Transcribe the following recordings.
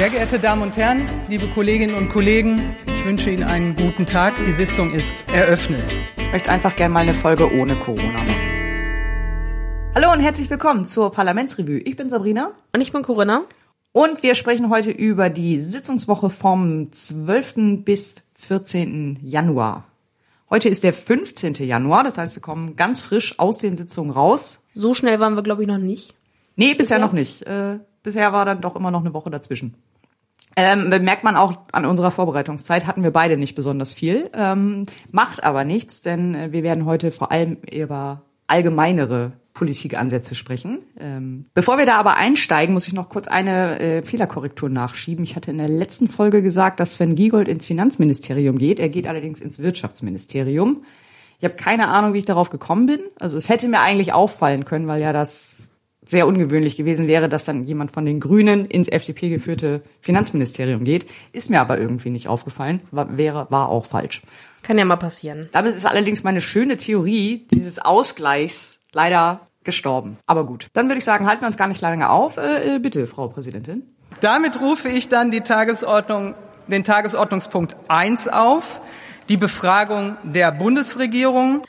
Sehr geehrte Damen und Herren, liebe Kolleginnen und Kollegen, ich wünsche Ihnen einen guten Tag. Die Sitzung ist eröffnet. Ich möchte einfach gerne mal eine Folge ohne Corona machen. Hallo und herzlich willkommen zur Parlamentsrevue. Ich bin Sabrina. Und ich bin Corinna. Und wir sprechen heute über die Sitzungswoche vom 12. bis 14. Januar. Heute ist der 15. Januar, das heißt, wir kommen ganz frisch aus den Sitzungen raus. So schnell waren wir, glaube ich, noch nicht. Nee, bisher, bisher? noch nicht. Äh, bisher war dann doch immer noch eine Woche dazwischen. Ähm, merkt man auch an unserer Vorbereitungszeit, hatten wir beide nicht besonders viel. Ähm, macht aber nichts, denn äh, wir werden heute vor allem über allgemeinere Politikansätze sprechen. Ähm, bevor wir da aber einsteigen, muss ich noch kurz eine äh, Fehlerkorrektur nachschieben. Ich hatte in der letzten Folge gesagt, dass Sven Giegold ins Finanzministerium geht. Er geht allerdings ins Wirtschaftsministerium. Ich habe keine Ahnung, wie ich darauf gekommen bin. Also es hätte mir eigentlich auffallen können, weil ja das sehr ungewöhnlich gewesen wäre, dass dann jemand von den Grünen ins FDP geführte Finanzministerium geht. Ist mir aber irgendwie nicht aufgefallen, war, wäre, war auch falsch. Kann ja mal passieren. Damit ist allerdings meine schöne Theorie dieses Ausgleichs leider gestorben. Aber gut, dann würde ich sagen, halten wir uns gar nicht lange auf. Äh, äh bitte, Frau Präsidentin. Damit rufe ich dann die Tagesordnung, den Tagesordnungspunkt 1 auf, die Befragung der Bundesregierung.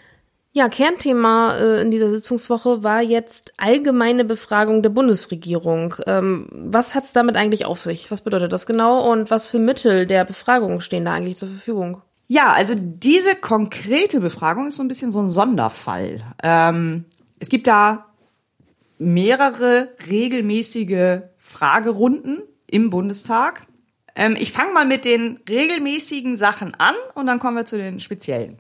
Ja, Kernthema äh, in dieser Sitzungswoche war jetzt allgemeine Befragung der Bundesregierung. Ähm, was hat es damit eigentlich auf sich? Was bedeutet das genau und was für Mittel der Befragung stehen da eigentlich zur Verfügung? Ja, also diese konkrete Befragung ist so ein bisschen so ein Sonderfall. Ähm, es gibt da mehrere regelmäßige Fragerunden im Bundestag. Ähm, ich fange mal mit den regelmäßigen Sachen an und dann kommen wir zu den speziellen.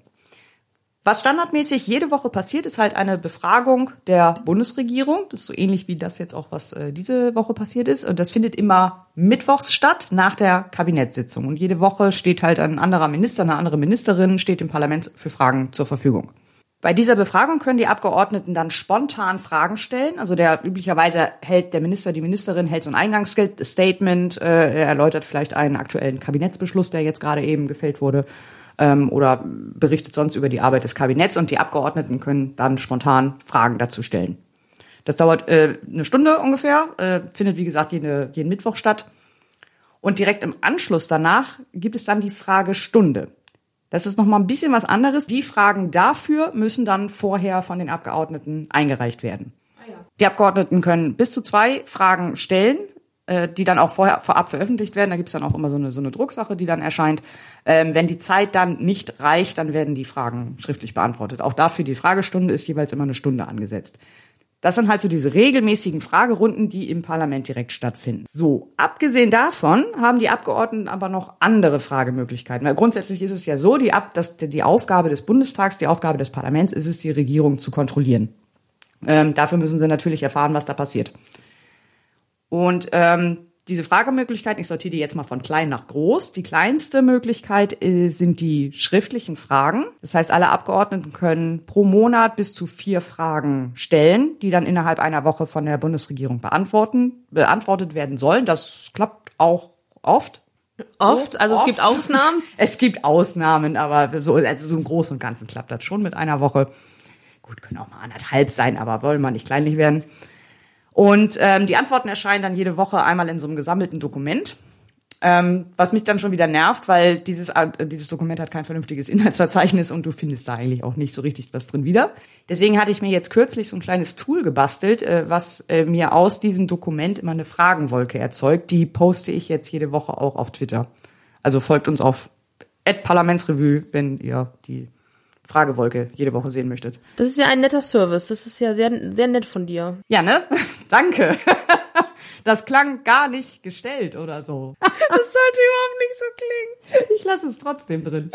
Was standardmäßig jede Woche passiert, ist halt eine Befragung der Bundesregierung. Das ist so ähnlich wie das jetzt auch, was äh, diese Woche passiert ist. Und das findet immer mittwochs statt, nach der Kabinettssitzung. Und jede Woche steht halt ein anderer Minister, eine andere Ministerin, steht im Parlament für Fragen zur Verfügung. Bei dieser Befragung können die Abgeordneten dann spontan Fragen stellen. Also der üblicherweise hält der Minister, die Ministerin hält so ein Eingangsstatement, äh, er erläutert vielleicht einen aktuellen Kabinettsbeschluss, der jetzt gerade eben gefällt wurde ähm, oder berichtet sonst über die Arbeit des Kabinetts und die Abgeordneten können dann spontan Fragen dazu stellen. Das dauert äh, eine Stunde ungefähr, äh, findet wie gesagt jede, jeden Mittwoch statt. Und direkt im Anschluss danach gibt es dann die Fragestunde. Das ist nochmal ein bisschen was anderes. Die Fragen dafür müssen dann vorher von den Abgeordneten eingereicht werden. Ah. Die Abgeordneten können bis zu zwei Fragen stellen äh, die dann auch vorher vorab veröffentlicht werden. Da gibt's dann auch immer so eine, so eine Drucksache, die dann erscheint. Ähm, wenn die Zeit dann nicht reicht, dann werden die Fragen schriftlich beantwortet. Auch dafür die Fragestunde ist jeweils immer eine Stunde angesetzt. Das sind halt so diese regelmäßigen Fragerunden, die im Parlament direkt stattfinden. So, abgesehen davon haben die Abgeordneten aber noch andere Fragemöglichkeiten. Weil grundsätzlich ist es ja so, die, Ab dass die Aufgabe des Bundestags, die Aufgabe des Parlaments ist es, die Regierung zu kontrollieren. Ähm, dafür müssen sie natürlich erfahren, was da passiert. Und ähm, diese Fragemöglichkeiten, ich sortiere die jetzt mal von klein nach groß. Die kleinste Möglichkeit äh, sind die schriftlichen Fragen. Das heißt, alle Abgeordneten können pro Monat bis zu vier Fragen stellen, die dann innerhalb einer Woche von der Bundesregierung beantworten, beantwortet werden sollen. Das klappt auch oft. Oft? So, also oft. es gibt Ausnahmen? Es gibt Ausnahmen, aber so, also so im Großen und Ganzen klappt das schon mit einer Woche. Gut, können auch mal anderthalb sein, aber wollen wir nicht kleinlich werden. Und ähm, die Antworten erscheinen dann jede Woche einmal in so einem gesammelten Dokument. Ähm, was mich dann schon wieder nervt, weil dieses, äh, dieses Dokument hat kein vernünftiges Inhaltsverzeichnis und du findest da eigentlich auch nicht so richtig was drin wieder. Deswegen hatte ich mir jetzt kürzlich so ein kleines Tool gebastelt, äh, was äh, mir aus diesem Dokument immer eine Fragenwolke erzeugt. Die poste ich jetzt jede Woche auch auf Twitter. Also folgt uns auf Parlamentsrevue, wenn ihr die Fragewolke jede Woche sehen möchtet. Das ist ja ein netter Service. Das ist ja sehr, sehr nett von dir. Ja, ne? Danke. Das klang gar nicht gestellt oder so. Das sollte überhaupt nicht so klingen. Ich lasse es trotzdem drin.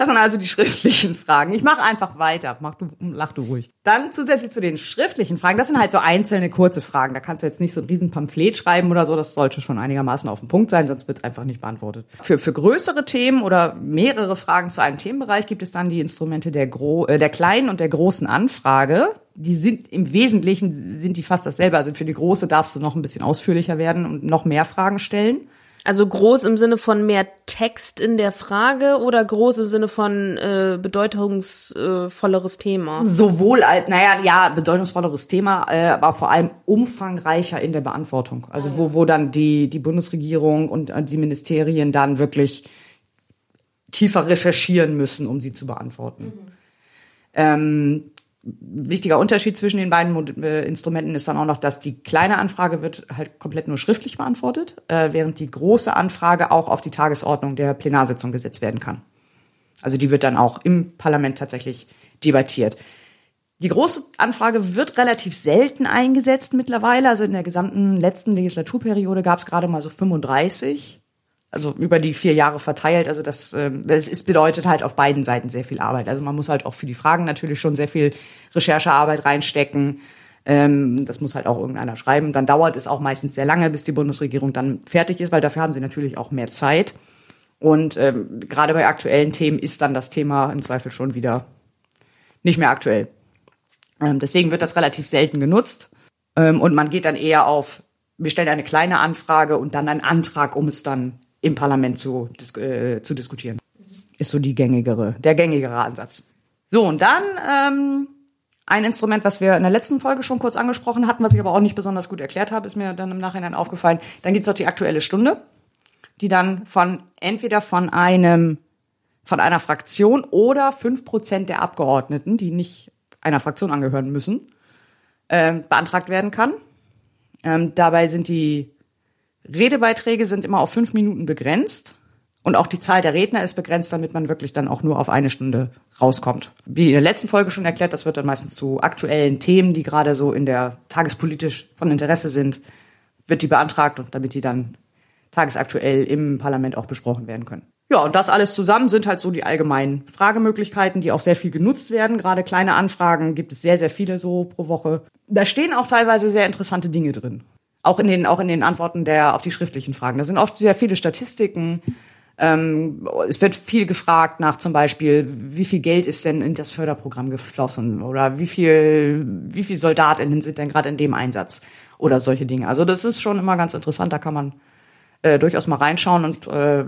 Das sind also die schriftlichen Fragen. Ich mache einfach weiter. Mach du, lach du ruhig. Dann zusätzlich zu den schriftlichen Fragen, das sind halt so einzelne kurze Fragen. Da kannst du jetzt nicht so ein riesen Pamphlet schreiben oder so. Das sollte schon einigermaßen auf den Punkt sein, sonst wird es einfach nicht beantwortet. Für, für größere Themen oder mehrere Fragen zu einem Themenbereich gibt es dann die Instrumente der, Gro äh, der kleinen und der großen Anfrage. Die sind im Wesentlichen sind die fast dasselbe. Also für die große darfst du noch ein bisschen ausführlicher werden und noch mehr Fragen stellen. Also groß im Sinne von mehr Text in der Frage oder groß im Sinne von äh, bedeutungsvolleres Thema? Sowohl als, naja, ja, bedeutungsvolleres Thema, äh, aber vor allem umfangreicher in der Beantwortung. Also wo, wo dann die, die Bundesregierung und äh, die Ministerien dann wirklich tiefer recherchieren müssen, um sie zu beantworten. Mhm. Ähm, wichtiger Unterschied zwischen den beiden äh, Instrumenten ist dann auch noch, dass die kleine Anfrage wird halt komplett nur schriftlich beantwortet, äh, während die große Anfrage auch auf die Tagesordnung der Plenarsitzung gesetzt werden kann. Also die wird dann auch im Parlament tatsächlich debattiert. Die große Anfrage wird relativ selten eingesetzt mittlerweile. Also in der gesamten letzten Legislaturperiode gab es gerade mal so 35 also über die vier Jahre verteilt. Also das, äh, es ist, bedeutet halt auf beiden Seiten sehr viel Arbeit. Also man muss halt auch für die Fragen natürlich schon sehr viel Recherchearbeit reinstecken. Ähm, das muss halt auch irgendeiner schreiben. Dann dauert es auch meistens sehr lange, bis die Bundesregierung dann fertig ist, weil dafür haben sie natürlich auch mehr Zeit. Und ähm, gerade bei aktuellen Themen ist dann das Thema im Zweifel schon wieder nicht mehr aktuell. Ähm, deswegen wird das relativ selten genutzt. Ähm, und man geht dann eher auf, wir stellen eine kleine Anfrage und dann einen Antrag, um es dann im Parlament zu, äh, zu diskutieren. Ist so die gängigere, der gängigere Ansatz. So, und dann ähm, ein Instrument, was wir in der letzten Folge schon kurz angesprochen hatten, was ich aber auch nicht besonders gut erklärt habe, ist mir dann im Nachhinein aufgefallen. Dann gibt's auch die Aktuelle Stunde, die dann von entweder von einem von einer Fraktion oder fünf Prozent der Abgeordneten, die nicht einer Fraktion angehören müssen, äh, beantragt werden kann. Ähm, dabei sind die Redebeiträge sind immer auf fünf Minuten begrenzt. Und auch die Zahl der Redner ist begrenzt, damit man wirklich dann auch nur auf eine Stunde rauskommt. Wie in der letzten Folge schon erklärt, das wird dann meistens zu aktuellen Themen, die gerade so in der tagespolitisch von Interesse sind, wird die beantragt und damit die dann tagesaktuell im Parlament auch besprochen werden können. Ja, und das alles zusammen sind halt so die allgemeinen Fragemöglichkeiten, die auch sehr viel genutzt werden. Gerade kleine Anfragen gibt es sehr, sehr viele so pro Woche. Da stehen auch teilweise sehr interessante Dinge drin. Auch in den, auch in den Antworten der, auf die schriftlichen Fragen. Da sind oft sehr viele Statistiken. Ähm, es wird viel gefragt nach zum Beispiel, wie viel Geld ist denn in das Förderprogramm geflossen oder wie viel, wie viel SoldatInnen sind denn gerade in dem Einsatz oder solche Dinge. Also das ist schon immer ganz interessant. Da kann man äh, durchaus mal reinschauen und äh,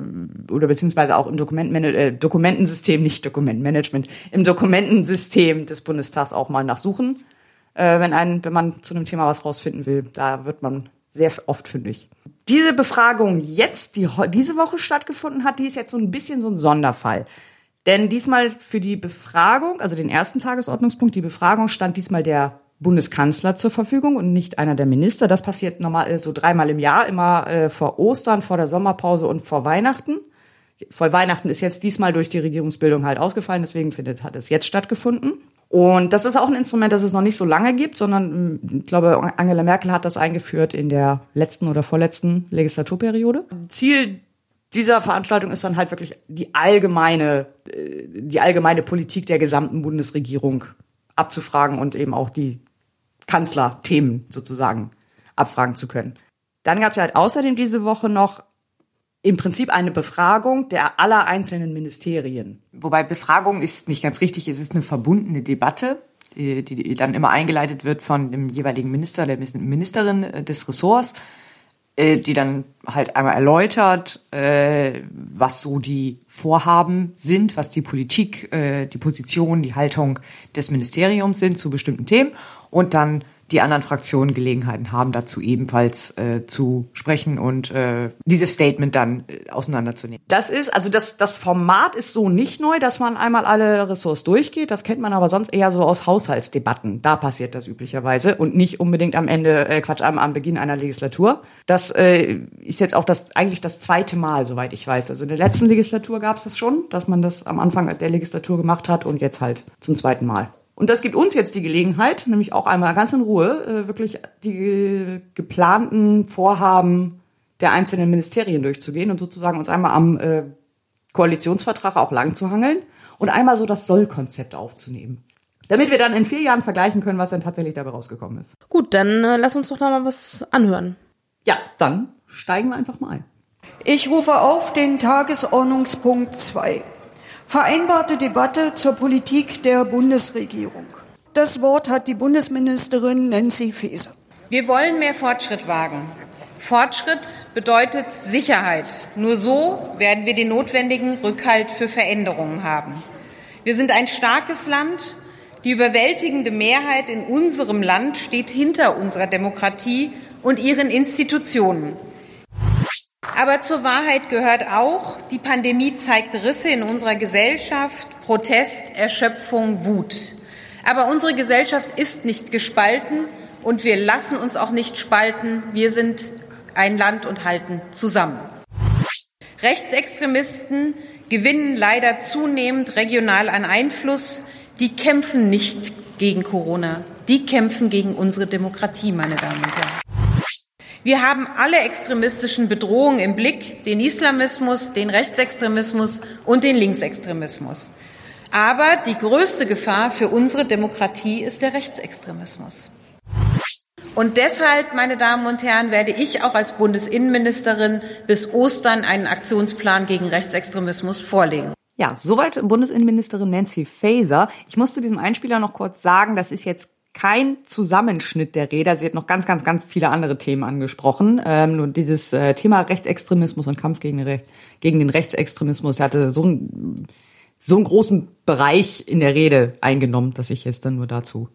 oder beziehungsweise auch im Dokumentenman äh, Dokumentensystem, nicht Dokumentenmanagement, im Dokumentensystem des Bundestags auch mal nachsuchen äh, wenn, ein, wenn man zu einem Thema was rausfinden will. Da wird man sehr oft fündig. Diese Befragung jetzt, die diese Woche stattgefunden hat, die ist jetzt so ein bisschen so ein Sonderfall. Denn diesmal für die Befragung, also den ersten Tagesordnungspunkt, die Befragung stand diesmal der Bundeskanzler zur Verfügung und nicht einer der Minister. Das passiert normal äh, so dreimal im Jahr, immer äh, vor Ostern, vor der Sommerpause und vor Weihnachten. Vor Weihnachten ist jetzt diesmal durch die Regierungsbildung halt ausgefallen, deswegen findet, hat es jetzt stattgefunden. Und das ist auch ein Instrument, das es noch nicht so lange gibt, sondern hm, ich glaube, Angela Merkel hat das eingeführt in der letzten oder vorletzten Legislaturperiode. Ziel dieser Veranstaltung ist dann halt wirklich die allgemeine, äh, die allgemeine Politik der gesamten Bundesregierung abzufragen und eben auch die Kanzlerthemen sozusagen abfragen zu können. Dann gab es halt außerdem diese Woche noch im Prinzip eine Befragung der aller einzelnen Ministerien. Wobei Befragung ist nicht ganz richtig, es ist eine verbundene Debatte, die, die dann immer eingeleitet wird von dem jeweiligen Minister, der Ministerin äh, des Ressorts, äh, die dann halt einmal erläutert, äh, was so die Vorhaben sind, was die Politik, die Position, die Haltung des Ministeriums sind zu bestimmten Themen und dann die anderen Fraktionen Gelegenheiten haben, dazu ebenfalls äh, zu sprechen und äh, dieses Statement dann äh, auseinanderzunehmen. Das ist, also das, das Format ist so nicht neu, dass man einmal alle Ressorts durchgeht. Das kennt man aber sonst eher so aus Haushaltsdebatten. Da passiert das üblicherweise und nicht unbedingt am Ende, äh, Quatsch, am, am Beginn einer Legislatur. Das äh, ist jetzt auch das eigentlich das zweite Mal, soweit ich weiß. Also in der letzten Legislatur gab es das schon, dass man das am Anfang der Legislatur gemacht hat und jetzt halt zum zweiten Mal. Und das gibt uns jetzt die Gelegenheit, nämlich auch einmal ganz in Ruhe, äh, wirklich die geplanten Vorhaben der einzelnen Ministerien durchzugehen und sozusagen uns einmal am äh, Koalitionsvertrag auch lang zu hangeln und einmal so das Sollkonzept aufzunehmen. Damit wir dann in vier Jahren vergleichen können, was dann tatsächlich dabei rausgekommen ist. Gut, dann äh, lass uns doch noch mal was anhören. Ja, dann steigen wir einfach mal ein. Ich rufe auf den Tagesordnungspunkt 2. Vereinbarte Debatte zur Politik der Bundesregierung. Das Wort hat die Bundesministerin Nancy Faeser. Wir wollen mehr Fortschritt wagen. Fortschritt bedeutet Sicherheit. Nur so werden wir den notwendigen Rückhalt für Veränderungen haben. Wir sind ein starkes Land. Die überwältigende Mehrheit in unserem Land steht hinter unserer Demokratie und ihren Institutionen. Aber zur Wahrheit gehört auch, die Pandemie zeigt Risse in unserer Gesellschaft, Protest, Erschöpfung, Wut. Aber unsere Gesellschaft ist nicht gespalten und wir lassen uns auch nicht spalten. Wir sind ein Land und halten zusammen. Rechtsextremisten gewinnen leider zunehmend regional an Einfluss. Die kämpfen nicht gegen Corona, die kämpfen gegen unsere Demokratie, meine Damen und Herren. Wir haben alle extremistischen Bedrohungen im Blick, den Islamismus, den Rechtsextremismus und den Linksextremismus. Aber die größte Gefahr für unsere Demokratie ist der Rechtsextremismus. Und deshalb, meine Damen und Herren, werde ich auch als Bundesinnenministerin bis Ostern einen Aktionsplan gegen Rechtsextremismus vorlegen. Ja, soweit Bundesinnenministerin Nancy Faeser. Ich muss zu diesem Einspieler noch kurz sagen, das ist jetzt kein Zusammenschnitt der Rede. Sie hat noch ganz, ganz, ganz viele andere Themen angesprochen. Ähm, nur dieses äh, Thema Rechtsextremismus und Kampf gegen, Re gegen den Rechtsextremismus hatte so, ein, so einen großen Bereich in der Rede eingenommen, dass ich jetzt dann nur dazu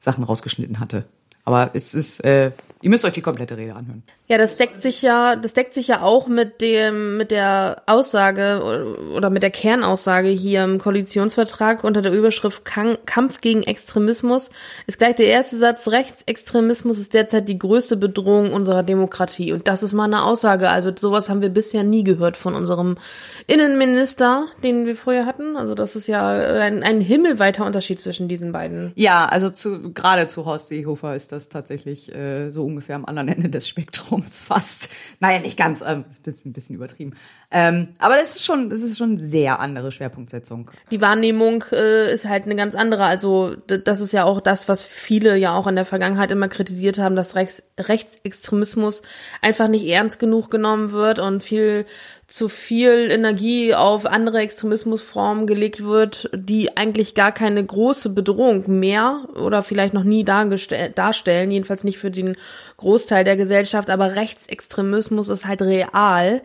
Sachen rausgeschnitten hatte. Aber es ist, äh, ihr müsst euch die komplette Rede anhören. Ja, das deckt sich ja, das deckt sich ja auch mit dem, mit der Aussage oder mit der Kernaussage hier im Koalitionsvertrag unter der Überschrift Kampf gegen Extremismus. Ist gleich der erste Satz, Rechtsextremismus ist derzeit die größte Bedrohung unserer Demokratie. Und das ist mal eine Aussage. Also sowas haben wir bisher nie gehört von unserem Innenminister, den wir vorher hatten. Also das ist ja ein, ein himmelweiter Unterschied zwischen diesen beiden. Ja, also zu, gerade zu Horst Seehofer ist das tatsächlich äh, so ungefähr am anderen Ende des Spektrums fast. Naja, nicht ganz, ähm, ist ein bisschen übertrieben. Ähm, aber das ist schon, das ist schon sehr andere Schwerpunktsetzung. Die Wahrnehmung äh, ist halt eine ganz andere. Also das ist ja auch das, was viele ja auch in der Vergangenheit immer kritisiert haben, dass Rechts Rechtsextremismus einfach nicht ernst genug genommen wird und viel zu viel Energie auf andere Extremismusformen gelegt wird, die eigentlich gar keine große Bedrohung mehr oder vielleicht noch nie darstellen, jedenfalls nicht für den Großteil der Gesellschaft, aber Rechtsextremismus ist halt real.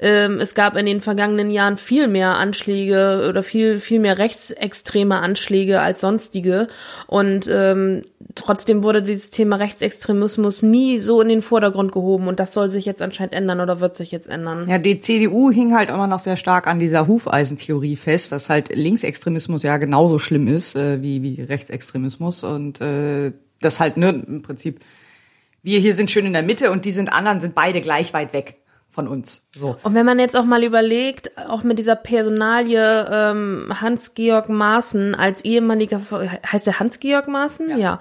Ähm, es gab in den vergangenen Jahren viel mehr Anschläge oder viel, viel mehr rechtsextreme Anschläge als sonstige und ähm, trotzdem wurde dieses Thema Rechtsextremismus nie so in den Vordergrund gehoben und das soll sich jetzt anscheinend ändern oder wird sich jetzt ändern. Ja, die CDU hing halt immer noch sehr stark an dieser Hufeisentheorie fest, dass halt Linksextremismus ja genauso schlimm ist äh, wie, wie Rechtsextremismus und äh, das halt ne, im Prinzip wir hier sind schön in der Mitte und die sind anderen sind beide gleich weit weg von uns. So. Und wenn man jetzt auch mal überlegt, auch mit dieser Personalie ähm, Hans-Georg Maaßen als ehemaliger, heißt der Hans-Georg Maaßen? Ja. ja.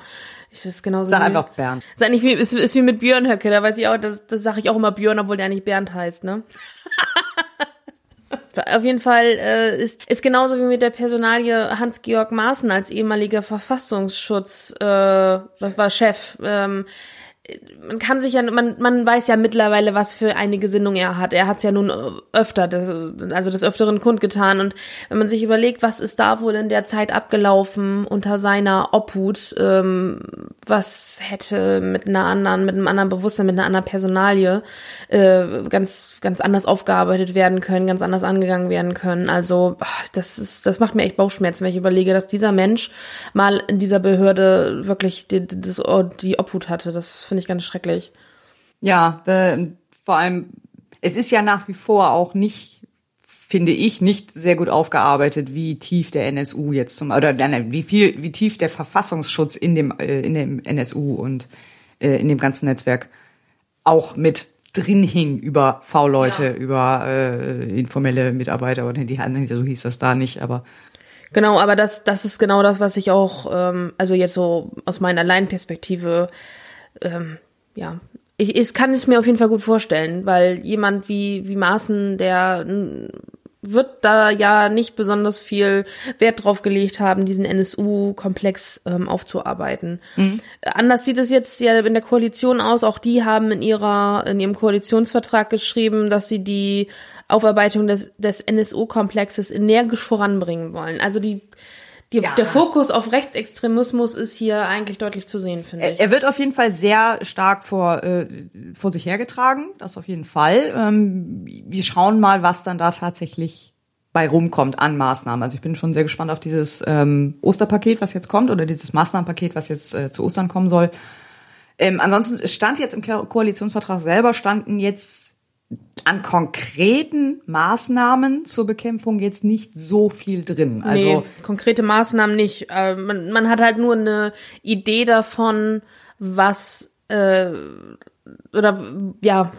Ist das genauso Sag wie, einfach Bernd. Sag nicht wie, ist, ist wie mit Björn Höcke, da weiß ich auch, das, das sage ich auch immer Björn, obwohl der eigentlich Bernd heißt, ne? Auf jeden Fall äh, ist, ist genauso wie mit der Personalie Hans-Georg Maaßen als ehemaliger Verfassungsschutz, äh, das war Chef, ähm, man kann sich ja, man, man weiß ja mittlerweile, was für eine Gesinnung er hat. Er hat es ja nun öfter, das, also des Öfteren kundgetan. Und wenn man sich überlegt, was ist da wohl in der Zeit abgelaufen unter seiner Obhut, ähm, was hätte mit einer anderen, mit einem anderen Bewusstsein, mit einer anderen Personalie äh, ganz, ganz anders aufgearbeitet werden können, ganz anders angegangen werden können. Also das ist, das macht mir echt Bauchschmerzen, wenn ich überlege, dass dieser Mensch mal in dieser Behörde wirklich die, die, die Obhut hatte. Das finde ich ganz schrecklich. Ja, äh, vor allem, es ist ja nach wie vor auch nicht, finde ich, nicht sehr gut aufgearbeitet, wie tief der NSU jetzt zum, oder nein, wie viel, wie tief der Verfassungsschutz in dem, äh, in dem NSU und äh, in dem ganzen Netzwerk auch mit drin hing über V-Leute, ja. über äh, informelle Mitarbeiter oder die so hieß das da nicht, aber Genau, aber das, das ist genau das, was ich auch, ähm, also jetzt so aus meiner Laienperspektive ähm, ja, ich, ich kann es mir auf jeden Fall gut vorstellen, weil jemand wie, wie Maaßen, der wird da ja nicht besonders viel Wert drauf gelegt haben, diesen NSU-Komplex ähm, aufzuarbeiten. Mhm. Anders sieht es jetzt ja in der Koalition aus. Auch die haben in ihrer in ihrem Koalitionsvertrag geschrieben, dass sie die Aufarbeitung des, des NSU-Komplexes energisch voranbringen wollen. Also die Die, ja. Der Fokus auf Rechtsextremismus ist hier eigentlich deutlich zu sehen, finde ich. Er wird auf jeden Fall sehr stark vor, äh, vor sich hergetragen, das auf jeden Fall. Ähm, wir schauen mal, was dann da tatsächlich bei rumkommt an Maßnahmen. Also ich bin schon sehr gespannt auf dieses ähm, Osterpaket, was jetzt kommt, oder dieses Maßnahmenpaket, was jetzt äh, zu Ostern kommen soll. Ähm, ansonsten stand jetzt im Ko Koalitionsvertrag selber, standen jetzt an konkreten Maßnahmen zur Bekämpfung jetzt nicht so viel drin. Also nee, konkrete Maßnahmen nicht. Äh, man, man, hat halt nur eine Idee davon, was äh, oder ja,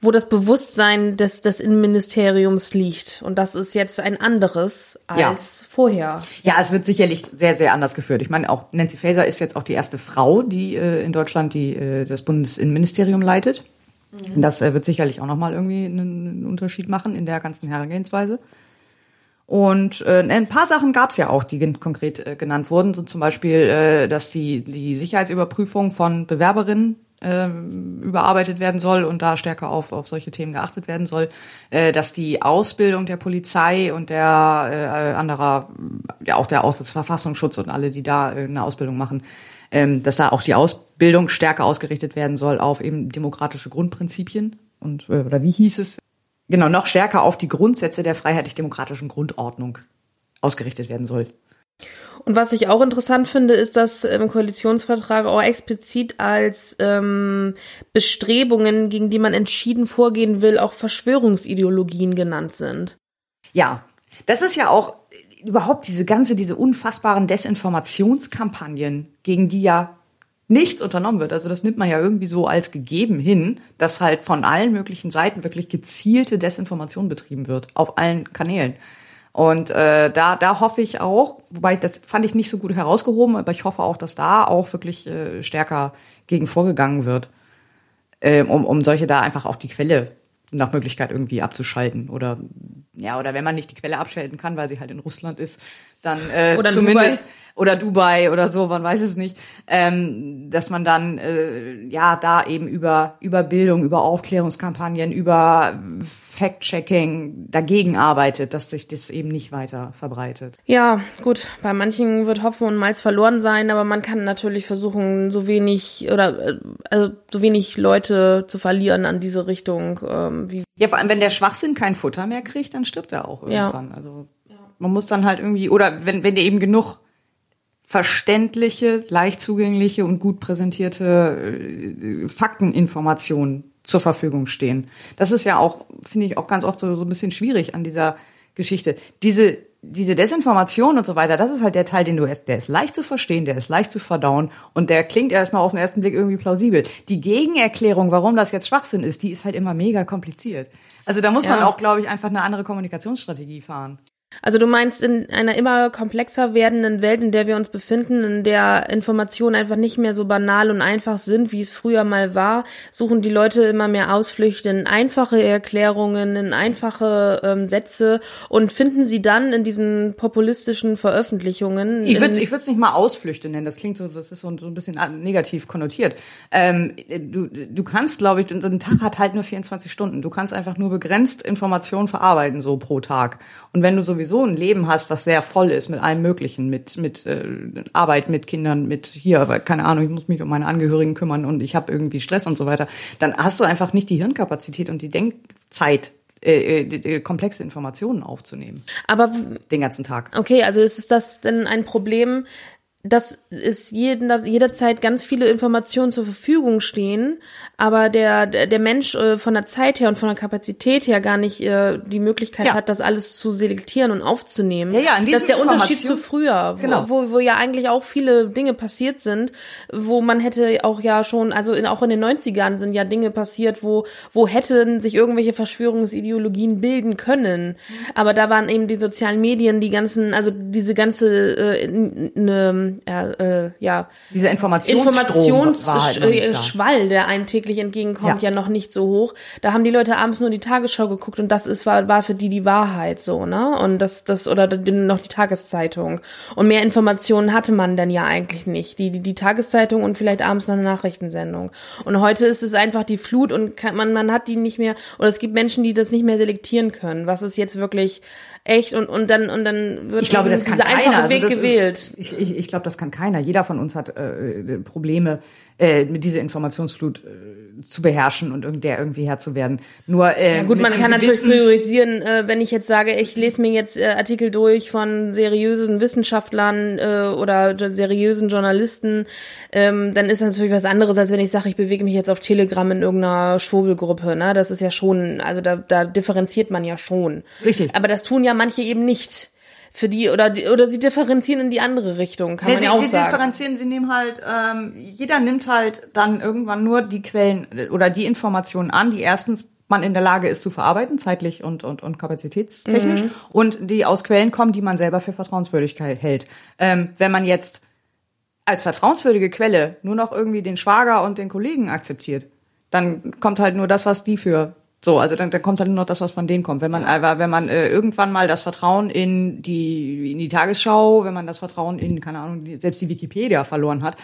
wo das Bewusstsein des, des Innenministeriums liegt. Und das ist jetzt ein anderes als ja. vorher. Ja, es wird sicherlich sehr, sehr anders geführt. Ich meine, auch Nancy Faeser ist jetzt auch die erste Frau, die äh, in Deutschland die äh, das Bundesinnenministerium leitet. Mhm. Das äh, wird sicherlich auch nochmal irgendwie einen, Unterschied machen in der ganzen Herangehensweise. Und äh, ein paar Sachen gab es ja auch, die konkret äh, genannt wurden. So zum Beispiel, äh, dass die, die Sicherheitsüberprüfung von Bewerberinnen äh, überarbeitet werden soll und da stärker auf, auf solche Themen geachtet werden soll, äh, dass die Ausbildung der Polizei und der äh, anderer, ja auch der, auch Verfassungsschutz und alle, die da äh, eine Ausbildung machen, ähm, dass da auch die Ausbildung stärker ausgerichtet werden soll auf eben demokratische Grundprinzipien und äh, oder wie hieß es? Genau, noch stärker auf die Grundsätze der freiheitlich-demokratischen Grundordnung ausgerichtet werden soll. Und was ich auch interessant finde, ist, dass im Koalitionsvertrag auch explizit als ähm, Bestrebungen, gegen die man entschieden vorgehen will, auch Verschwörungsideologien genannt sind. Ja, das ist ja auch überhaupt diese ganze, diese unfassbaren Desinformationskampagnen, gegen die ja nichts unternommen wird. Also das nimmt man ja irgendwie so als gegeben hin, dass halt von allen möglichen Seiten wirklich gezielte Desinformation betrieben wird, auf allen Kanälen. Und äh, da, da hoffe ich auch, wobei das fand ich nicht so gut herausgehoben, aber ich hoffe auch, dass da auch wirklich äh, stärker gegen vorgegangen wird, äh, um, um solche da einfach auch die Quelle nach Möglichkeit irgendwie abzuschalten oder ja oder wenn man nicht die Quelle abschalten kann, weil sie halt in Russland ist, dann äh, oder zumindest. Oder Dubai oder so, man weiß es nicht, ähm, dass man dann äh, ja da eben über über Bildung, über Aufklärungskampagnen, über Fact-Checking dagegen arbeitet, dass sich das eben nicht weiter verbreitet. Ja, gut, bei manchen wird Hopfen und Malz verloren sein, aber man kann natürlich versuchen, so wenig oder äh, also so wenig Leute zu verlieren an diese Richtung. Ähm, wie ja, vor allem wenn der Schwachsinn kein Futter mehr kriegt, dann stirbt er auch irgendwann. Ja. Also man muss dann halt irgendwie, oder wenn, wenn dir eben genug verständliche, leicht zugängliche und gut präsentierte äh, Fakteninformationen zur Verfügung stehen. Das ist ja auch, finde ich, auch ganz oft so, so ein bisschen schwierig an dieser Geschichte. Diese, diese Desinformation und so weiter, das ist halt der Teil, den du hast, der ist leicht zu verstehen, der ist leicht zu verdauen und der klingt erstmal auf den ersten Blick irgendwie plausibel. Die Gegenerklärung, warum das jetzt Schwachsinn ist, die ist halt immer mega kompliziert. Also da muss ja. man auch, glaube ich, einfach eine andere Kommunikationsstrategie fahren. Also du meinst in einer immer komplexer werdenden Welt, in der wir uns befinden, in der Informationen einfach nicht mehr so banal und einfach sind, wie es früher mal war, suchen die Leute immer mehr Ausflüchte in einfache Erklärungen, in einfache ähm, Sätze und finden sie dann in diesen populistischen Veröffentlichungen. Ich würde ich es nicht mal Ausflüchte nennen. Das klingt so, das ist so, so ein bisschen negativ konnotiert. Ähm, du, du kannst, glaube ich, so ein Tag hat halt nur 24 Stunden. Du kannst einfach nur begrenzt Informationen verarbeiten so pro Tag. Und wenn du sowieso sowieso ein Leben hast, was sehr voll ist mit allem Möglichen, mit mit äh, Arbeit, mit Kindern, mit hier, keine Ahnung, ich muss mich um meine Angehörigen kümmern und ich habe irgendwie Stress und so weiter, dann hast du einfach nicht die Hirnkapazität und die Denkzeit äh, äh komplexe Informationen aufzunehmen. Aber den ganzen Tag. Okay, also ist das denn ein Problem, dass es jeden, jederzeit ganz viele Informationen zur Verfügung stehen, aber der, der Mensch äh, von der Zeit her und von der Kapazität her gar nicht äh, die Möglichkeit ja. hat, das alles zu selektieren und aufzunehmen. Ja, ja, in das ist der Unterschied zu früher, wo, genau. wo, wo ja eigentlich auch viele Dinge passiert sind, wo man hätte auch ja schon, also in, auch in den 90ern sind ja Dinge passiert, wo, wo hätten sich irgendwelche Verschwörungsideologien bilden können. Mhm. Aber da waren eben die sozialen Medien, die ganzen, also diese ganze äh, ne, äh, ja dieser Informationsschwall, halt der einem täglich entgegenkommt, ja. ja. noch nicht so hoch. Da haben die Leute abends nur die Tagesschau geguckt und das ist war, war für die die Wahrheit so, ne? Und das das oder noch die Tageszeitung und mehr Informationen hatte man dann ja eigentlich nicht. Die die, die Tageszeitung und vielleicht abends noch eine Nachrichtensendung. Und heute ist es einfach die Flut und kann, man man hat die nicht mehr oder es gibt Menschen, die das nicht mehr selektieren können. Was ist jetzt wirklich Echt und und dann und dann wird ich glaube, das kann dieser keiner. einfache Also Weg das gewählt. Ist, ich ich, ich glaube, das kann keiner. Jeder von uns hat äh, Probleme, äh, mit dieser Informationsflut äh, zu beherrschen und irgend- der irgendwie Herr zu werden. Nur äh, Ja gut, man kann natürlich priorisieren, äh, wenn ich jetzt sage, ich lese mir jetzt äh, Artikel durch von seriösen Wissenschaftlern äh, oder seriösen Journalisten, ähm, dann ist das natürlich was anderes, als wenn ich sage, ich bewege mich jetzt auf Telegram in irgendeiner Schwurbelgruppe. Ne? Das ist ja schon, also da, da differenziert man ja schon. Richtig. Aber das tun ja manche eben nicht. Für die oder die, oder sie differenzieren in die andere Richtung, kann Nee, man sie, ja auch die sagen. differenzieren, sie nehmen halt, ähm, jeder nimmt halt dann irgendwann nur die Quellen oder die Informationen an, die erstens man in der Lage ist zu verarbeiten, zeitlich und, und, und kapazitätstechnisch, und die aus Quellen kommen, die man selber für vertrauenswürdig hält. Ähm, wenn man jetzt als vertrauenswürdige Quelle nur noch irgendwie den Schwager und den Kollegen akzeptiert, dann kommt halt nur das, was die für so, also dann, dann kommt halt nur noch das, was von denen kommt. Wenn man, aber wenn man äh, irgendwann mal das Vertrauen in die in die Tagesschau, wenn man das Vertrauen in keine Ahnung, selbst die Wikipedia verloren hat,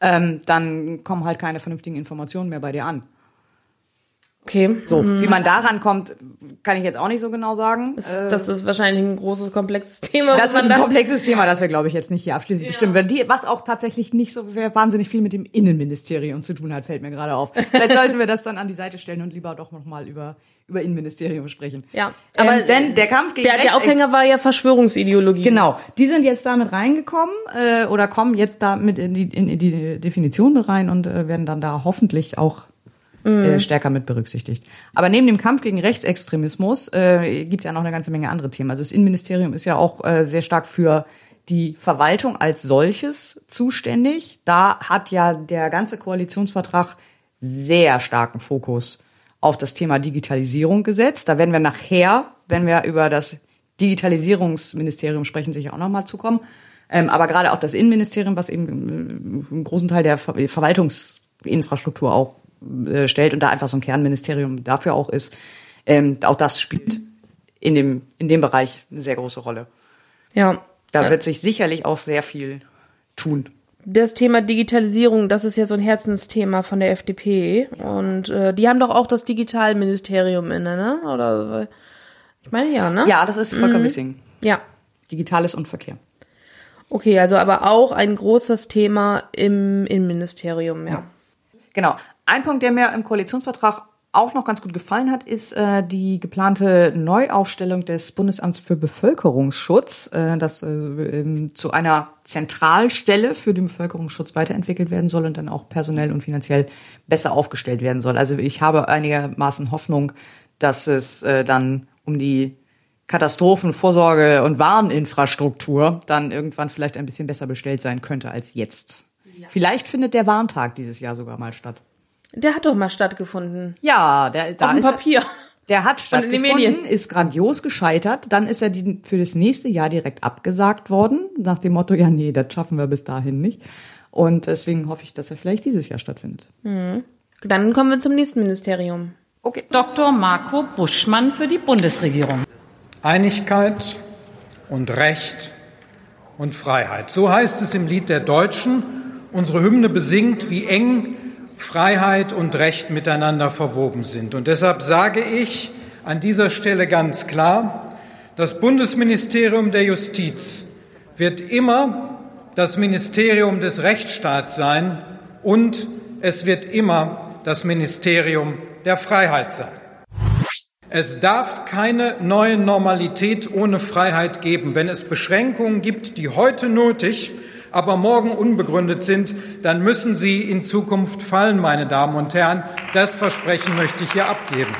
ähm, dann kommen halt keine vernünftigen Informationen mehr bei dir an. Okay, So, wie man daran kommt, kann ich jetzt auch nicht so genau sagen. das, Äh, das ist wahrscheinlich ein großes komplexes Thema. das ist ein komplexes Thema, das wir, glaube ich, jetzt nicht hier abschließend bestimmen. Weil die, was auch tatsächlich nicht so wahnsinnig viel mit dem Innenministerium zu tun hat, fällt mir gerade auf. Vielleicht sollten wir das dann an die Seite stellen und lieber doch noch mal über, über Innenministerium sprechen. Ja, aber aber ähm, denn der Kampf gegen der, der Aufhänger war ja Verschwörungsideologie. Genau, die sind jetzt damit reingekommen äh, oder kommen jetzt da mit in die, in, in die Definition mit rein und äh, werden dann da hoffentlich auch äh, stärker mit berücksichtigt. Aber neben dem Kampf gegen Rechtsextremismus äh, gibt es ja noch eine ganze Menge andere Themen. Also das Innenministerium ist ja auch äh, sehr stark für die Verwaltung als solches zuständig. Da hat ja der ganze Koalitionsvertrag sehr starken Fokus auf das Thema Digitalisierung gesetzt. Da werden wir nachher, wenn wir über das Digitalisierungsministerium sprechen, sicher auch nochmal zukommen. Ähm, aber gerade auch das Innenministerium, was eben äh, einen großen Teil der Ver Verwaltungsinfrastruktur auch äh, stellt und da einfach so ein Kernministerium dafür auch ist, ähm, auch das spielt in dem, in dem Bereich eine sehr große Rolle. Ja. Da Ja. wird sich sicherlich auch sehr viel tun. Das Thema Digitalisierung, das ist ja so ein Herzensthema von der FDP. Und äh, die haben doch auch das Digitalministerium inne, ne? Oder ich meine ja, ne? Ja, das ist Volker Wissing. Ja. Digitales und Verkehr. Okay, also aber auch ein großes Thema im Innenministerium, ja. Genau. Ein Punkt, der mir im Koalitionsvertrag auch noch ganz gut gefallen hat, ist äh, die geplante Neuaufstellung des Bundesamts für Bevölkerungsschutz, äh, das äh, ähm, zu einer Zentralstelle für den Bevölkerungsschutz weiterentwickelt werden soll und dann auch personell und finanziell besser aufgestellt werden soll. Also ich habe einigermaßen Hoffnung, dass es äh, dann um die Katastrophenvorsorge und Warninfrastruktur dann irgendwann vielleicht ein bisschen besser bestellt sein könnte als jetzt. Vielleicht findet der Warntag dieses Jahr sogar mal statt. Der hat doch mal stattgefunden. Ja, der, da Auf dem ist er- Papier. Der hat stattgefunden, Medien. ist grandios gescheitert. Dann ist er die, für das nächste Jahr direkt abgesagt worden, nach dem Motto, ja, nee, das schaffen wir bis dahin nicht. Und deswegen hoffe ich, dass er vielleicht dieses Jahr stattfindet. Dann kommen wir zum nächsten Ministerium. Okay. Dr. Marco Buschmann für die Bundesregierung. Einigkeit und Recht und Freiheit. So heißt es im Lied der Deutschen. Unsere Hymne besingt, wie eng Freiheit und Recht miteinander verwoben sind. Und deshalb sage ich an dieser Stelle ganz klar, das Bundesministerium der Justiz wird immer das Ministerium des Rechtsstaats sein und es wird immer das Ministerium der Freiheit sein. Es darf keine neue Normalität ohne Freiheit geben. Wenn es Beschränkungen gibt, die heute nötig, aber morgen unbegründet sind, dann müssen sie in Zukunft fallen, meine Damen und Herren. Das Versprechen möchte ich hier abgeben.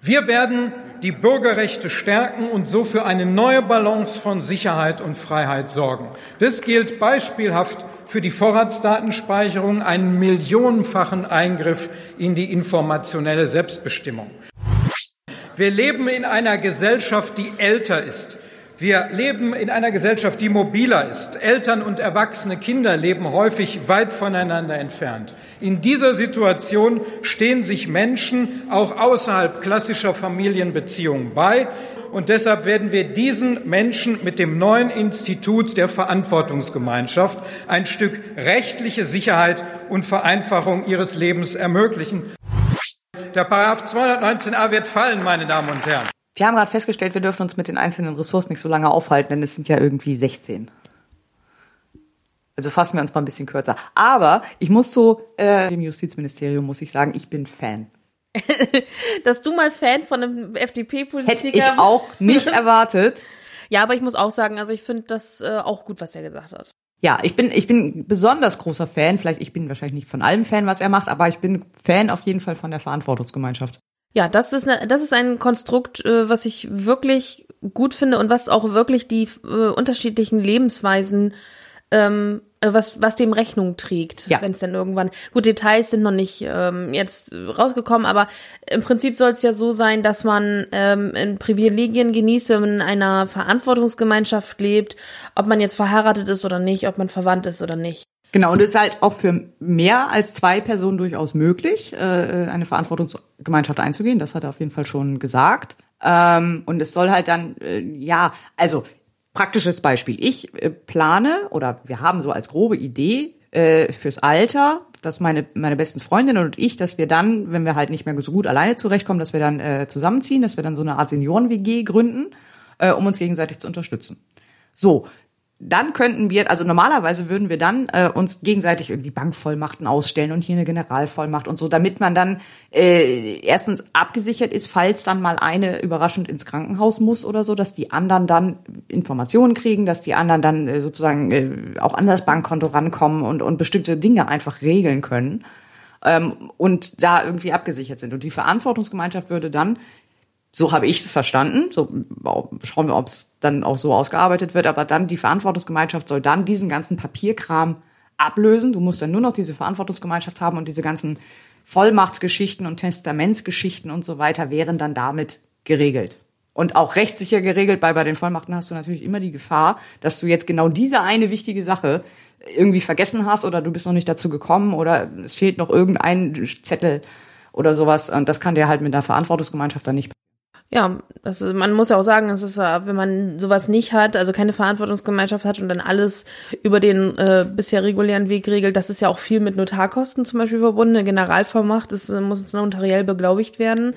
Wir werden die Bürgerrechte stärken und so für eine neue Balance von Sicherheit und Freiheit sorgen. Das gilt beispielhaft für die Vorratsdatenspeicherung, einen millionenfachen Eingriff in die informationelle Selbstbestimmung. Wir leben in einer Gesellschaft, die älter ist. Wir leben in einer Gesellschaft, die mobiler ist. Eltern und erwachsene Kinder leben häufig weit voneinander entfernt. In dieser Situation stehen sich Menschen auch außerhalb klassischer Familienbeziehungen bei. Und deshalb werden wir diesen Menschen mit dem neuen Institut der Verantwortungsgemeinschaft ein Stück rechtliche Sicherheit und Vereinfachung ihres Lebens ermöglichen. Der Paragraph 219a wird fallen, meine Damen und Herren. Wir haben gerade festgestellt, wir dürfen uns mit den einzelnen Ressorts nicht so lange aufhalten, denn es sind ja irgendwie 16. Also fassen wir uns mal ein bisschen kürzer. Aber ich muss so, äh, dem Justizministerium muss ich sagen, ich bin Fan. Dass du mal Fan von einem FDP-Politiker Hätte ich auch nicht erwartet. Ja, aber ich muss auch sagen, also ich finde das äh, auch gut, was er gesagt hat. Ja, ich bin, ich bin besonders großer Fan. Vielleicht, ich bin wahrscheinlich nicht von allem Fan, was er macht, aber ich bin Fan auf jeden Fall von der Verantwortungsgemeinschaft. Ja, das ist, ne, das ist ein Konstrukt, äh, was ich wirklich gut finde und was auch wirklich die äh, unterschiedlichen Lebensweisen ähm, äh, was, was dem Rechnung trägt, Ja. wenn es dann irgendwann. Gut, Details sind noch nicht ähm, jetzt rausgekommen, aber im Prinzip soll es ja so sein, dass man ähm, in Privilegien genießt, wenn man in einer Verantwortungsgemeinschaft lebt, ob man jetzt verheiratet ist oder nicht, ob man verwandt ist oder nicht. Genau, und es ist halt auch für mehr als zwei Personen durchaus möglich, äh, eine Verantwortungsgemeinschaft einzugehen. Das hat er auf jeden Fall schon gesagt. Ähm, und es soll halt dann, äh, ja, also praktisches Beispiel. Ich äh, plane oder wir haben so als grobe Idee fürs Alter, dass meine, meine besten Freundinnen und ich, dass wir dann, wenn wir halt nicht mehr so gut alleine zurechtkommen, dass wir dann äh, zusammenziehen, dass wir dann so eine Art Senioren-WG gründen, äh, um uns gegenseitig zu unterstützen. So, dann könnten wir, also normalerweise würden wir dann äh, uns gegenseitig irgendwie Bankvollmachten ausstellen und hier eine Generalvollmacht und so, damit man dann äh, erstens abgesichert ist, falls dann mal eine überraschend ins Krankenhaus muss oder so, dass die anderen dann Informationen kriegen, dass die anderen dann äh, sozusagen äh, auch an das Bankkonto rankommen und, und bestimmte Dinge einfach regeln können ähm, und da irgendwie abgesichert sind. Und die Verantwortungsgemeinschaft würde dann so habe ich es verstanden. So schauen wir, ob es dann auch so ausgearbeitet wird. Aber dann die Verantwortungsgemeinschaft soll dann diesen ganzen Papierkram ablösen. Du musst dann nur noch diese Verantwortungsgemeinschaft haben und diese ganzen Vollmachtsgeschichten und Testamentsgeschichten und so weiter wären dann damit geregelt. Und auch rechtssicher geregelt, weil bei den Vollmachten hast du natürlich immer die Gefahr, dass du jetzt genau diese eine wichtige Sache irgendwie vergessen hast oder du bist noch nicht dazu gekommen oder es fehlt noch irgendein Zettel oder sowas. Und das kann dir halt mit der Verantwortungsgemeinschaft dann nicht Ja, ist- man muss ja auch sagen, es ist, äh, wenn man sowas nicht hat, also keine Verantwortungsgemeinschaft hat und dann alles über den äh, bisher regulären Weg regelt, das ist ja auch viel mit Notarkosten zum Beispiel verbunden. Eine Generalvollmacht, das äh, muss notariell beglaubigt werden.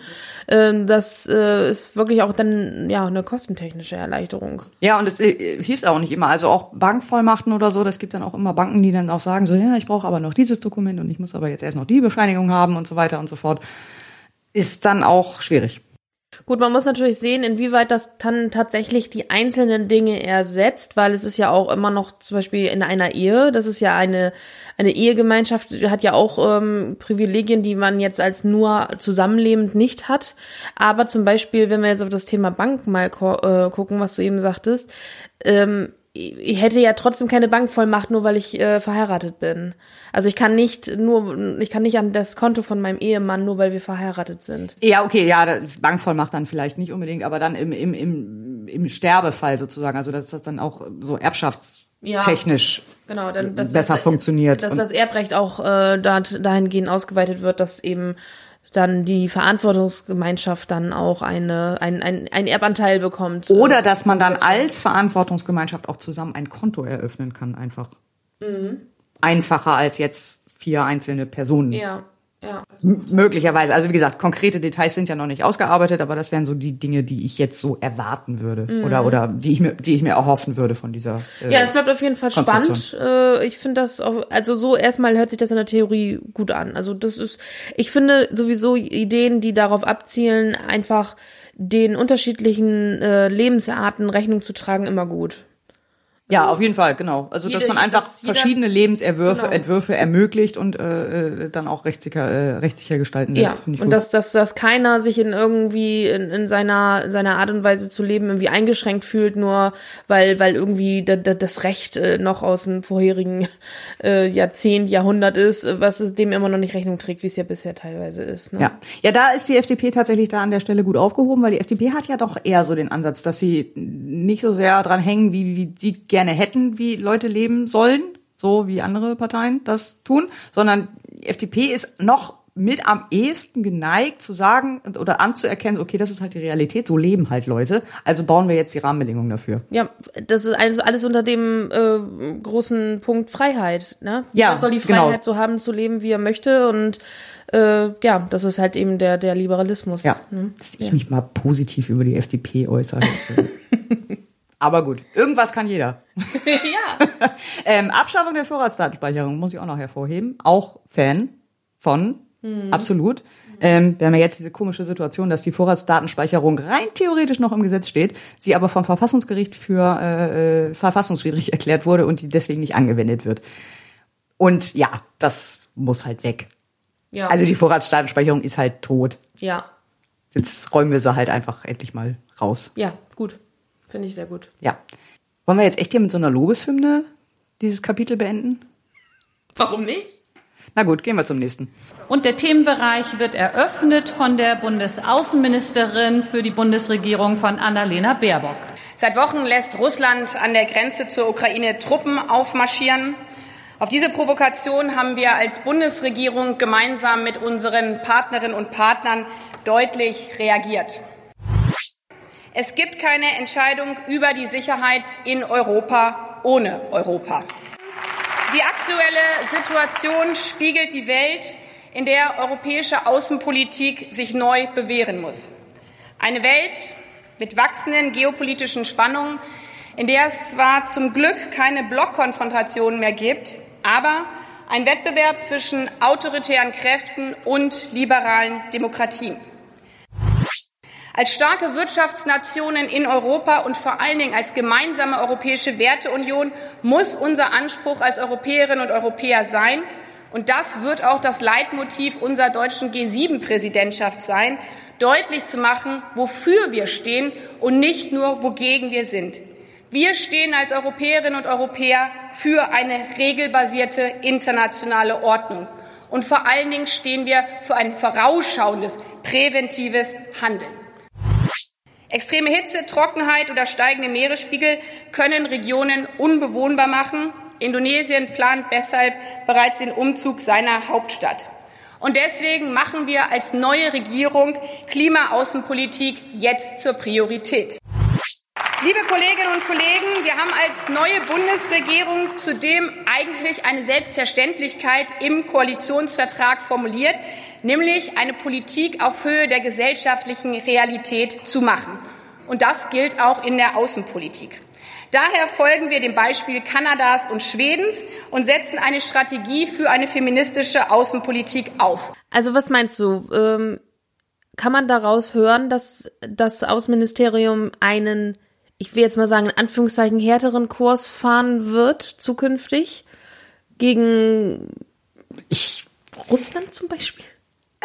Ähm, das äh, ist wirklich auch dann ja eine kostentechnische Erleichterung. Ja, und es äh, hilft auch nicht immer. Also auch Bankvollmachten oder so, das gibt dann auch immer Banken, die dann auch sagen, so, ja, ich brauche aber noch dieses Dokument und ich muss aber jetzt erst noch die Bescheinigung haben und so weiter und so fort. Ist dann auch schwierig. Gut, man muss natürlich sehen, inwieweit das dann tatsächlich die einzelnen Dinge ersetzt, weil es ist ja auch immer noch zum Beispiel in einer Ehe, das ist ja eine, eine Ehegemeinschaft, hat ja auch ähm, Privilegien, die man jetzt als nur zusammenlebend nicht hat. Aber zum Beispiel, wenn wir jetzt auf das Thema Bank mal äh, gucken, was du eben sagtest, ähm, ich hätte ja trotzdem keine Bankvollmacht, nur weil ich äh, verheiratet bin. Also ich kann nicht nur, ich kann nicht an das Konto von meinem Ehemann, nur weil wir verheiratet sind. Ja, okay, ja, Bankvollmacht dann vielleicht nicht unbedingt, aber dann im, im, im, im Sterbefall sozusagen, also dass das dann auch so erbschaftstechnisch Genau, dann besser das, funktioniert. Dass das Erbrecht auch äh, dahingehend ausgeweitet wird, dass eben dann die Verantwortungsgemeinschaft dann auch eine, ein, ein, ein Erbanteil bekommt. Oder dass man dann als Verantwortungsgemeinschaft auch zusammen ein Konto eröffnen kann, einfach. Einfacher als jetzt vier einzelne Personen. Ja, ja. M möglicherweise. Also wie gesagt, konkrete Details sind ja noch nicht ausgearbeitet, aber das wären so die Dinge, die ich jetzt so erwarten würde. Oder, oder die ich mir, die ich mir erhoffen würde von dieser. Äh, Ja, es bleibt auf jeden Fall spannend. Äh, ich finde das auch, also so erstmal hört sich das in der Theorie gut an. Also das ist, ich finde sowieso Ideen, die darauf abzielen, einfach den unterschiedlichen äh, Lebensarten Rechnung zu tragen, immer gut. Ja, auf jeden Fall, genau. Also dass Jede- man einfach dass jeder- verschiedene Lebensentwürfe Genau. Entwürfe ermöglicht und äh, äh, dann auch rechtssicher, äh, rechtssicher gestalten lässt. Ja, und gut. dass, dass, dass keiner sich in irgendwie in, in seiner, seiner Art und Weise zu leben irgendwie eingeschränkt fühlt, nur weil, weil irgendwie da, da, das Recht äh, noch aus dem vorherigen äh, Jahrzehnt, Jahrhundert ist, was es dem immer noch nicht Rechnung trägt, wie es ja bisher teilweise ist. Ne? Ja. ja, da ist die FDP tatsächlich da an der Stelle gut aufgehoben, weil die FDP hat ja doch eher so den Ansatz, dass sie nicht so sehr dran hängen, wie, wie sie gerne hätten, wie Leute leben sollen, so wie andere Parteien das tun, sondern die FDP ist noch mit am ehesten geneigt zu sagen oder anzuerkennen, okay, das ist halt die Realität, so leben halt Leute, also bauen wir jetzt die Rahmenbedingungen dafür. Ja, das ist alles, alles unter dem äh, großen Punkt Freiheit. Ne? Ja, Man soll die genau. Freiheit so haben, zu leben, wie er möchte und äh, ja, das ist halt eben der, der Liberalismus. Ja, Ne? dass ich mich mal positiv über die FDP äußere. Aber gut, irgendwas kann jeder. ja. Ähm, Abschaffung der Vorratsdatenspeicherung muss ich auch noch hervorheben. Auch Fan von, absolut. Ähm, wir haben ja jetzt diese komische Situation, dass die Vorratsdatenspeicherung rein theoretisch noch im Gesetz steht, sie aber vom Verfassungsgericht für äh, äh, verfassungswidrig erklärt wurde und die deswegen nicht angewendet wird. Und ja, das muss halt weg. ja. Also die Vorratsdatenspeicherung ist halt tot. ja. Jetzt räumen wir sie halt einfach endlich mal raus. Ja, gut. Finde ich sehr gut. Ja. Wollen wir jetzt echt hier mit so einer Lobeshymne dieses Kapitel beenden? Warum nicht? Na gut, gehen wir zum nächsten. Und der Themenbereich wird eröffnet von der Bundesaußenministerin für die Bundesregierung von Annalena Baerbock. Seit Wochen lässt Russland an der Grenze zur Ukraine Truppen aufmarschieren. Auf diese Provokation haben wir als Bundesregierung gemeinsam mit unseren Partnerinnen und Partnern deutlich reagiert. Es gibt keine Entscheidung über die Sicherheit in Europa ohne Europa. Die aktuelle Situation spiegelt die Welt, in der europäische Außenpolitik sich neu bewähren muss. Eine Welt mit wachsenden geopolitischen Spannungen, in der es zwar zum Glück keine Blockkonfrontationen mehr gibt, aber ein Wettbewerb zwischen autoritären Kräften und liberalen Demokratien. Als starke Wirtschaftsnationen in Europa und vor allen Dingen als gemeinsame europäische Werteunion muss unser Anspruch als Europäerinnen und Europäer sein, und das wird auch das Leitmotiv unserer deutschen G7-Präsidentschaft sein, deutlich zu machen, wofür wir stehen und nicht nur, wogegen wir sind. Wir stehen als Europäerinnen und Europäer für eine regelbasierte internationale Ordnung. Und vor allen Dingen stehen wir für ein vorausschauendes, präventives Handeln. Extreme Hitze, Trockenheit oder steigende Meeresspiegel können Regionen unbewohnbar machen. Indonesien plant deshalb bereits den Umzug seiner Hauptstadt. Und deswegen machen wir als neue Regierung Klimaaußenpolitik jetzt zur Priorität. Liebe Kolleginnen und Kollegen, wir haben als neue Bundesregierung zudem eigentlich eine Selbstverständlichkeit im Koalitionsvertrag formuliert, nämlich eine Politik auf Höhe der gesellschaftlichen Realität zu machen. Und das gilt auch in der Außenpolitik. Daher folgen wir dem Beispiel Kanadas und Schwedens und setzen eine Strategie für eine feministische Außenpolitik auf. Also was meinst du? Ähm, kann man daraus hören, dass das Außenministerium einen, ich will jetzt mal sagen, in Anführungszeichen härteren Kurs fahren wird zukünftig gegen Ich, Russland zum Beispiel?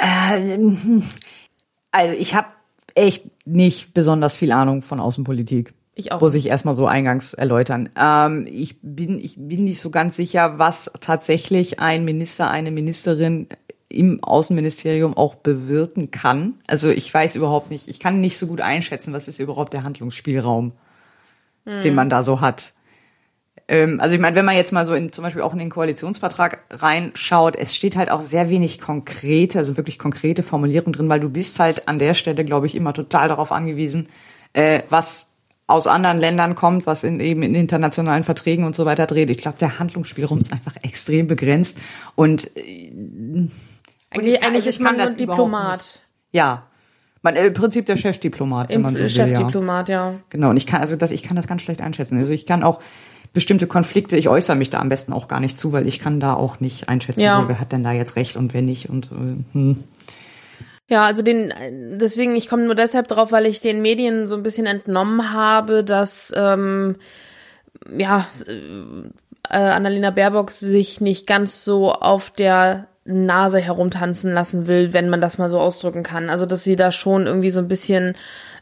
Äh, also ich habe echt nicht besonders viel Ahnung von Außenpolitik. Ich auch Muss ich erstmal so eingangs erläutern. Ähm, ich bin, ich bin nicht so ganz sicher, was tatsächlich ein Minister, eine Ministerin im Außenministerium auch bewirken kann. Also ich weiß überhaupt nicht, ich kann nicht so gut einschätzen, was ist überhaupt der Handlungsspielraum, den man da so hat. Ähm, also ich meine, wenn man jetzt mal so in zum Beispiel auch in den Koalitionsvertrag reinschaut, es steht halt auch sehr wenig konkrete, also wirklich konkrete Formulierungen drin, weil du bist halt an der Stelle, glaube ich, immer total darauf angewiesen, äh, was aus anderen Ländern kommt, was in eben in internationalen Verträgen und so weiter dreht. Ich glaube, der Handlungsspielraum ist einfach extrem begrenzt und äh, Eigentlich, ich kann- eigentlich ich ist man nur Diplomat. ja, man äh, im Prinzip der Chefdiplomat, wenn Im man so will, ja. Chefdiplomat, ja. Genau, und ich kann also das, ich kann das ganz schlecht einschätzen. Also ich kann auch bestimmte Konflikte, ich äußere mich da am besten auch gar nicht zu, weil ich kann da auch nicht einschätzen, Ja. so, wer hat denn da jetzt recht und wer nicht und äh, hm. Ja, also den, deswegen, ich komme nur deshalb drauf, weil ich den Medien so ein bisschen entnommen habe, dass ähm, ja äh, Annalena Baerbock sich nicht ganz so auf der Nase herumtanzen lassen will, wenn man das mal so ausdrücken kann. Also dass sie da schon irgendwie so ein bisschen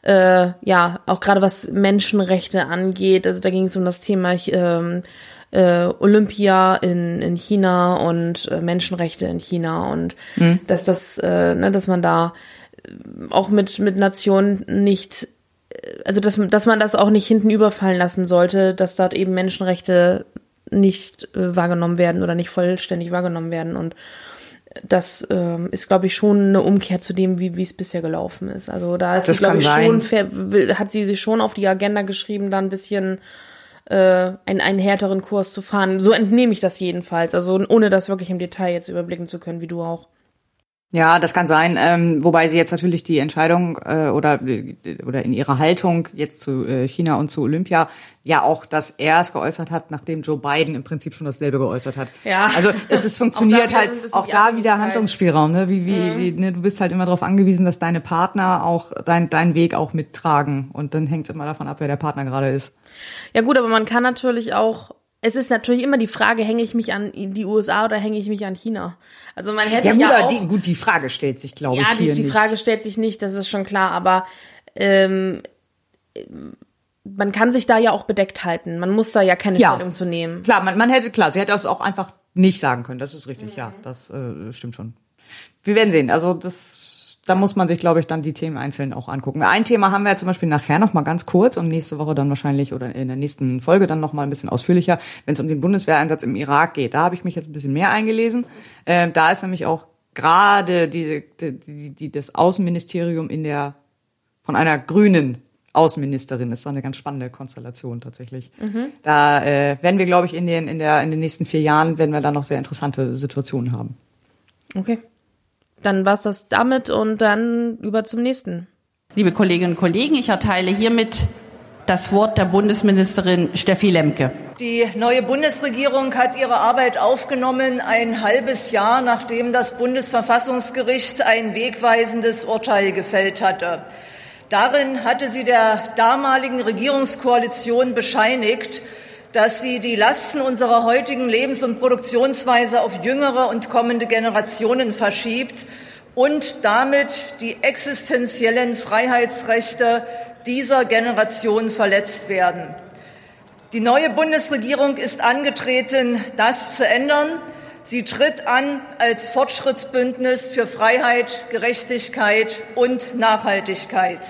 äh, ja auch gerade was Menschenrechte angeht. Also da ging es um das Thema ähm, äh, Olympia in, in China und äh, Menschenrechte in China und dass das, äh, ne, dass man da äh, auch mit, mit Nationen nicht, äh, also dass, dass man das auch nicht hinten überfallen lassen sollte, dass dort eben Menschenrechte nicht äh, wahrgenommen werden oder nicht vollständig wahrgenommen werden und das ähm, ist, glaube ich, schon eine Umkehr zu dem, wie es bisher gelaufen ist. Also da ist Das sie, glaube ich, schon, hat sie sich schon auf die Agenda geschrieben, da ein bisschen äh, einen, einen härteren Kurs zu fahren. So entnehme ich das jedenfalls. Also ohne das wirklich im Detail jetzt überblicken zu können, wie du auch. Ja, das kann sein. Ähm, wobei sie jetzt natürlich die Entscheidung äh, oder oder in ihrer Haltung jetzt zu äh, China und zu Olympia ja auch das erst geäußert hat, nachdem Joe Biden im Prinzip schon dasselbe geäußert hat. Ja. Also es ist funktioniert Auch da halt so auch wieder. Handlungsspielraum. Ne? Wie wie, wie ne? du bist halt immer darauf angewiesen, dass deine Partner auch dein deinen Weg auch mittragen und dann hängt es immer davon ab, wer der Partner gerade ist. Ja gut, aber man kann natürlich auch. Es ist natürlich immer die Frage, hänge ich mich an die USA oder hänge ich mich an China? Also man hätte Ja ja, gut, aber auch, die, gut, die Frage stellt sich, glaube ja, ich, hier die, die nicht. Frage stellt sich nicht, das ist schon klar, aber ähm, man kann sich da ja auch bedeckt halten. Man muss da ja keine Ja. Stellung zu nehmen. Klar, man, man hätte, klar, sie hätte das auch einfach nicht sagen können. Das ist richtig, ja. Das äh, stimmt schon. Wir werden sehen. Also das, da muss man sich, glaube ich, dann die Themen einzeln auch angucken. Ein Thema haben wir ja zum Beispiel nachher noch mal ganz kurz und nächste Woche dann wahrscheinlich oder in der nächsten Folge dann noch mal ein bisschen ausführlicher, wenn es um den Bundeswehreinsatz im Irak geht. Da habe ich mich jetzt ein bisschen mehr eingelesen. Äh, da ist nämlich auch gerade die, die, die, die, das Außenministerium in der von einer grünen Außenministerin. Das ist eine ganz spannende Konstellation tatsächlich. Da äh, werden wir, glaube ich, in den, in, der, in den nächsten vier Jahren werden wir da noch sehr interessante Situationen haben. Okay. Dann war's das damit und dann über zum nächsten. Liebe Kolleginnen und Kollegen, ich erteile hiermit das Wort der Bundesministerin Steffi Lemke. Die neue Bundesregierung hat ihre Arbeit aufgenommen, ein halbes Jahr nachdem das Bundesverfassungsgericht ein wegweisendes Urteil gefällt hatte. Darin hatte sie der damaligen Regierungskoalition bescheinigt, dass sie die Lasten unserer heutigen Lebens- und Produktionsweise auf jüngere und kommende Generationen verschiebt und damit die existenziellen Freiheitsrechte dieser Generation verletzt werden. Die neue Bundesregierung ist angetreten, das zu ändern. Sie tritt an als Fortschrittsbündnis für Freiheit, Gerechtigkeit und Nachhaltigkeit.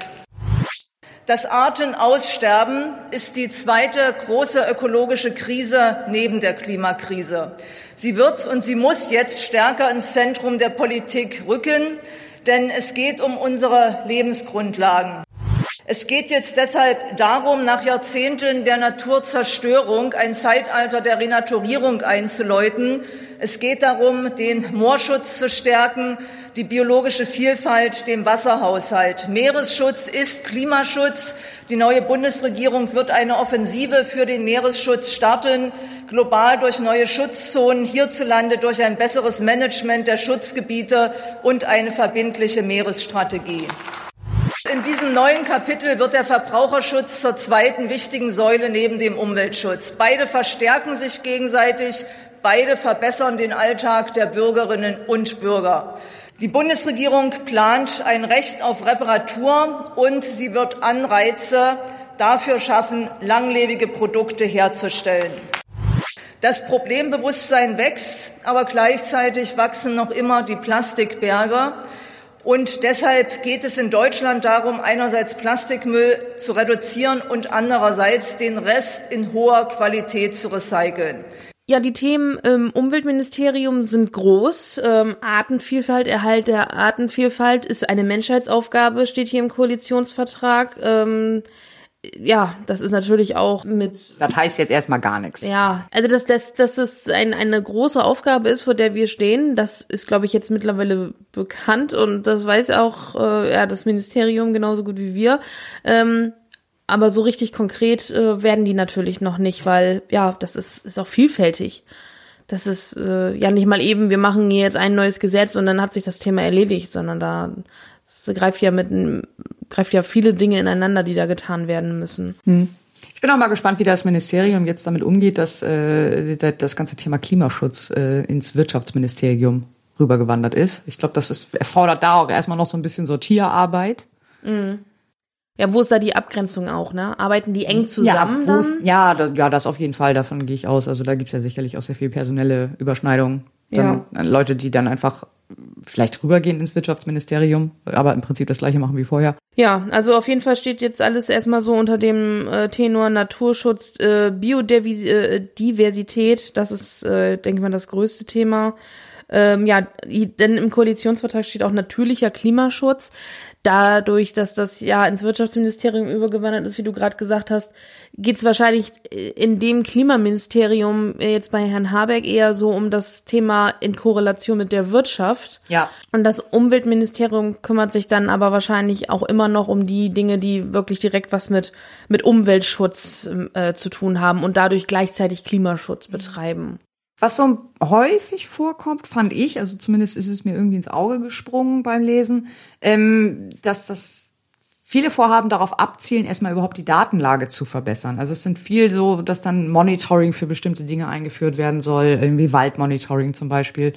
Das Artenaussterben ist die zweite große ökologische Krise neben der Klimakrise. Sie wird und sie muss jetzt stärker ins Zentrum der Politik rücken, denn es geht um unsere Lebensgrundlagen. Es geht jetzt deshalb darum, nach Jahrzehnten der Naturzerstörung ein Zeitalter der Renaturierung einzuläuten. Es geht darum, den Moorschutz zu stärken, die biologische Vielfalt, den Wasserhaushalt. Meeresschutz ist Klimaschutz. Die neue Bundesregierung wird eine Offensive für den Meeresschutz starten, global durch neue Schutzzonen, hierzulande durch ein besseres Management der Schutzgebiete und eine verbindliche Meeresstrategie. In diesem neuen Kapitel wird der Verbraucherschutz zur zweiten wichtigen Säule neben dem Umweltschutz. Beide verstärken sich gegenseitig, beide verbessern den Alltag der Bürgerinnen und Bürger. Die Bundesregierung plant ein Recht auf Reparatur und sie wird Anreize dafür schaffen, langlebige Produkte herzustellen. Das Problembewusstsein wächst, aber gleichzeitig wachsen noch immer die Plastikberge. Und deshalb geht es in Deutschland darum, einerseits Plastikmüll zu reduzieren und andererseits den Rest in hoher Qualität zu recyceln. Ja, die Themen im Umweltministerium sind groß. Ähm, Artenvielfalt, Erhalt der Artenvielfalt ist eine Menschheitsaufgabe, steht hier im Koalitionsvertrag. Ähm, ja, das ist natürlich auch mit Das heißt jetzt erstmal gar nichts. Ja, also dass, dass, dass es ein, eine große Aufgabe ist, vor der wir stehen, das ist, glaube ich, jetzt mittlerweile bekannt und das weiß auch äh, ja, das Ministerium genauso gut wie wir. Ähm, aber so richtig konkret äh, werden die natürlich noch nicht, weil ja, das ist, ist auch vielfältig. Das ist äh, ja nicht mal eben, wir machen hier jetzt ein neues Gesetz und dann hat sich das Thema erledigt, sondern da es greift ja mit greift ja viele Dinge ineinander, die da getan werden müssen. Hm. Ich bin auch mal gespannt, wie das Ministerium jetzt damit umgeht, dass äh, das ganze Thema Klimaschutz äh, ins Wirtschaftsministerium rübergewandert ist. Ich glaube, das ist, erfordert da auch erstmal noch so ein bisschen Sortierarbeit. Mhm. Ja, wo ist da die Abgrenzung auch, ne? Arbeiten die eng zusammen ja, dann? Ja, da, ja, das auf jeden Fall, davon gehe ich aus. Also da gibt's ja sicherlich auch sehr viel personelle Überschneidung. Dann Ja. Leute, die dann einfach vielleicht rübergehen ins Wirtschaftsministerium, aber im Prinzip das gleiche machen wie vorher. Ja, also auf jeden Fall steht jetzt alles erstmal so unter dem äh, Tenor Naturschutz, äh, Biodiversität, das ist, äh, denke ich mal, das größte Thema. Ähm, ja, denn im Koalitionsvertrag steht auch natürlicher Klimaschutz. Dadurch, dass das ja ins Wirtschaftsministerium übergewandert ist, wie du gerade gesagt hast, geht es wahrscheinlich in dem Klimaministerium jetzt bei Herrn Habeck eher so um das Thema in Korrelation mit der Wirtschaft. Ja. Und das Umweltministerium kümmert sich dann aber wahrscheinlich auch immer noch um die Dinge, die wirklich direkt was mit, mit Umweltschutz äh, zu tun haben und dadurch gleichzeitig Klimaschutz betreiben. Was so häufig vorkommt, fand ich, also zumindest ist es mir irgendwie ins Auge gesprungen beim Lesen, ähm, dass das viele Vorhaben darauf abzielen, erstmal überhaupt die Datenlage zu verbessern. Also es sind viel so, dass dann Monitoring für bestimmte Dinge eingeführt werden soll, irgendwie Waldmonitoring zum Beispiel,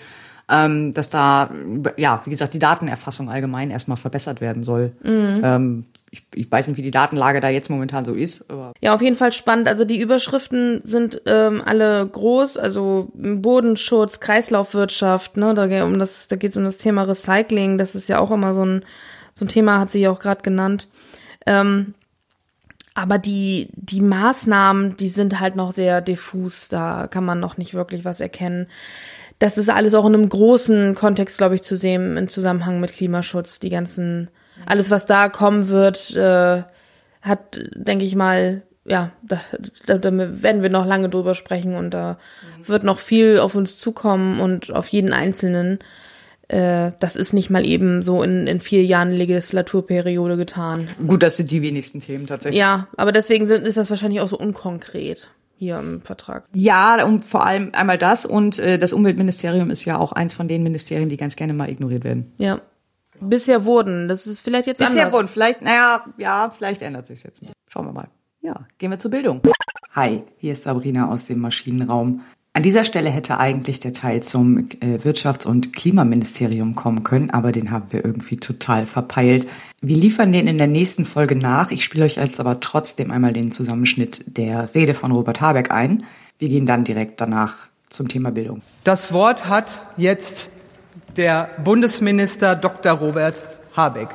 ähm, dass da, ja, wie gesagt, die Datenerfassung allgemein erstmal verbessert werden soll. Mhm. Ich, ich weiß nicht, wie die Datenlage da jetzt momentan so ist. Aber ja, auf jeden Fall spannend. Also die Überschriften sind ähm, alle groß, also Bodenschutz, Kreislaufwirtschaft, ne, da, um das, da geht es um das Thema Recycling, das ist ja auch immer so ein, so ein Thema, hat sie ja auch gerade genannt. Ähm, aber die, die Maßnahmen, die sind halt noch sehr diffus, da kann man noch nicht wirklich was erkennen. Das ist alles auch in einem großen Kontext, glaube ich, zu sehen, im Zusammenhang mit Klimaschutz, die ganzen alles, was da kommen wird, äh, hat, denke ich mal, ja, da, da, da werden wir noch lange drüber sprechen und da wird noch viel auf uns zukommen und auf jeden Einzelnen. Äh, das ist nicht mal eben so in, in vier Jahren Legislaturperiode getan. Gut, das sind die wenigsten Themen tatsächlich. Ja, aber deswegen sind, ist das wahrscheinlich auch so unkonkret hier im Vertrag. Ja, und vor allem einmal das und äh, das Umweltministerium ist ja auch eins von den Ministerien, die ganz gerne mal ignoriert werden. Ja. Bisher wurden. Das ist vielleicht jetzt Bisher anders. wurden. Vielleicht, naja, ja, vielleicht ändert sich jetzt. Schauen wir mal. Ja, gehen wir zur Bildung. Hi, hier ist Sabrina aus dem Maschinenraum. An dieser Stelle hätte eigentlich der Teil zum äh, Wirtschafts- und Klimaministerium kommen können, aber den haben wir irgendwie total verpeilt. Wir liefern den in der nächsten Folge nach. Ich spiele euch jetzt aber trotzdem einmal den Zusammenschnitt der Rede von Robert Habeck ein. Wir gehen dann direkt danach zum Thema Bildung. Das Wort hat jetzt der Bundesminister Dr. Robert Habeck.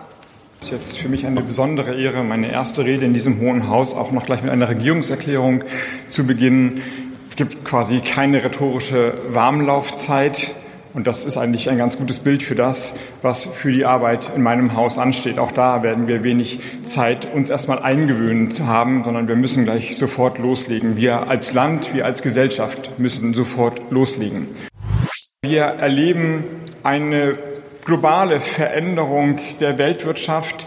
Es ist jetzt für mich eine besondere Ehre, meine erste Rede in diesem Hohen Haus auch noch gleich mit einer Regierungserklärung zu beginnen. Es gibt quasi keine rhetorische Warmlaufzeit. Und das ist eigentlich ein ganz gutes Bild für das, was für die Arbeit in meinem Haus ansteht. Auch da werden wir wenig Zeit, uns erstmal eingewöhnen zu haben, sondern wir müssen gleich sofort loslegen. Wir als Land, wir als Gesellschaft müssen sofort loslegen. Wir erleben eine globale Veränderung der Weltwirtschaft,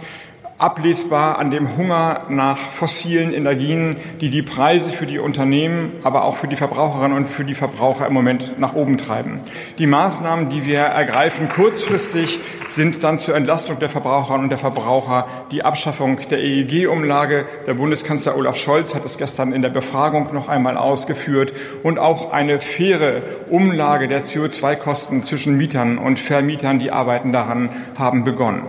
ablesbar an dem Hunger nach fossilen Energien, die die Preise für die Unternehmen, aber auch für die Verbraucherinnen und für die Verbraucher im Moment nach oben treiben. Die Maßnahmen, die wir ergreifen kurzfristig, sind dann zur Entlastung der Verbraucherinnen und der Verbraucher die Abschaffung der EEG-Umlage. Der Bundeskanzler Olaf Scholz hat es gestern in der Befragung noch einmal ausgeführt und auch eine faire Umlage der CO2-Kosten zwischen Mietern und Vermietern, die arbeiten daran, haben begonnen.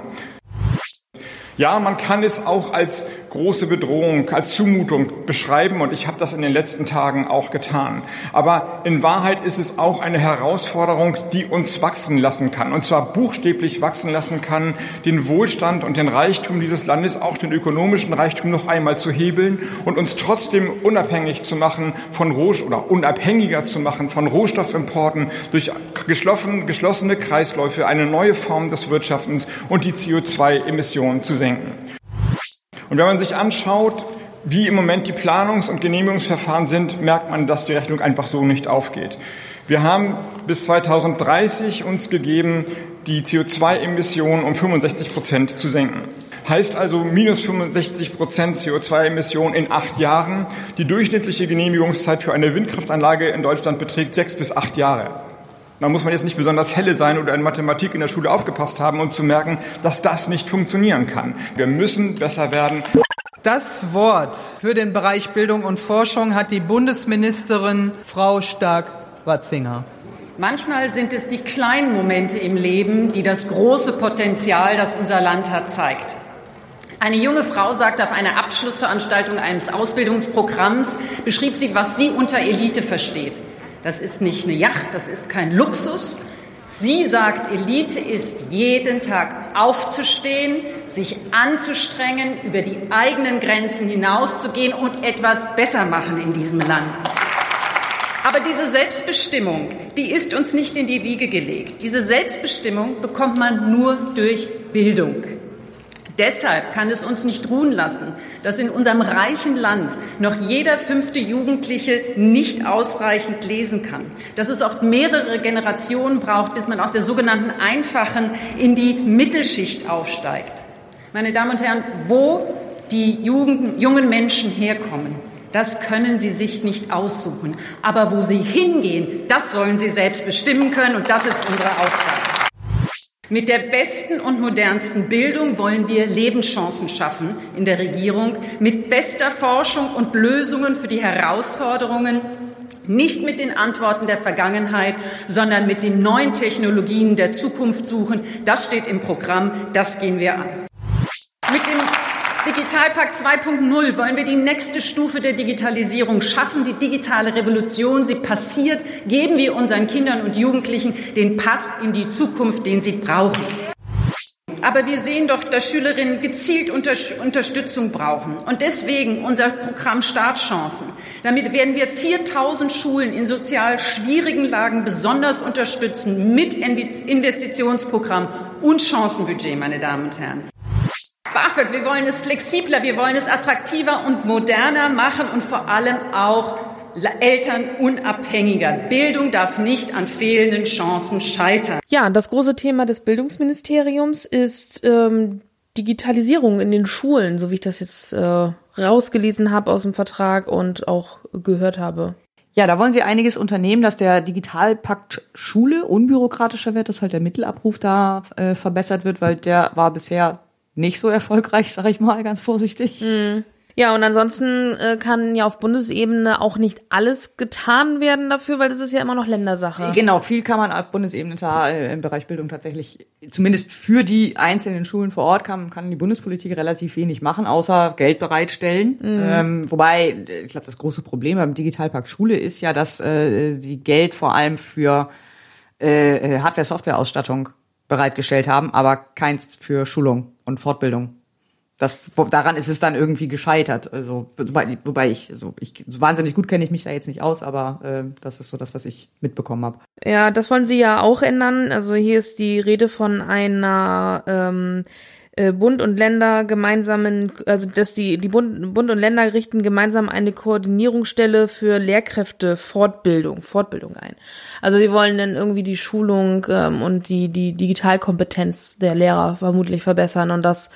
Ja, man kann es auch als große Bedrohung, als Zumutung beschreiben und ich habe das in den letzten Tagen auch getan. Aber in Wahrheit ist es auch eine Herausforderung, die uns wachsen lassen kann und zwar buchstäblich wachsen lassen kann, den Wohlstand und den Reichtum dieses Landes, auch den ökonomischen Reichtum noch einmal zu hebeln und uns trotzdem unabhängig zu machen von Rohstoff oder unabhängiger zu machen von Rohstoffimporten durch geschlossene, geschlossene Kreisläufe, eine neue Form des Wirtschaftens und die CO2-Emissionen zu senken. Und wenn man sich anschaut, wie im Moment die Planungs- und Genehmigungsverfahren sind, merkt man, dass die Rechnung einfach so nicht aufgeht. Wir haben bis 2030 uns gegeben, die CO2-Emissionen um 65 Prozent zu senken. Heißt also minus 65 Prozent CO2-Emissionen in acht Jahren. Die durchschnittliche Genehmigungszeit für eine Windkraftanlage in Deutschland beträgt sechs bis acht Jahre. Da muss man jetzt nicht besonders helle sein oder in Mathematik in der Schule aufgepasst haben, um zu merken, dass das nicht funktionieren kann. Wir müssen besser werden. Das Wort für den Bereich Bildung und Forschung hat die Bundesministerin Frau Stark-Watzinger. Manchmal sind es die kleinen Momente im Leben, die das große Potenzial, das unser Land hat, zeigt. Eine junge Frau sagte auf einer Abschlussveranstaltung eines Ausbildungsprogramms, beschrieb sie, was sie unter Elite versteht. Das ist nicht eine Yacht, das ist kein Luxus. Sie sagt, Elite ist jeden Tag aufzustehen, sich anzustrengen, über die eigenen Grenzen hinauszugehen und etwas besser machen in diesem Land. Aber diese Selbstbestimmung, die ist uns nicht in die Wiege gelegt. Diese Selbstbestimmung bekommt man nur durch Bildung. Deshalb kann es uns nicht ruhen lassen, dass in unserem reichen Land noch jeder fünfte Jugendliche nicht ausreichend lesen kann, dass es oft mehrere Generationen braucht, bis man aus der sogenannten einfachen in die Mittelschicht aufsteigt. Meine Damen und Herren, wo die Jugend, jungen Menschen herkommen, das können sie sich nicht aussuchen. Aber wo sie hingehen, das sollen sie selbst bestimmen können und das ist unsere Aufgabe. Mit der besten und modernsten Bildung wollen wir Lebenschancen schaffen in der Regierung, mit bester Forschung und Lösungen für die Herausforderungen, nicht mit den Antworten der Vergangenheit, sondern mit den neuen Technologien der Zukunft suchen. Das steht im Programm, das gehen wir an. Digitalpakt 2.0 wollen wir die nächste Stufe der Digitalisierung schaffen, die digitale Revolution. Sie passiert. Geben wir unseren Kindern und Jugendlichen den Pass in die Zukunft, den sie brauchen. Aber wir sehen doch, dass Schülerinnen gezielt Unterstützung brauchen. Und deswegen unser Programm Startchancen. Damit werden wir 4000 Schulen in sozial schwierigen Lagen besonders unterstützen mit Investitionsprogramm und Chancenbudget, meine Damen und Herren. BAföG, wir wollen es flexibler, wir wollen es attraktiver und moderner machen und vor allem auch elternunabhängiger. Bildung darf nicht an fehlenden Chancen scheitern. Ja, das große Thema des Bildungsministeriums ist ähm, Digitalisierung in den Schulen, so wie ich das jetzt äh, rausgelesen habe aus dem Vertrag und auch gehört habe. Ja, da wollen sie einiges unternehmen, dass der Digitalpakt Schule unbürokratischer wird, dass halt der Mittelabruf da äh, verbessert wird, weil der war bisher nicht so erfolgreich, sag ich mal, ganz vorsichtig. Mhm. Ja, und ansonsten äh, kann ja auf Bundesebene auch nicht alles getan werden dafür, weil das ist ja immer noch Ländersache. Genau, viel kann man auf Bundesebene äh, im Bereich Bildung tatsächlich, zumindest für die einzelnen Schulen vor Ort, kann, kann die Bundespolitik relativ wenig machen, außer Geld bereitstellen. Mhm. Ähm, wobei, ich glaube, das große Problem beim Digitalpakt Schule ist ja, dass äh, sie Geld vor allem für äh, äh Hardware-Software-Ausstattung bereitgestellt haben, aber keins für Schulung und Fortbildung. Das, daran ist es dann irgendwie gescheitert. Also, wobei, wobei ich, so, ich, wahnsinnig gut kenne ich mich da jetzt nicht aus, aber äh, das ist so das, was ich mitbekommen habe. Ja, das wollen sie ja auch ändern. Also hier ist die Rede von einer ähm, äh, Bund und Länder gemeinsamen, also dass die, die Bund, Bund und Länder richten gemeinsam eine Koordinierungsstelle für Lehrkräfte Fortbildung, Fortbildung ein. Also sie wollen dann irgendwie die Schulung ähm, und die, die Digitalkompetenz der Lehrer vermutlich verbessern und das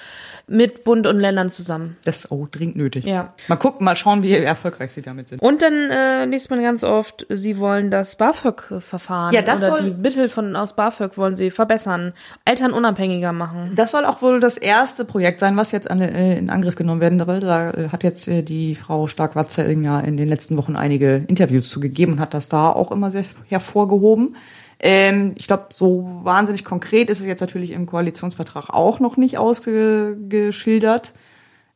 mit Bund und Ländern zusammen. Das ist auch dringend nötig. Ja. Mal gucken, mal schauen, wie erfolgreich sie damit sind. Und dann äh, liest man ganz oft, sie wollen das BAföG-Verfahren ja, das oder soll, die Mittel von aus BAföG wollen sie verbessern, Eltern unabhängiger machen. Das soll auch wohl das erste Projekt sein, was jetzt an, äh, in Angriff genommen werden soll. Da äh, hat jetzt äh, die Frau Stark-Watzinger in den letzten Wochen einige Interviews zugegeben und hat das da auch immer sehr hervorgehoben. Ähm, ich glaube, so wahnsinnig konkret ist es jetzt natürlich im Koalitionsvertrag auch noch nicht ausgeschildert.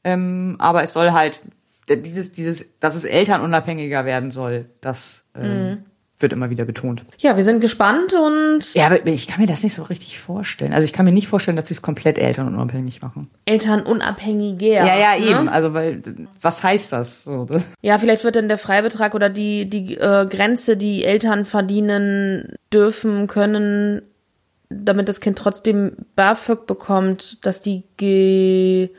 Ähm, aber es soll halt dieses, dieses, dass es elternunabhängiger werden soll, das ähm, mhm wird immer wieder betont. Ja, wir sind gespannt und. Ja, aber ich kann mir das nicht so richtig vorstellen. Also ich kann mir nicht vorstellen, dass sie es komplett elternunabhängig machen. Elternunabhängiger. Ja, ja, eben. Ne? Also weil, was heißt das? So, ne? Ja, vielleicht wird dann der Freibetrag oder die, die äh, Grenze, die Eltern verdienen dürfen, können, damit das Kind trotzdem BAföG bekommt, dass die gesenkt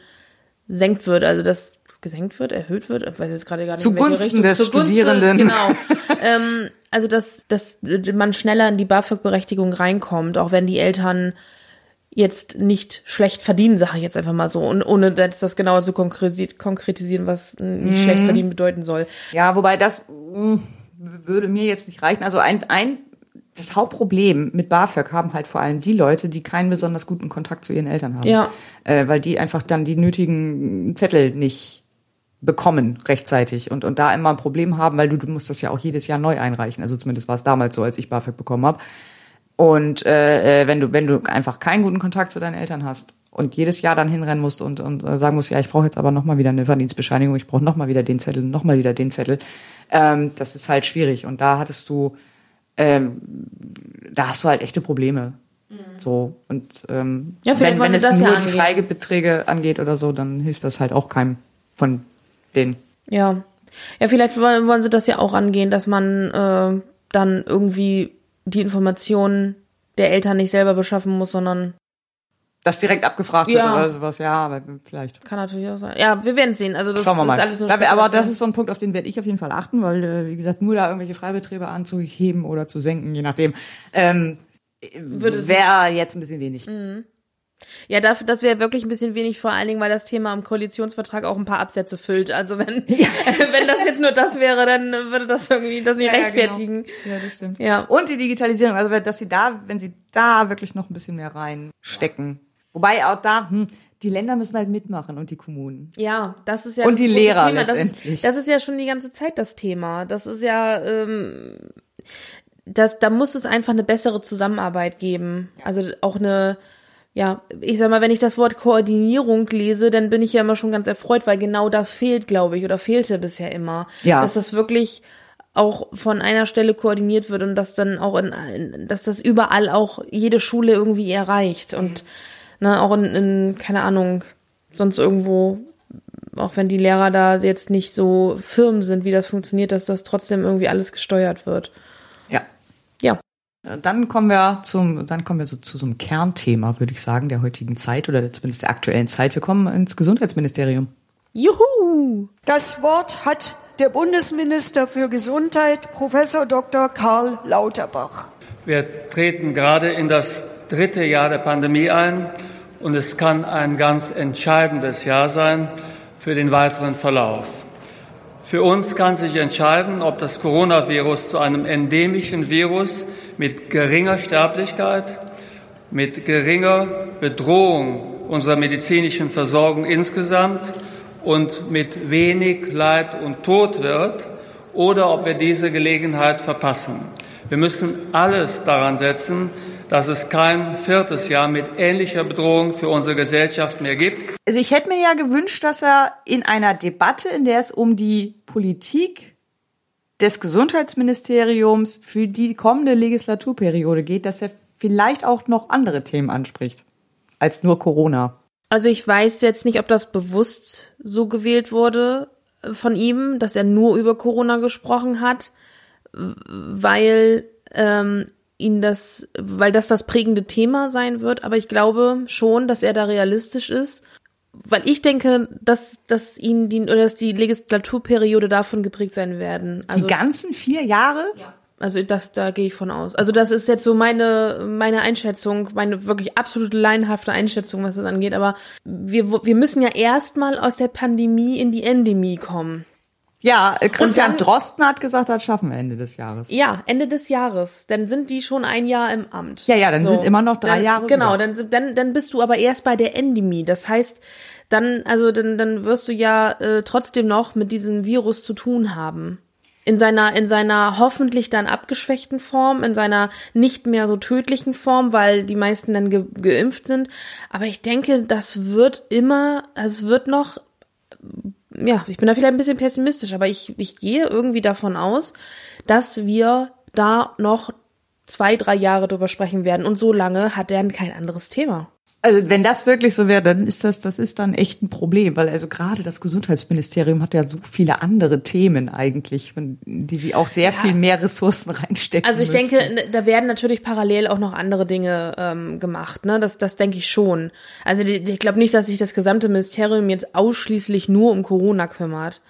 wird. Also dass gesenkt wird, erhöht wird, ich weiß jetzt gerade gar nicht, Zugunsten des Zugunsten, Studierenden. Genau. ähm, also dass, dass man schneller in die BAföG-Berechtigung reinkommt, auch wenn die Eltern jetzt nicht schlecht verdienen, sage ich jetzt einfach mal so, und ohne jetzt das genauer zu konkretisieren, was nicht mhm. schlecht verdienen bedeuten soll. Ja, wobei das mh, hm, würde mir jetzt nicht reichen. Also ein, ein das Hauptproblem mit BAföG haben halt vor allem die Leute, die keinen besonders guten Kontakt zu ihren Eltern haben. Ja. Äh, weil die einfach dann die nötigen Zettel nicht bekommen rechtzeitig und, und da immer ein Problem haben, weil du, du musst das ja auch jedes Jahr neu einreichen. Also zumindest war es damals so, als ich BAföG bekommen habe. Und äh, äh, wenn du wenn du einfach keinen guten Kontakt zu deinen Eltern hast und jedes Jahr dann hinrennen musst und, und äh, sagen musst, ja, ich brauche jetzt aber nochmal wieder eine Verdienstbescheinigung, ich brauche nochmal wieder den Zettel, nochmal wieder den Zettel, ähm, das ist halt schwierig. Und da hattest du, ähm, da hast du halt echte Probleme. Mhm. So und ähm, ja, wenn, wenn es nur ja die Freigebeträge angeht oder so, dann hilft das halt auch keinem von den. Ja. Ja, vielleicht wollen, sie das ja auch angehen, dass man äh, dann irgendwie die Informationen der Eltern nicht selber beschaffen muss, sondern das direkt abgefragt Ja. wird oder sowas, ja, aber vielleicht. kann natürlich auch sein. Ja, wir werden sehen. Also das, Schauen wir mal. ist alles nur aber das ist so ein Punkt, auf den werde ich auf jeden Fall achten, weil, äh, wie gesagt, nur da irgendwelche Freibetriebe anzuheben oder zu senken, je nachdem, ähm, Würde es wäre jetzt ein bisschen wenig. Mhm. Ja, das, das wäre wirklich ein bisschen wenig, vor allen Dingen, weil das Thema im Koalitionsvertrag auch ein paar Absätze füllt. Also wenn, wenn das jetzt nur das wäre, dann würde das irgendwie das nicht Ja, ja, rechtfertigen. genau. Ja, das stimmt. Ja. Und die Digitalisierung, also dass sie da, wenn sie da wirklich noch ein bisschen mehr reinstecken. Wobei auch da, hm, die Länder müssen halt mitmachen und die Kommunen. Ja, das ist ja Und das die Lehrer Thema. Das letztendlich. ist, das ist ja schon die ganze Zeit das Thema. Das ist ja, ähm, das, da muss es einfach eine bessere Zusammenarbeit geben. Also auch eine, ja, ich sag mal, wenn ich das Wort Koordinierung lese, dann bin ich ja immer schon ganz erfreut, weil genau das fehlt, glaube ich, oder fehlte bisher immer. Ja. Dass das wirklich auch von einer Stelle koordiniert wird und dass dann auch in, dass das überall auch jede Schule irgendwie erreicht und ne, auch in, in, keine Ahnung, sonst irgendwo, auch wenn die Lehrer da jetzt nicht so firm sind, wie das funktioniert, dass das trotzdem irgendwie alles gesteuert wird. Ja. Dann kommen wir zum, dann kommen wir so zu so einem Kernthema, würde ich sagen, der heutigen Zeit oder zumindest der aktuellen Zeit. Wir kommen ins Gesundheitsministerium. Juhu! Das Wort hat der Bundesminister für Gesundheit, Professor Dr. Karl Lauterbach. Wir treten gerade in das dritte Jahr der Pandemie ein und es kann ein ganz entscheidendes Jahr sein für den weiteren Verlauf. Für uns kann sich entscheiden, ob das Coronavirus zu einem endemischen Virus mit geringer Sterblichkeit, mit geringer Bedrohung unserer medizinischen Versorgung insgesamt und mit wenig Leid und Tod wird oder ob wir diese Gelegenheit verpassen. Wir müssen alles daran setzen, dass es kein viertes Jahr mit ähnlicher Bedrohung für unsere Gesellschaft mehr gibt. Also ich hätte mir ja gewünscht, dass er in einer Debatte, in der es um die Politik des Gesundheitsministeriums für die kommende Legislaturperiode geht, dass er vielleicht auch noch andere Themen anspricht als nur Corona. Also ich weiß jetzt nicht, ob das bewusst so gewählt wurde von ihm, dass er nur über Corona gesprochen hat, weil ähm, ihn das, weil das das prägende Thema sein wird. Aber ich glaube schon, dass er da realistisch ist, weil ich denke, dass dass ihn die oder dass die Legislaturperiode davon geprägt sein werden. Also die ganzen vier Jahre? Also das, da gehe ich von aus. Also das ist jetzt so meine meine Einschätzung, meine wirklich absolut laienhafte Einschätzung, was das angeht. Aber wir wir müssen ja erstmal aus der Pandemie in die Endemie kommen. Ja, äh, Christian dann- Drosten hat gesagt, das schaffen wir Ende des Jahres. Ja, Ende des Jahres. Dann sind die schon ein Jahr im Amt. Ja, ja, dann sind immer noch drei dann, Jahre Genau, dann, dann, dann bist du aber erst bei der Endemie. Das heißt, dann, also dann, dann wirst du ja äh, trotzdem noch mit diesem Virus zu tun haben. In seiner, in seiner hoffentlich dann abgeschwächten Form, in seiner nicht mehr so tödlichen Form, weil die meisten dann ge geimpft sind. Aber ich denke, das wird immer, es wird noch ja, ich bin da vielleicht ein bisschen pessimistisch, aber ich, ich gehe irgendwie davon aus, dass wir da noch zwei, drei Jahre drüber sprechen werden. Und so lange hat er kein anderes Thema. Also wenn das wirklich so wäre, dann ist das, das ist dann echt ein Problem, weil also gerade das Gesundheitsministerium hat ja so viele andere Themen eigentlich, die sie auch sehr viel mehr Ressourcen reinstecken. Also ich müssten. denke, da werden natürlich parallel auch noch andere Dinge ähm, gemacht. Ne? Das, das denke ich schon. Also die, ich glaube nicht, dass sich das gesamte Ministerium jetzt ausschließlich nur um Corona kümmert.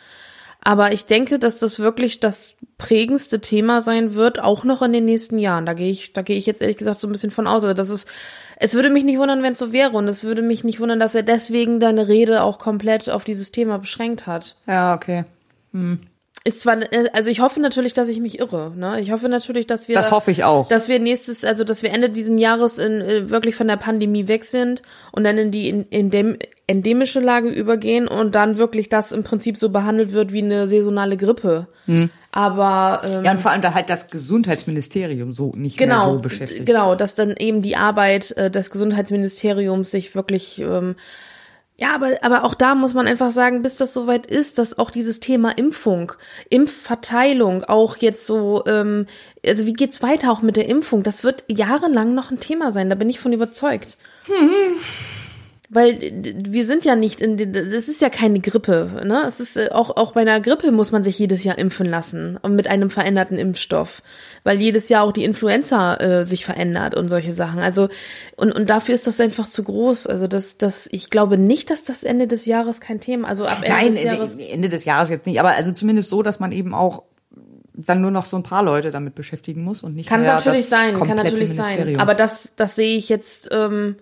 Aber ich denke, dass das wirklich das prägendste Thema sein wird, auch noch in den nächsten Jahren. Da gehe ich, da gehe ich jetzt ehrlich gesagt so ein bisschen von aus. Also das ist, es würde mich nicht wundern, wenn es so wäre. Und es würde mich nicht wundern, dass er deswegen deine Rede auch komplett auf dieses Thema beschränkt hat. Ja, okay. Hm. Ist zwar, also ich hoffe natürlich, dass ich mich irre. Ne? Ich hoffe natürlich, dass wir. Das hoffe ich auch. Dass wir nächstes, also dass wir Ende diesen Jahres in, äh, wirklich von der Pandemie weg sind und dann in die in, in dem endemische Lage übergehen und dann wirklich das im Prinzip so behandelt wird wie eine saisonale Grippe. Hm. Aber ähm, Ja, und vor allem da halt das Gesundheitsministerium so nicht genau, mehr so beschäftigt. Genau, dass dann eben die Arbeit äh, des Gesundheitsministeriums sich wirklich ähm, ja, aber, aber auch da muss man einfach sagen, bis das soweit ist, dass auch dieses Thema Impfung, Impfverteilung auch jetzt so, ähm, also wie geht's weiter auch mit der Impfung? Das wird jahrelang noch ein Thema sein, da bin ich von überzeugt. Weil wir sind ja nicht in das ist ja keine Grippe, ne? Es ist äh, auch auch bei einer Grippe muss man sich jedes Jahr impfen lassen und mit einem veränderten Impfstoff, weil jedes Jahr auch die Influenza äh, sich verändert und solche Sachen. Also und und dafür ist das einfach zu groß. Also das das ich glaube nicht, dass das Ende des Jahres kein Thema, also ab Ende Nein, des Jahres Ende, Ende des Jahres jetzt nicht, aber also zumindest so, dass man eben auch dann nur noch so ein paar Leute damit beschäftigen muss und nicht kann mehr natürlich das sein, kann komplette natürlich sein. Ministerium. Aber das das sehe ich jetzt ähm,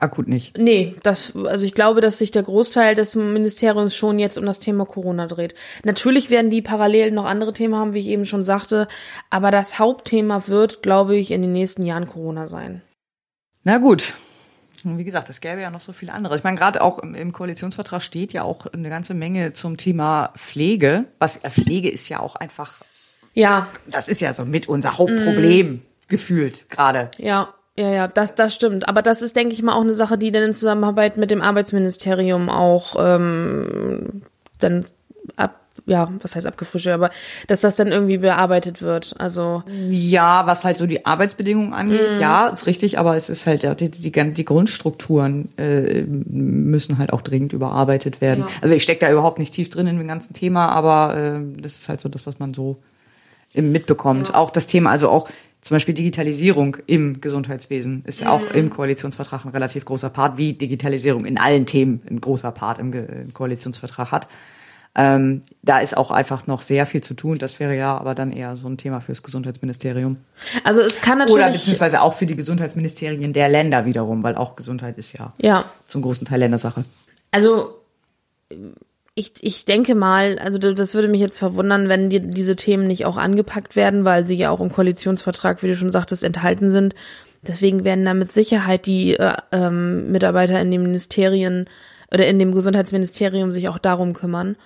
akut nicht. Nee, das, also ich glaube, dass sich der Großteil des Ministeriums schon jetzt um das Thema Corona dreht. Natürlich werden die parallel noch andere Themen haben, wie ich eben schon sagte, aber das Hauptthema wird, glaube ich, in den nächsten Jahren Corona sein. Na gut. Wie gesagt, es gäbe ja noch so viele andere. Ich meine, gerade auch im, Koalitionsvertrag steht ja auch eine ganze Menge zum Thema Pflege. Was äh, Pflege ist ja auch einfach. Ja. Das ist ja so mit unser Hauptproblem Mm. gefühlt gerade. Ja, ja, ja, das, das stimmt. Aber das ist, denke ich mal, auch eine Sache, die dann in Zusammenarbeit mit dem Arbeitsministerium auch ähm, dann ab, ja, was heißt abgefrischt, aber dass das dann irgendwie bearbeitet wird. Also Ja, was halt so die Arbeitsbedingungen angeht, Mhm. ja, ist richtig, aber es ist halt ja, die, die, die Grundstrukturen äh, müssen halt auch dringend überarbeitet werden. Ja. Also ich stecke da überhaupt nicht tief drin in dem ganzen Thema, aber äh, das ist halt so das, was man so mitbekommt. Auch das Thema, also auch zum Beispiel Digitalisierung im Gesundheitswesen ist ja auch im Koalitionsvertrag ein relativ großer Part, wie Digitalisierung in allen Themen ein großer Part im, Ge im Koalitionsvertrag hat. Ähm, da ist auch einfach noch sehr viel zu tun. Das wäre ja aber dann eher so ein Thema fürs Gesundheitsministerium. Also es kann natürlich Oder beziehungsweise auch für die Gesundheitsministerien der Länder wiederum, weil auch Gesundheit ist ja, Ja. zum großen Teil Ländersache. Also ich, ich denke mal, also das würde mich jetzt verwundern, wenn die, diese Themen nicht auch angepackt werden, weil sie ja auch im Koalitionsvertrag, wie du schon sagtest, enthalten sind. Deswegen werden da mit Sicherheit die äh, ähm, Mitarbeiter in den Ministerien oder in dem Gesundheitsministerium sich auch darum kümmern.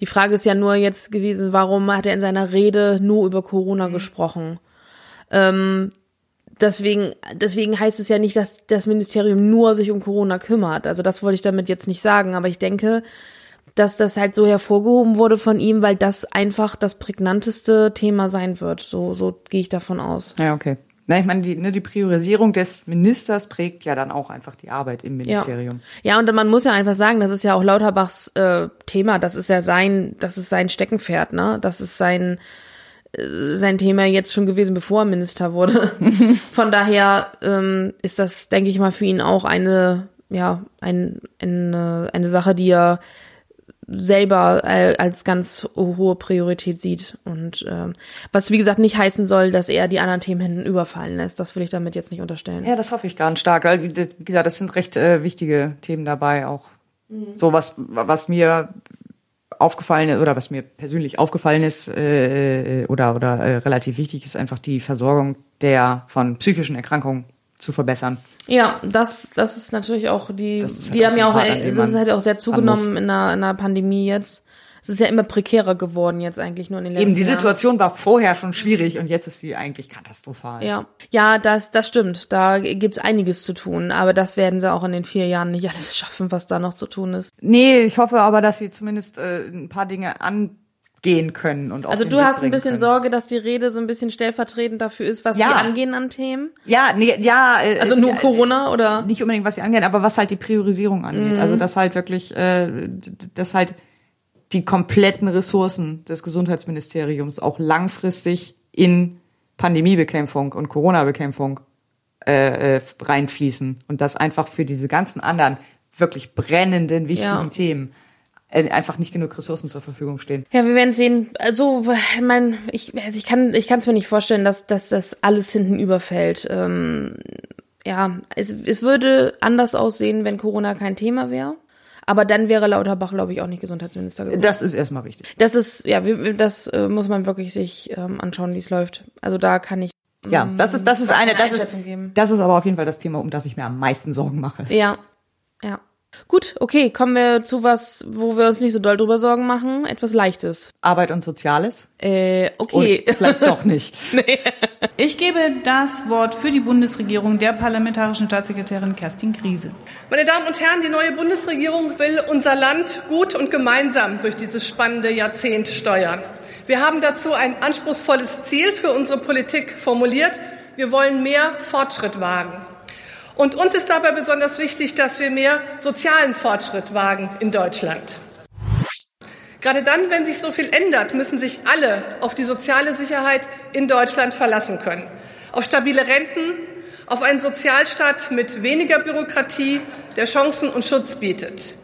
Die Frage ist ja nur jetzt gewesen, warum hat er in seiner Rede nur über Corona gesprochen? Ähm, deswegen, deswegen heißt es ja nicht, dass das Ministerium nur sich um Corona kümmert. Also das wollte ich damit jetzt nicht sagen, aber ich denke, dass das halt so hervorgehoben wurde von ihm, weil das einfach das prägnanteste Thema sein wird. So, so gehe ich davon aus. Ja, okay. Na, ich meine, die, ne, die Priorisierung des Ministers prägt ja dann auch einfach die Arbeit im Ministerium. Ja, und man muss ja einfach sagen, das ist ja auch Lauterbachs äh, Thema. Das ist ja sein, das ist sein Steckenpferd, ne? Das ist sein äh, sein Thema jetzt schon gewesen, bevor er Minister wurde. Von daher ähm, ist das, denke ich mal, für ihn auch eine, ja, ein, eine, eine Sache, die er selber äh, als ganz hohe Priorität sieht. Und ähm, was wie gesagt nicht heißen soll, dass er die anderen Themen hinten überfallen lässt. Das will ich damit jetzt nicht unterstellen. Ja, das hoffe ich ganz stark. Weil, wie gesagt, das sind recht äh, wichtige Themen dabei auch. So was, was mir aufgefallen ist oder was mir persönlich aufgefallen ist äh, oder oder äh, relativ wichtig ist einfach die Versorgung der von psychischen Erkrankungen zu verbessern. Ja, das, das ist natürlich auch die, halt die haben ja auch, Part, an dem das ist halt auch sehr zugenommen in der, in der Pandemie jetzt. Es ist ja immer prekärer geworden jetzt eigentlich nur in den letzten Eben die Jahren. Situation war vorher schon schwierig und jetzt ist sie eigentlich katastrophal. Ja, ja, das, das stimmt. Da gibt's einiges zu tun, aber das werden sie auch in den vier Jahren nicht alles schaffen, was da noch zu tun ist. Nee, ich hoffe aber, dass sie zumindest äh, ein paar Dinge angehen können und Also du hast ein bisschen können. Sorge, dass die Rede so ein bisschen stellvertretend dafür ist, was Ja. sie angehen an Themen. Ja, nee, ja. Äh, Also nur äh, Corona oder? Nicht unbedingt, was sie angehen, aber was halt die Priorisierung angeht. Mhm. Also dass halt wirklich, äh, dass halt die kompletten Ressourcen des Gesundheitsministeriums auch langfristig in Pandemiebekämpfung und Corona-Bekämpfung äh, äh, reinfließen und dass einfach für diese ganzen anderen wirklich brennenden, wichtigen Ja. Themen einfach nicht genug Ressourcen zur Verfügung stehen. Ja, wir werden sehen. Also, ich mein, ich, also ich kann, ich kann es mir nicht vorstellen, dass, dass das alles hinten überfällt. Ähm, ja, es, es würde anders aussehen, wenn Corona kein Thema wäre. Aber dann wäre Lauterbach, glaube ich, auch nicht Gesundheitsminister geworden. Das ist erstmal richtig. Das ist, ja, das äh, muss man wirklich sich ähm, anschauen, wie es läuft. Also da kann ich. Ja, das ist, das ist eine, das ist, das ist aber auf jeden Fall das Thema, um das ich mir am meisten Sorgen mache. Ja, ja. Gut, okay, kommen wir zu was, wo wir uns nicht so doll drüber Sorgen machen. Etwas Leichtes. Arbeit und Soziales? Äh, okay. Und vielleicht doch nicht. Ich gebe das Wort für die Bundesregierung der parlamentarischen Staatssekretärin Kerstin Griese. Meine Damen und Herren, die neue Bundesregierung will unser Land gut und gemeinsam durch dieses spannende Jahrzehnt steuern. Wir haben dazu ein anspruchsvolles Ziel für unsere Politik formuliert. Wir wollen mehr Fortschritt wagen. Und uns ist dabei besonders wichtig, dass wir mehr sozialen Fortschritt wagen in Deutschland. Gerade dann, wenn sich so viel ändert, müssen sich alle auf die soziale Sicherheit in Deutschland verlassen können. Auf stabile Renten, auf einen Sozialstaat mit weniger Bürokratie, der Chancen und Schutz bietet.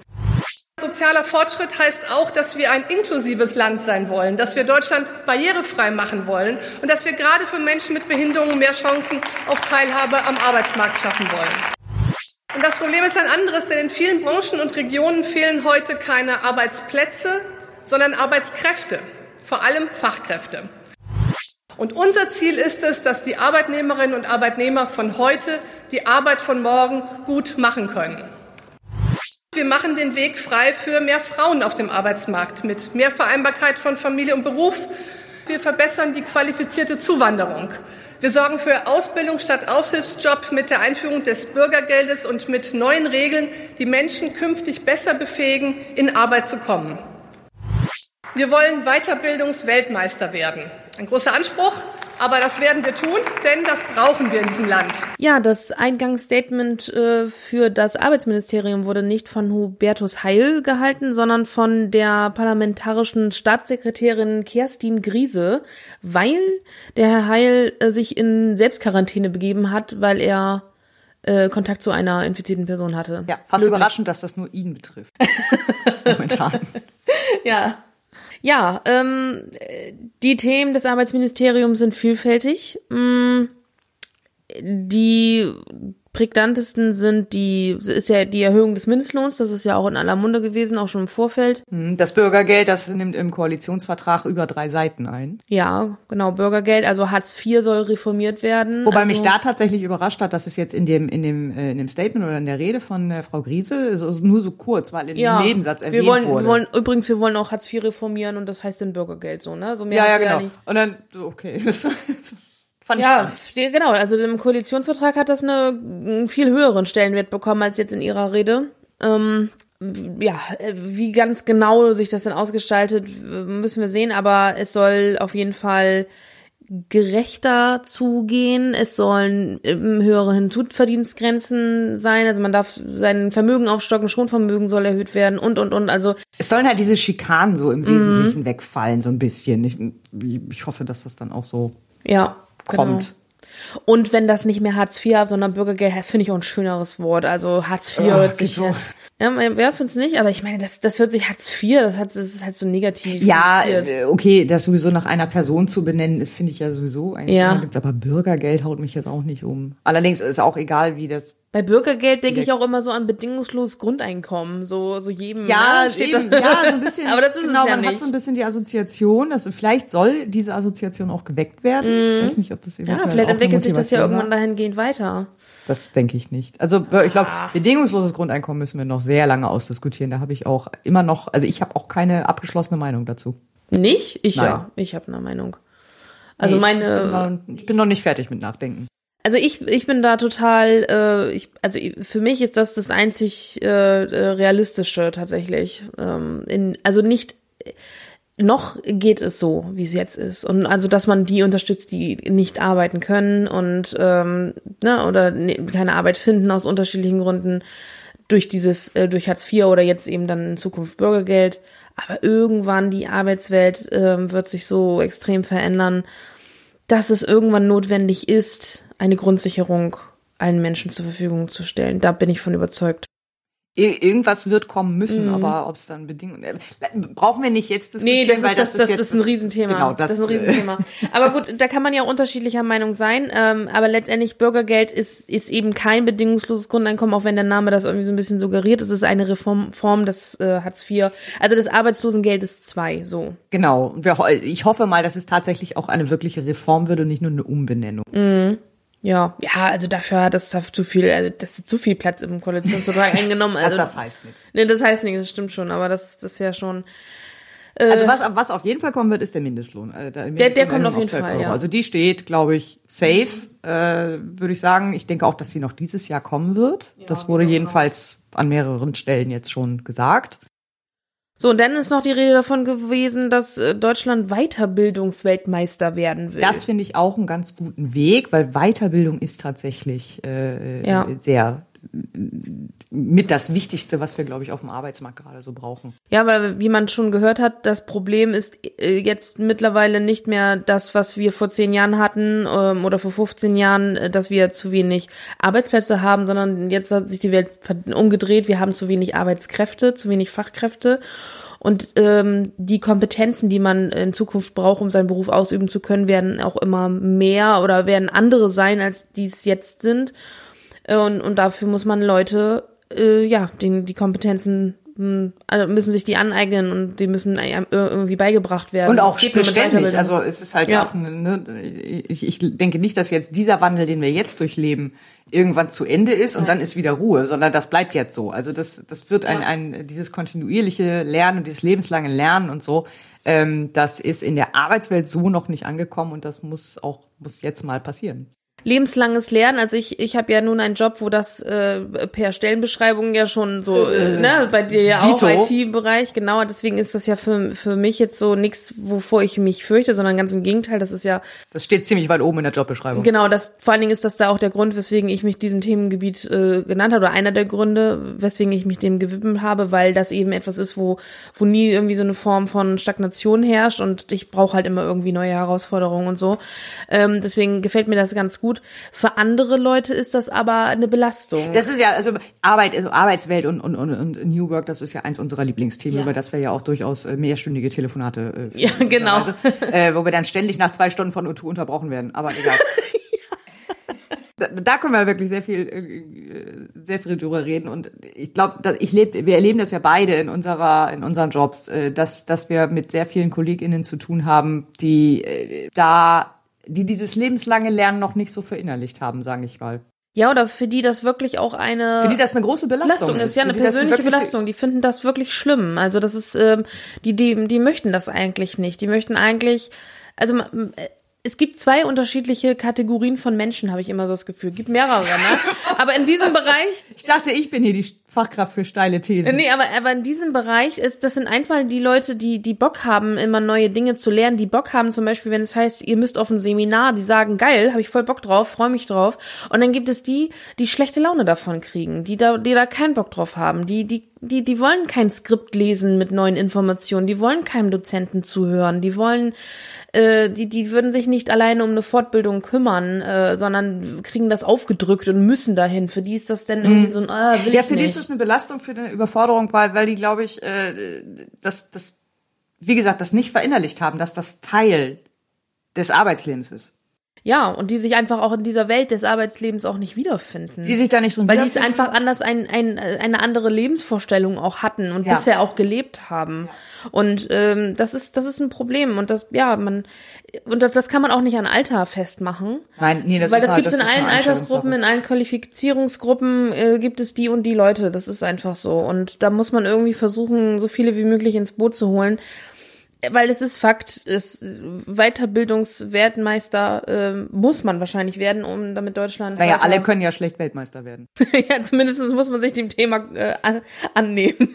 Sozialer Fortschritt heißt auch, dass wir ein inklusives Land sein wollen, dass wir Deutschland barrierefrei machen wollen und dass wir gerade für Menschen mit Behinderungen mehr Chancen auf Teilhabe am Arbeitsmarkt schaffen wollen. Und das Problem ist ein anderes, denn in vielen Branchen und Regionen fehlen heute keine Arbeitsplätze, sondern Arbeitskräfte, vor allem Fachkräfte. Und unser Ziel ist es, dass die Arbeitnehmerinnen und Arbeitnehmer von heute die Arbeit von morgen gut machen können. Wir machen den Weg frei für mehr Frauen auf dem Arbeitsmarkt mit mehr Vereinbarkeit von Familie und Beruf. Wir verbessern die qualifizierte Zuwanderung. Wir sorgen für Ausbildung statt Aushilfsjob mit der Einführung des Bürgergeldes und mit neuen Regeln, die Menschen künftig besser befähigen, in Arbeit zu kommen. Wir wollen Weiterbildungsweltmeister werden. Ein großer Anspruch, aber das werden wir tun, denn das brauchen wir in diesem Land. Ja, das Eingangsstatement äh, für das Arbeitsministerium wurde nicht von Hubertus Heil gehalten, sondern von der parlamentarischen Staatssekretärin Kerstin Griese, weil der Herr Heil äh, sich in Selbstquarantäne begeben hat, weil er äh, Kontakt zu einer infizierten Person hatte. Ja, fast Löblich. überraschend, dass das nur ihn betrifft. Momentan. ja. Ja, ähm, die Themen des Arbeitsministeriums sind vielfältig. Mm, die prägnantesten sind die, ist ja die Erhöhung des Mindestlohns, das ist ja auch in aller Munde gewesen, auch schon im Vorfeld. Hm, das Bürgergeld, das nimmt im Koalitionsvertrag über drei Seiten ein. Ja, genau, Bürgergeld, also Hartz IV soll reformiert werden. Wobei also, mich da tatsächlich überrascht hat, dass es jetzt in dem, in dem, äh, in dem Statement oder in der Rede von äh, Frau Griese so, nur so kurz, weil in ja, dem Nebensatz erwähnt wir wollen, wurde. Wir wollen, übrigens, wir wollen auch Hartz IV reformieren und das heißt dann Bürgergeld so, ne? So mehr ja, ja, genau. Und dann, okay. Fand ja, ich genau. Also im Koalitionsvertrag hat das eine, einen viel höheren Stellenwert bekommen als jetzt in ihrer Rede. Ähm, ja, wie ganz genau sich das dann ausgestaltet, müssen wir sehen, aber es soll auf jeden Fall gerechter zugehen. Es sollen höhere Hinzuverdienstgrenzen sein. Also man darf sein Vermögen aufstocken, Schonvermögen soll erhöht werden und, und, und. Also es sollen halt diese Schikanen so im Wesentlichen mhm. wegfallen, so ein bisschen. Ich, ich hoffe, dass das dann auch so ja kommt. Genau. Und wenn das nicht mehr Hartz IV, sondern Bürgergeld, finde ich auch ein schöneres Wort. Also Hartz IV oh, hört sich. So. Ja, wer findet es nicht, aber ich meine, das, das hört sich Hartz IV, das, hat, das ist halt so negativ. Ja, äh, okay, das sowieso nach einer Person zu benennen, finde ich ja sowieso eigentlich. Ja. Aber Bürgergeld haut mich jetzt auch nicht um. Allerdings ist auch egal, wie das bei Bürgergeld denke ich auch immer so an bedingungsloses Grundeinkommen, so so jedem. Ja, ne, steht eben, ja, so ein bisschen. aber das ist genau, es ja man nicht. hat so ein bisschen die Assoziation, dass vielleicht soll diese Assoziation auch geweckt werden. Mm. Ich weiß nicht, ob das eventuell Ja, vielleicht entwickelt sich das ja irgendwann dahingehend weiter. Das denke ich nicht. Also ich glaube, bedingungsloses Grundeinkommen müssen wir noch sehr lange ausdiskutieren. Da habe ich auch immer noch, also ich habe auch keine abgeschlossene Meinung dazu. Nicht? Ich Nein. ja. Ich habe eine Meinung. Also nee, meine. Ich bin, noch, ich bin noch nicht fertig mit Nachdenken. Also ich, ich bin da total, äh, ich, also für mich ist das das einzig äh, äh, realistische tatsächlich. Ähm, in, also nicht, noch geht es so, wie es jetzt ist. Und also, dass man die unterstützt, die nicht arbeiten können und ähm, ne, oder ne, keine Arbeit finden aus unterschiedlichen Gründen durch dieses, äh, durch Hartz IV oder jetzt eben dann in Zukunft Bürgergeld. Aber irgendwann die Arbeitswelt äh, wird sich so extrem verändern, dass es irgendwann notwendig ist, eine Grundsicherung allen Menschen zur Verfügung zu stellen. Da bin ich von überzeugt. Irgendwas wird kommen müssen, mhm. aber ob es dann Bedingungen äh, brauchen wir nicht jetzt diskutieren, nee, das weil das, das, ist, das ist ein Riesenthema. Genau, das, das ist ein äh, Riesenthema. aber gut, da kann man ja unterschiedlicher Meinung sein. Ähm, aber letztendlich Bürgergeld ist ist eben kein bedingungsloses Grundeinkommen, auch wenn der Name das irgendwie so ein bisschen suggeriert. Es ist eine Reform Form des äh, Hartz IV, also des Arbeitslosengeldes 2, so. Genau. Ich hoffe mal, dass es tatsächlich auch eine wirkliche Reform wird und nicht nur eine Umbenennung. Mhm. Ja, ja, also dafür hat das zu viel, also das ist zu viel Platz im Koalitionsvertrag eingenommen. Also das heißt nichts. Nee, das heißt nichts, das stimmt schon, aber das, das wäre schon. Äh, also was, was auf jeden Fall kommen wird, ist der Mindestlohn. Also der, Mindestlohn der, der kommt auf jeden Fall. Euro. Ja. Also die steht, glaube ich, safe, äh, würde ich sagen. Ich denke auch, dass sie noch dieses Jahr kommen wird. Ja, das wurde jedenfalls an mehreren Stellen jetzt schon gesagt. So, und dann ist noch die Rede davon gewesen, dass äh, Deutschland Weiterbildungsweltmeister werden will. Das finde ich auch einen ganz guten Weg, weil Weiterbildung ist tatsächlich äh, Ja. sehr mit das Wichtigste, was wir, glaube ich, auf dem Arbeitsmarkt gerade so brauchen. Ja, weil wie man schon gehört hat, das Problem ist äh, jetzt mittlerweile nicht mehr das, was wir vor zehn Jahren hatten ähm, oder vor 15 Jahren, äh, dass wir zu wenig Arbeitsplätze haben, sondern jetzt hat sich die Welt umgedreht. Wir haben zu wenig Arbeitskräfte, zu wenig Fachkräfte. Und ähm, die Kompetenzen, die man in Zukunft braucht, um seinen Beruf ausüben zu können, werden auch immer mehr oder werden andere sein, als die es jetzt sind. Äh, Und, und dafür muss man Leute, äh, ja, die, die Kompetenzen mh, also müssen sich die aneignen und die müssen einem irgendwie beigebracht werden. Und auch beständig. Also es ist halt Ja. auch, ne, ich, ich denke nicht, dass jetzt dieser Wandel, den wir jetzt durchleben, irgendwann zu Ende ist und dann ist wieder Ruhe, sondern das bleibt jetzt so. Also das, das wird ein, ein dieses kontinuierliche Lernen und dieses lebenslange Lernen und so, ähm, das ist in der Arbeitswelt so noch nicht angekommen und das muss auch muss jetzt mal passieren. Lebenslanges Lernen, also ich, ich habe ja nun einen Job, wo das äh, per Stellenbeschreibung ja schon so, äh, Äh, ne, bei dir ja auch. IT-Bereich, genau, deswegen ist das ja für, für mich jetzt so nichts, wovor ich mich fürchte, sondern ganz im Gegenteil, das ist ja Das steht ziemlich weit oben in der Jobbeschreibung. Genau, das vor allen Dingen ist das da auch der Grund, weswegen ich mich diesem Themengebiet äh, genannt habe, oder einer der Gründe, weswegen ich mich dem gewidmet habe, weil das eben etwas ist, wo, wo nie irgendwie so eine Form von Stagnation herrscht und ich brauche halt immer irgendwie neue Herausforderungen und so. Ähm, deswegen gefällt mir das ganz gut. Für andere Leute ist das aber eine Belastung. Das ist ja, also Arbeit, also Arbeitswelt und, und, und, und New Work, das ist ja eins unserer Lieblingsthemen, Ja. über das wir ja auch durchaus äh, mehrstündige Telefonate äh, Ja, genau. Also, äh, wo wir dann ständig nach zwei Stunden von O2 unterbrochen werden. Aber egal. Da, da können wir wirklich sehr viel, äh, sehr viel drüber reden. Und ich glaube, ich lebe, wir erleben das ja beide in unserer, in unseren Jobs, dass, dass wir mit sehr vielen KollegInnen zu tun haben, die da, die dieses lebenslange Lernen noch nicht so verinnerlicht haben, sage ich mal. Ja, oder für die das wirklich auch eine Für die das eine große Belastung ist. ist. Ja, eine persönliche Belastung. Die finden das wirklich schlimm. Also das ist, ähm, die, die, die möchten das eigentlich nicht. Die möchten eigentlich, also es gibt zwei unterschiedliche Kategorien von Menschen, habe ich immer so das Gefühl. Gibt mehrere, ne? Aber in diesem Bereich. Ich dachte, ich bin hier die Fachkraft für steile Thesen. Nee, aber, aber in diesem Bereich ist, das sind einfach die Leute, die, die Bock haben, immer neue Dinge zu lernen, die Bock haben, zum Beispiel, wenn es heißt, ihr müsst auf ein Seminar, die sagen, geil, habe ich voll Bock drauf, freue mich drauf. Und dann gibt es die, die schlechte Laune davon kriegen, die da, die da keinen Bock drauf haben, die, die, die, die wollen kein Skript lesen mit neuen Informationen, die wollen keinem Dozenten zuhören, die wollen, äh, die, die würden sich nicht alleine um eine Fortbildung kümmern, äh, sondern kriegen das aufgedrückt und müssen dahin. Für die ist das dann irgendwie so ein, ah, will Mhm. ja, ich für die nicht. ist das eine Belastung, für eine Überforderung, weil, weil die, glaube ich, äh, das, das, wie gesagt, das nicht verinnerlicht haben, dass das Teil des Arbeitslebens ist. Ja, und die sich einfach auch in dieser Welt des Arbeitslebens auch nicht wiederfinden. Die sich da nicht drin Weil die es einfach anders ein, ein, eine andere Lebensvorstellung auch hatten und Ja. bisher auch gelebt haben. Und ähm, das ist das ist ein Problem und das ja man und das, das kann man auch nicht an Alter festmachen. Nein, nee, das Weil ist das halt- gibt es in allen Altersgruppen, in allen Qualifizierungsgruppen äh, gibt es die und die Leute. Das ist einfach so. Und da muss man irgendwie versuchen, so viele wie möglich ins Boot zu holen. Weil es ist Fakt, ist Weiterbildungswertmeister äh, muss man wahrscheinlich werden, um damit Deutschland. Naja, alle können ja schlecht Weltmeister werden. ja, zumindest muss man sich dem Thema äh, an, annehmen.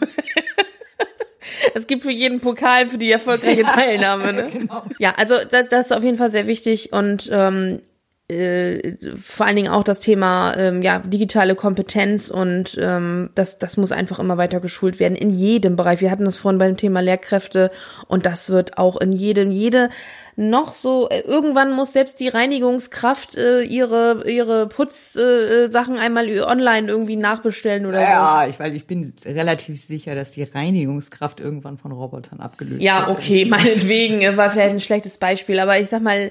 es gibt für jeden Pokal für die erfolgreiche Teilnahme. Ne? Ja, also das, das ist auf jeden Fall sehr wichtig und ähm, äh, vor allen Dingen auch das Thema ähm, ja digitale Kompetenz und ähm, das das muss einfach immer weiter geschult werden in jedem Bereich. Wir hatten das vorhin beim Thema Lehrkräfte und das wird auch in jedem jede noch so äh, irgendwann muss selbst die Reinigungskraft äh, ihre ihre Putzsachen äh, Sachen einmal online irgendwie nachbestellen oder so. Ja, ich weiß, ich bin relativ sicher, dass die Reinigungskraft irgendwann von Robotern abgelöst Ja, wird. okay, Ich- meinetwegen äh, war vielleicht ein schlechtes Beispiel, aber ich sag mal, äh,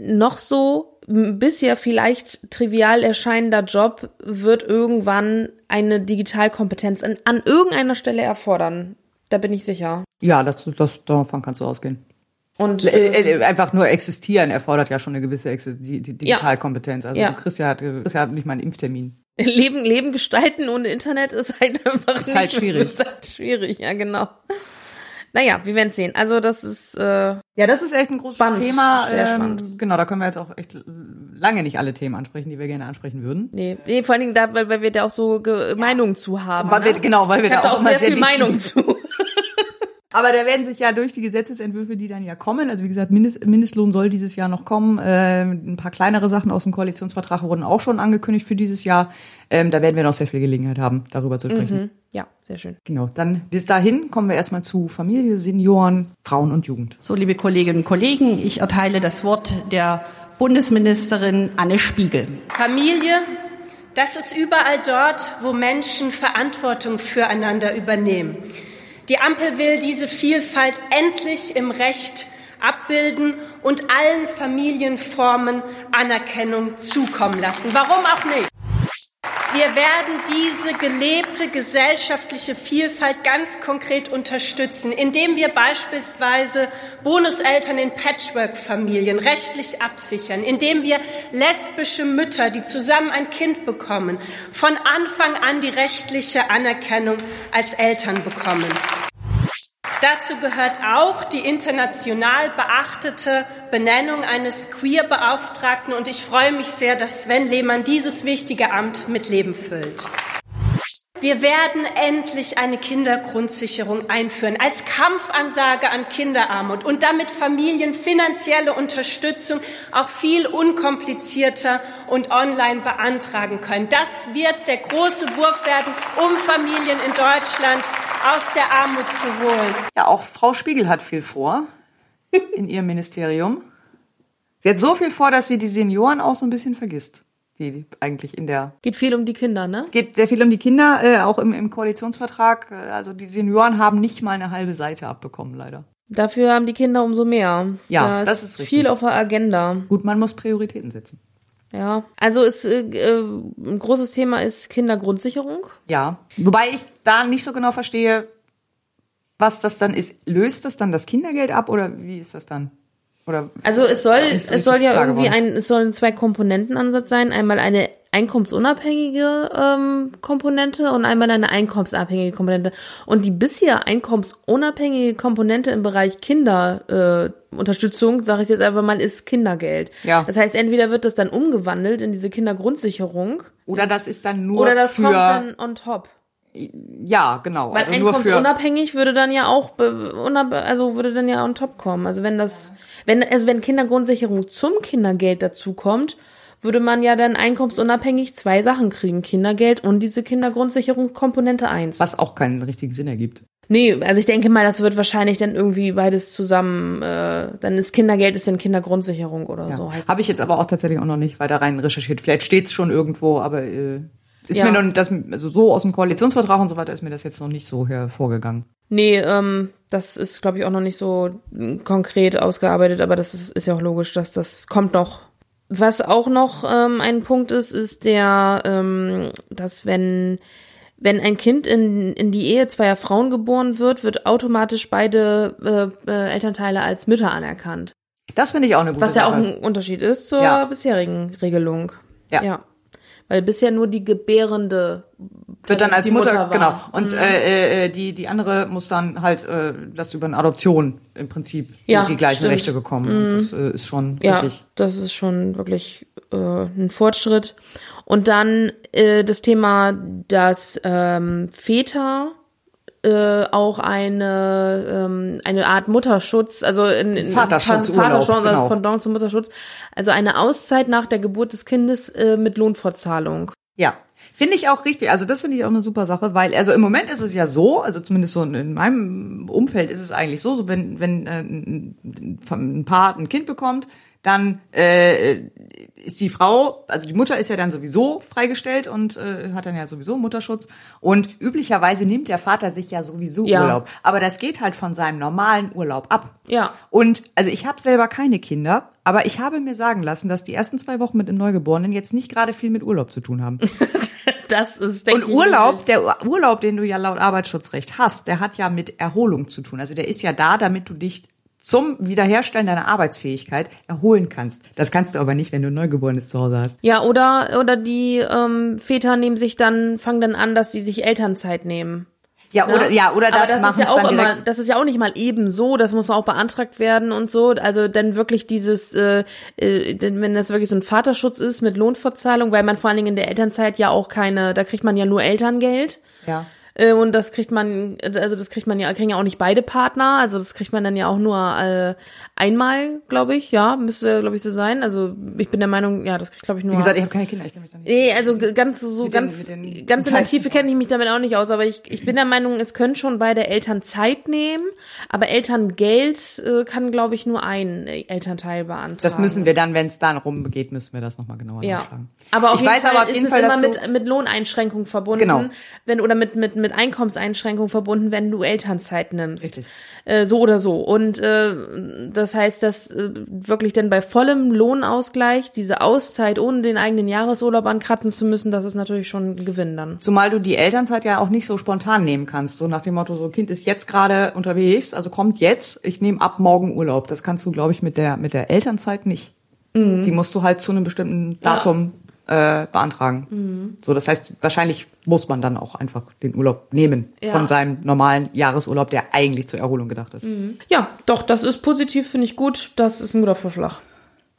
noch so bisher vielleicht trivial erscheinender Job wird irgendwann eine Digitalkompetenz an, an irgendeiner Stelle erfordern. Da bin ich sicher. Ja, das, das, davon kannst du ausgehen. Und äh, äh, einfach nur existieren erfordert ja schon eine gewisse Exi die, die Digitalkompetenz. Also Ja. ja, du kriegst ja nicht mal einen Impftermin. Leben, Leben gestalten ohne Internet ist halt einfach Ist halt nicht- schwierig. Ist halt schwierig, ja, genau. Naja, wir werden sehen. Also das ist äh, Ja, das ist echt ein großes spannend, Thema. Sehr ähm, spannend. Genau, da können wir jetzt auch echt lange nicht alle Themen ansprechen, die wir gerne ansprechen würden. Nee, nee, vor allen Dingen da, weil, weil wir da auch so Ge Meinungen zu haben. Weil wir- ne? genau, weil wir da auch auch mal sehr sehr viel Meinung zu. Aber da werden sich ja durch die Gesetzesentwürfe, die dann ja kommen, also wie gesagt, Mindest, Mindestlohn soll dieses Jahr noch kommen. Ähm, ein paar kleinere Sachen aus dem Koalitionsvertrag wurden auch schon angekündigt für dieses Jahr. Ähm, da werden wir noch sehr viel Gelegenheit haben, darüber zu sprechen. Mhm. Ja, sehr schön. Genau. Dann bis dahin kommen wir erstmal zu Familie, Senioren, Frauen und Jugend. So, liebe Kolleginnen und Kollegen, ich erteile das Wort der Bundesministerin Anne Spiegel. Familie, das ist überall dort, wo Menschen Verantwortung füreinander übernehmen. Die Ampel will diese Vielfalt endlich im Recht abbilden und allen Familienformen Anerkennung zukommen lassen. Warum auch nicht? Wir werden diese gelebte gesellschaftliche Vielfalt ganz konkret unterstützen, indem wir beispielsweise Bonuseltern in Patchwork-Familien rechtlich absichern, indem wir lesbische Mütter, die zusammen ein Kind bekommen, von Anfang an die rechtliche Anerkennung als Eltern bekommen. Dazu gehört auch die international beachtete Benennung eines Queer-Beauftragten und ich freue mich sehr, dass Sven Lehmann dieses wichtige Amt mit Leben füllt. Wir werden endlich eine Kindergrundsicherung einführen als Kampfansage an Kinderarmut und damit Familien finanzielle Unterstützung auch viel unkomplizierter und online beantragen können. Das wird der große Wurf werden, um Familien in Deutschland aus der Armut zu holen. Ja, auch Frau Spiegel hat viel vor in ihrem Ministerium. Sie hat so viel vor, dass sie die Senioren auch so ein bisschen vergisst die eigentlich in der geht viel um die Kinder, ne? Geht sehr viel um die Kinder, äh, auch im, im Koalitionsvertrag. Äh, also die Senioren haben nicht mal eine halbe Seite abbekommen, leider. Dafür haben die Kinder umso mehr. Ja, da das ist richtig. viel auf der Agenda. Gut, man muss Prioritäten setzen. Ja, also ist äh, äh, ein großes Thema ist Kindergrundsicherung. Ja, wobei ich da nicht so genau verstehe, was das dann ist. Löst das dann das Kindergeld ab oder wie ist das dann? Oder also es soll es soll ja irgendwie ein es soll ein zwei Komponentenansatz sein, einmal eine einkommensunabhängige ähm, Komponente und einmal eine einkommensabhängige Komponente. Und die bisher einkommensunabhängige Komponente im Bereich Kinderunterstützung, äh, sage ich jetzt einfach mal, ist Kindergeld. Ja. Das heißt, entweder wird das dann umgewandelt in diese Kindergrundsicherung. Oder das ist dann nur Oder das für kommt dann on top. Ja, genau. Weil also nur für einkommensunabhängig würde dann ja auch, also würde dann ja on top kommen. Also wenn das, wenn, also wenn Kindergrundsicherung zum Kindergeld dazukommt, würde man ja dann einkommensunabhängig zwei Sachen kriegen. Kindergeld und diese Kindergrundsicherung Komponente 1. Was auch keinen richtigen Sinn ergibt. Nee, also ich denke mal, das wird wahrscheinlich dann irgendwie beides zusammen, äh, dann ist Kindergeld ist dann Kindergrundsicherung oder ja. so. Heißt Habe ich jetzt aber auch tatsächlich auch noch nicht weiter rein recherchiert. Vielleicht steht's schon irgendwo, aber äh, ist Ja. mir noch das also so aus dem Koalitionsvertrag und so weiter ist mir das jetzt noch nicht so hervorgegangen. Nee, ähm, das ist, glaube ich, auch noch nicht so konkret ausgearbeitet, aber das ist, ist ja auch logisch, dass das kommt noch. Was auch noch ähm, ein Punkt ist, ist der, ähm, dass wenn wenn ein Kind in, in die Ehe zweier Frauen geboren wird, wird automatisch beide äh, äh, Elternteile als Mütter anerkannt. Das finde ich auch eine gute Was ja auch Sache. ein Unterschied ist zur Ja. bisherigen Regelung. Ja. Weil bisher nur die gebärende wird dann als die Mutter, war. genau. Und Mhm. äh, äh, die die andere muss dann halt äh, das über eine Adoption im Prinzip die, Ja, die gleichen stimmt. Rechte bekommen. Mhm. das äh, ist schon Ja, richtig. das ist schon wirklich äh, ein Fortschritt. Und dann äh, das Thema, dass ähm, Väter äh, auch eine ähm, eine Art Mutterschutz, also in, in Vaterschutzurlaub, Vaterschutz, genau. also Pendant zum Mutterschutz, also eine Auszeit nach der Geburt des Kindes äh, mit Lohnfortzahlung. Ja. Finde ich auch richtig. Also das finde ich auch eine super Sache, weil also im Moment ist es ja so, also zumindest so in meinem Umfeld ist es eigentlich so, so wenn wenn äh, ein ein Paar ein Kind bekommt, dann äh, ist die Frau, also die Mutter ist ja dann sowieso freigestellt und äh, hat dann ja sowieso Mutterschutz und üblicherweise nimmt der Vater sich ja sowieso Ja. Urlaub, aber das geht halt von seinem normalen Urlaub ab. Ja. Und also ich habe selber keine Kinder, aber ich habe mir sagen lassen, dass die ersten zwei Wochen mit dem Neugeborenen jetzt nicht gerade viel mit Urlaub zu tun haben. Das ist Und Urlaub, der Urlaub, den du ja laut Arbeitsschutzrecht hast, der hat ja mit Erholung zu tun. Also der ist ja da, damit du dich zum Wiederherstellen deiner Arbeitsfähigkeit erholen kannst. Das kannst du aber nicht, wenn du ein Neugeborenes zu Hause hast. Ja, oder oder die ähm, Väter nehmen sich dann fangen dann an, dass sie sich Elternzeit nehmen. Ja, oder- ja, oder das das ist machen's ja auch immer, das ist ja auch nicht mal eben so, das muss auch beantragt werden und so. Also dann wirklich dieses, äh, äh, denn wenn das wirklich so ein Vaterschutz ist mit Lohnfortzahlung, weil man vor allen Dingen in der Elternzeit ja auch keine, da kriegt man ja nur Elterngeld. Ja. Äh, und das kriegt man, also das kriegt man ja, kriegen ja auch nicht beide Partner. Also das kriegt man dann ja auch nur äh, einmal, glaube ich. Ja, müsste, glaube ich, so sein. Also ich bin der Meinung, ja, das kriegt, glaube ich, nur. Wie gesagt, ich habe keine Kinder, ich kann mich da nicht. Nee, also ganz so ganz den- ganz in der. Tiefe kenne ich mich damit auch nicht aus, aber ich, ich bin der Meinung, es können schon beide Eltern Zeit nehmen, aber Elterngeld äh, kann, glaube ich, nur ein Elternteil beantragen. Das müssen wir dann, wenn es dann rumgeht, müssen wir das nochmal genauer ja. nachschlagen. Aber auf ich jeden weiß Fall aber auf ist jeden es Fall, immer dass mit, mit Lohneinschränkungen verbunden, Genau. wenn oder mit mit mit Einkommenseinschränkungen verbunden, wenn du Elternzeit nimmst. Äh, so oder so. Und äh, das heißt, dass äh, wirklich dann bei vollem Lohnausgleich diese Auszeit ohne den eigenen Jahresurlaub ankratzen zu müssen, das ist natürlich schon ein Gewinn dann. Zumal du die Elternzeit ja auch nicht so spontan nehmen kannst. So nach dem Motto, so Kind ist jetzt gerade unterwegs, also kommt jetzt, ich nehme ab morgen Urlaub. Das kannst du, glaube ich, mit der, mit der Elternzeit nicht. Mhm. Die musst du halt zu einem bestimmten Datum äh, beantragen. Mhm. So, das heißt, wahrscheinlich muss man dann auch einfach den Urlaub nehmen Ja. von seinem normalen Jahresurlaub, der eigentlich zur Erholung gedacht ist. Mhm. Ja, doch, das ist positiv, finde ich gut. Das ist ein guter Vorschlag.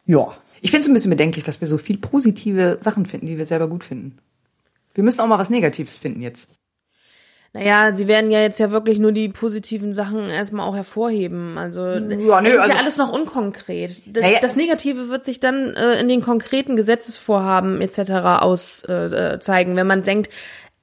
Ja. Ich finde es ein bisschen bedenklich, dass wir so viel positive Sachen finden, die wir selber gut finden. Wir müssen auch mal was Negatives finden jetzt. Naja, sie werden ja jetzt ja wirklich nur die positiven Sachen erstmal auch hervorheben. Also, Ja, nö, das ist also- ja alles noch unkonkret. Das, Naja. das Negative wird sich dann äh, in den konkreten Gesetzesvorhaben etc. auszeigen, äh, zeigen. wenn man denkt,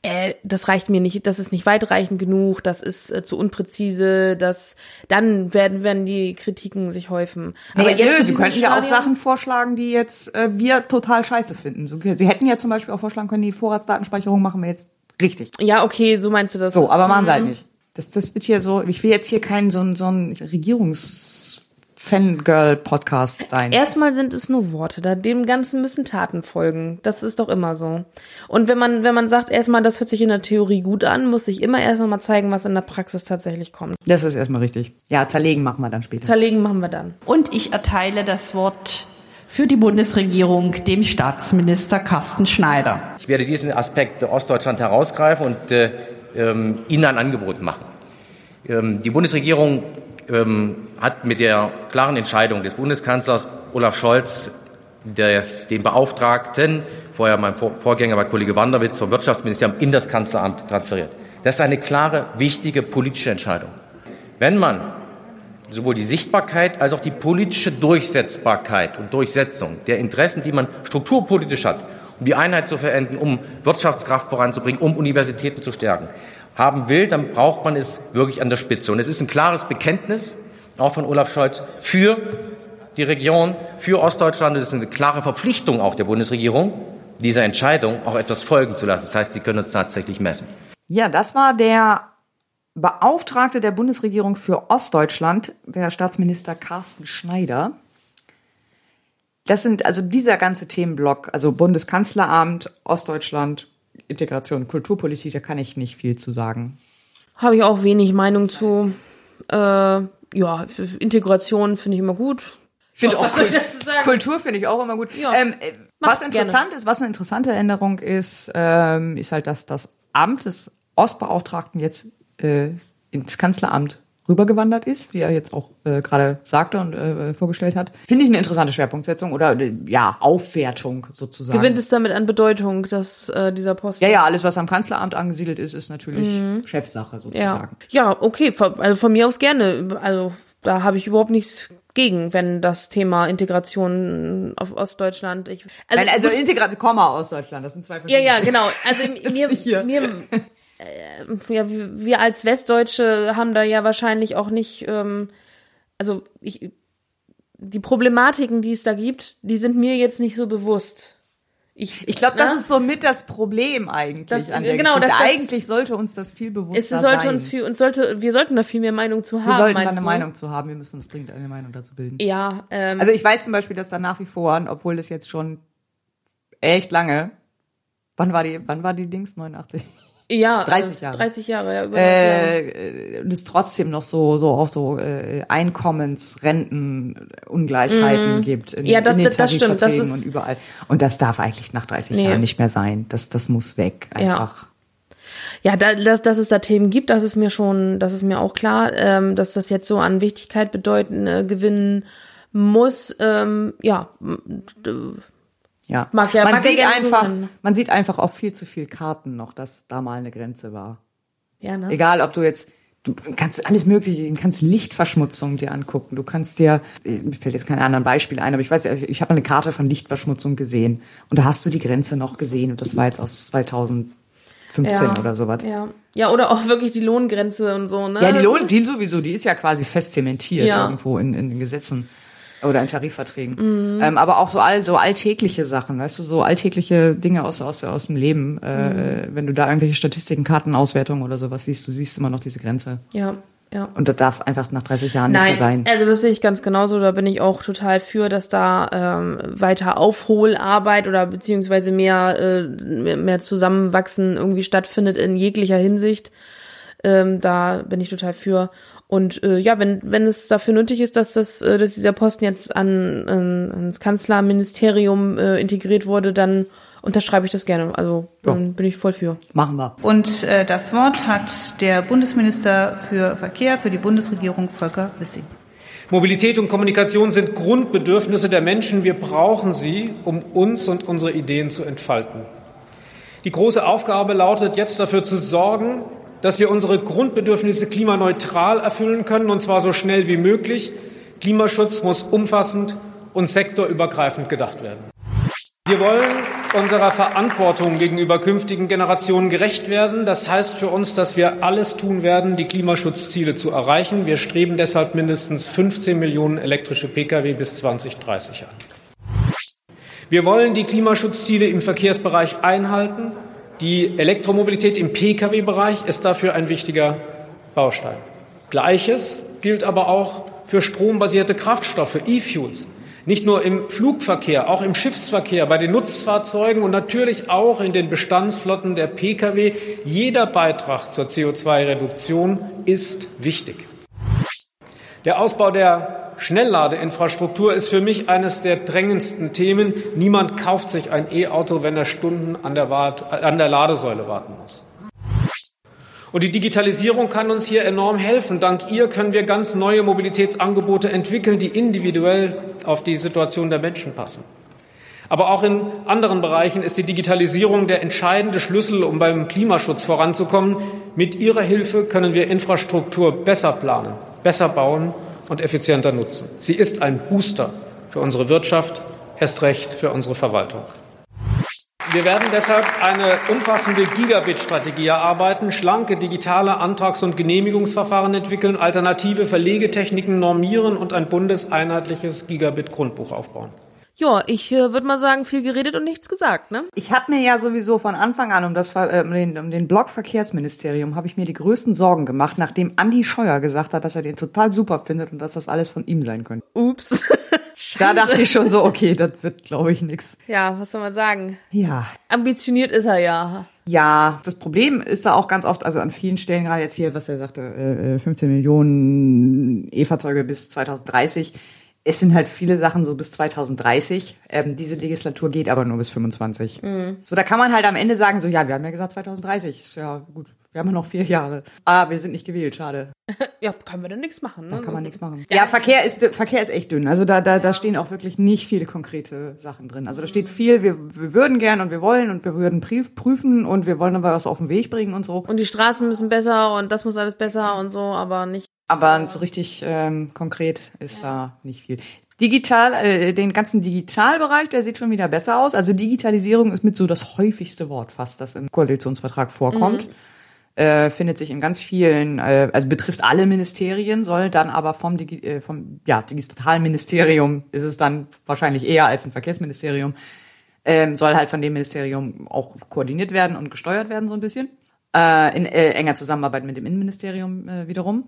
äh, das reicht mir nicht, das ist nicht weitreichend genug, das ist äh, zu unpräzise, das dann werden werden die Kritiken sich häufen. Aber jetzt nö, sie könnten ja auch Sachen vorschlagen, die jetzt äh, wir total scheiße finden. So, sie hätten ja zum Beispiel auch vorschlagen können, die Vorratsdatenspeicherung machen wir jetzt richtig. Ja, okay, so meinst du das. So, aber machen sie halt Mhm. nicht. Das, das wird hier so, ich will jetzt hier kein so ein, so ein Regierungs-Fangirl-Podcast sein. Erstmal sind es nur Worte, da dem Ganzen müssen Taten folgen. Das ist doch immer so. Und wenn man, wenn man sagt, erstmal, das hört sich in der Theorie gut an, muss sich immer erstmal mal zeigen, was in der Praxis tatsächlich kommt. Das ist erstmal richtig. Ja, zerlegen machen wir dann später. Zerlegen machen wir dann. Und ich erteile das Wort für die Bundesregierung dem Staatsminister Carsten Schneider. Ich werde diesen Aspekt Ostdeutschland herausgreifen und äh, ähm, Ihnen ein Angebot machen. Ähm, die Bundesregierung ähm, hat mit der klaren Entscheidung des Bundeskanzlers Olaf Scholz des, den Beauftragten, vorher mein Vor Vorgänger war Kollege Wanderwitz vom Wirtschaftsministerium, in das Kanzleramt transferiert. Das ist eine klare, wichtige politische Entscheidung. Wenn man sowohl die Sichtbarkeit als auch die politische Durchsetzbarkeit und Durchsetzung der Interessen, die man strukturpolitisch hat, um die Einheit zu verenden, um Wirtschaftskraft voranzubringen, um Universitäten zu stärken, haben will, dann braucht man es wirklich an der Spitze. Und es ist ein klares Bekenntnis, auch von Olaf Scholz, für die Region, für Ostdeutschland. Es ist eine klare Verpflichtung auch der Bundesregierung, dieser Entscheidung auch etwas folgen zu lassen. Das heißt, sie können uns tatsächlich messen. Ja, das war der Beauftragte der Bundesregierung für Ostdeutschland, der Staatsminister Carsten Schneider. Das sind also dieser ganze Themenblock, also Bundeskanzleramt, Ostdeutschland, Integration, Kulturpolitik, da kann ich nicht viel zu sagen. Habe ich auch wenig Meinung zu. Äh, ja, Integration finde ich immer gut. Ich finde Was auch Kult-? Kultur finde ich auch immer gut. Ja. Ähm, äh, was interessant gerne. ist, was eine interessante Änderung ist, ähm, ist halt, dass das Amt des Ostbeauftragten jetzt äh, ins Kanzleramt rübergewandert ist, wie er jetzt auch äh, gerade sagte und äh, vorgestellt hat. Finde ich eine interessante Schwerpunktsetzung oder äh, ja Aufwertung sozusagen. Gewinnt es damit an Bedeutung, dass äh, dieser Posten. ja, ja, alles, was am Kanzleramt angesiedelt ist, ist natürlich Mhm. Chefsache Ja, sozusagen. ja okay, von- also von mir aus gerne. Also da habe ich überhaupt nichts gegen, wenn das Thema Integration auf Ostdeutschland. Ich, Also, also gut, Integration, Komma aus Deutschland, das sind zwei ja, verschiedene ja, Dinge. genau. Also mir, mir, ja, wir als Westdeutsche haben da ja wahrscheinlich auch nicht, ähm, also ich, die Problematiken, die es da gibt, die sind mir jetzt nicht so bewusst. Ich, Ich glaube, das ne? ist so mit das Problem eigentlich Das- an der genau, Geschichte. das- eigentlich sollte uns das viel bewusster es sollte sein. uns viel, uns sollte, wir sollten da viel mehr Meinung zu haben. wir sollten da eine du? Meinung zu haben. Wir müssen uns dringend eine Meinung dazu bilden. Ja, ähm, Also ich weiß zum Beispiel, dass da nach wie vor, obwohl das jetzt schon echt lange, wann war die, wann war die Dings? 89? Ja, 30 äh, Jahre. 30 Jahre, ja, über Äh, äh, und es trotzdem noch so, so auch so äh, Einkommens-, Renten, Ungleichheiten Mhm. gibt in, Ja, das- in den das- das stimmt, das ist- und überall. Und das darf eigentlich nach 30 Nee. Jahren nicht mehr sein. Das, das muss weg, einfach. Ja, da, dass, dass es da Themen gibt, das ist mir schon, das ist mir auch klar, ähm, dass das jetzt so an Wichtigkeit bedeuten, äh, gewinnen muss. Ähm, ja, Ja. Mag ja- man mag ja sieht so einfach, sein. man sieht einfach auf viel zu viel Karten noch, dass da mal eine Grenze war. Ja, ne? Egal, ob du jetzt du kannst alles Mögliche, du kannst Lichtverschmutzung dir angucken. Du kannst dir, mir fällt jetzt keine anderen Beispiele ein, aber ich weiß, ich habe eine Karte von Lichtverschmutzung gesehen und da hast du die Grenze noch gesehen und das war jetzt aus 2015 ja, oder sowas. Ja. ja, oder auch wirklich die Lohngrenze und so, ne? Ja, die Lohn, die sowieso, die ist ja quasi fest zementiert Ja. irgendwo in, in den Gesetzen oder in Tarifverträgen. Mhm. Ähm, aber auch so, all, so alltägliche Sachen, weißt du, so alltägliche Dinge aus, aus, aus dem Leben. Äh, Mhm. wenn du da irgendwelche Statistiken, Kartenauswertungen oder sowas siehst, du siehst immer noch diese Grenze. Ja, ja. Und das darf einfach nach 30 Jahren nicht mehr Nein, sein. also das sehe ich ganz genauso. Da bin ich auch total für, dass da ähm, weiter Aufholarbeit oder beziehungsweise mehr, äh, mehr, mehr Zusammenwachsen irgendwie stattfindet in jeglicher Hinsicht. Ähm, da bin ich total für. Und äh, ja, wenn, wenn es dafür nötig ist, dass das, äh, dass dieser Posten jetzt an, an ans Kanzlerministerium äh, integriert wurde, dann unterschreibe ich das gerne. Also dann bin ich voll für. Machen wir. Und äh, das Wort hat der Bundesminister für Verkehr für die Bundesregierung, Volker Wissing. Mobilität und Kommunikation sind Grundbedürfnisse der Menschen. Wir brauchen sie, um uns und unsere Ideen zu entfalten. Die große Aufgabe lautet jetzt dafür zu sorgen, dass wir unsere Grundbedürfnisse klimaneutral erfüllen können, und zwar so schnell wie möglich. Klimaschutz muss umfassend und sektorübergreifend gedacht werden. Wir wollen unserer Verantwortung gegenüber künftigen Generationen gerecht werden. Das heißt für uns, dass wir alles tun werden, die Klimaschutzziele zu erreichen. Wir streben deshalb mindestens 15 Millionen elektrische Pkw bis 2030 an. Wir wollen die Klimaschutzziele im Verkehrsbereich einhalten. Die Elektromobilität im Pkw-Bereich ist dafür ein wichtiger Baustein. Gleiches gilt aber auch für strombasierte Kraftstoffe, E-Fuels. Nicht nur im Flugverkehr, auch im Schiffsverkehr, bei den Nutzfahrzeugen und natürlich auch in den Bestandsflotten der Pkw. Jeder Beitrag zur CO2-Reduktion ist wichtig. Der Ausbau der Schnellladeinfrastruktur ist für mich eines der drängendsten Themen. Niemand kauft sich ein E-Auto, wenn er Stunden an der, Wart, an der Ladesäule warten muss. Und die Digitalisierung kann uns hier enorm helfen. Dank ihr können wir ganz neue Mobilitätsangebote entwickeln, die individuell auf die Situation der Menschen passen. Aber auch in anderen Bereichen ist die Digitalisierung der entscheidende Schlüssel, um beim Klimaschutz voranzukommen. Mit ihrer Hilfe können wir Infrastruktur besser planen, besser bauen und effizienter nutzen. Sie ist ein Booster für unsere Wirtschaft, erst recht für unsere Verwaltung. Wir werden deshalb eine umfassende Gigabit-Strategie erarbeiten, schlanke digitale Antrags- und Genehmigungsverfahren entwickeln, alternative Verlegetechniken normieren und ein bundeseinheitliches Gigabit-Grundbuch aufbauen. Ja, ich äh, würde mal sagen, viel geredet und nichts gesagt, ne? Ich habe mir ja sowieso von Anfang an um das äh, um den, um den Block Verkehrsministerium habe ich mir die größten Sorgen gemacht, nachdem Andi Scheuer gesagt hat, dass er den total super findet und dass das alles von ihm sein könnte. Ups. Da dachte ich schon so, okay, das wird, glaube ich, nix. Ja, was soll man sagen? Ja. Ambitioniert ist er ja. Ja, das Problem ist da auch ganz oft, also an vielen Stellen, gerade jetzt hier, was er sagte, äh, 15 Millionen E-Fahrzeuge bis 2030. Es sind halt viele Sachen so bis 2030. Ähm, diese Legislatur geht aber nur bis 25. Mhm. So, da kann man halt am Ende sagen, so, ja, wir haben ja gesagt 2030. Ist ja gut. Wir haben ja noch vier Jahre. Ah, wir sind nicht gewählt, schade. Ja, können wir dann nichts machen, ne? Da kann man nichts machen. Ja, Verkehr ist Verkehr ist echt dünn. Also da da da stehen auch wirklich nicht viele konkrete Sachen drin. Also da steht viel, wir, wir würden gern und wir wollen und wir würden prüf- prüfen und wir wollen aber was auf den Weg bringen und so. Und die Straßen müssen besser und das muss alles besser und so, aber nicht. Aber so richtig ähm, konkret ist da nicht viel. Digital, äh, den ganzen Digitalbereich, der sieht schon wieder besser aus. Also Digitalisierung ist mit so das häufigste Wort fast, das im Koalitionsvertrag vorkommt. Äh, findet sich in ganz vielen, äh, also betrifft alle Ministerien, soll dann aber vom, Digi äh, vom ja, Digitalministerium ist es dann wahrscheinlich eher als ein Verkehrsministerium, ähm, soll halt von dem Ministerium auch koordiniert werden und gesteuert werden so ein bisschen. Äh, in äh, enger Zusammenarbeit mit dem Innenministerium äh, wiederum.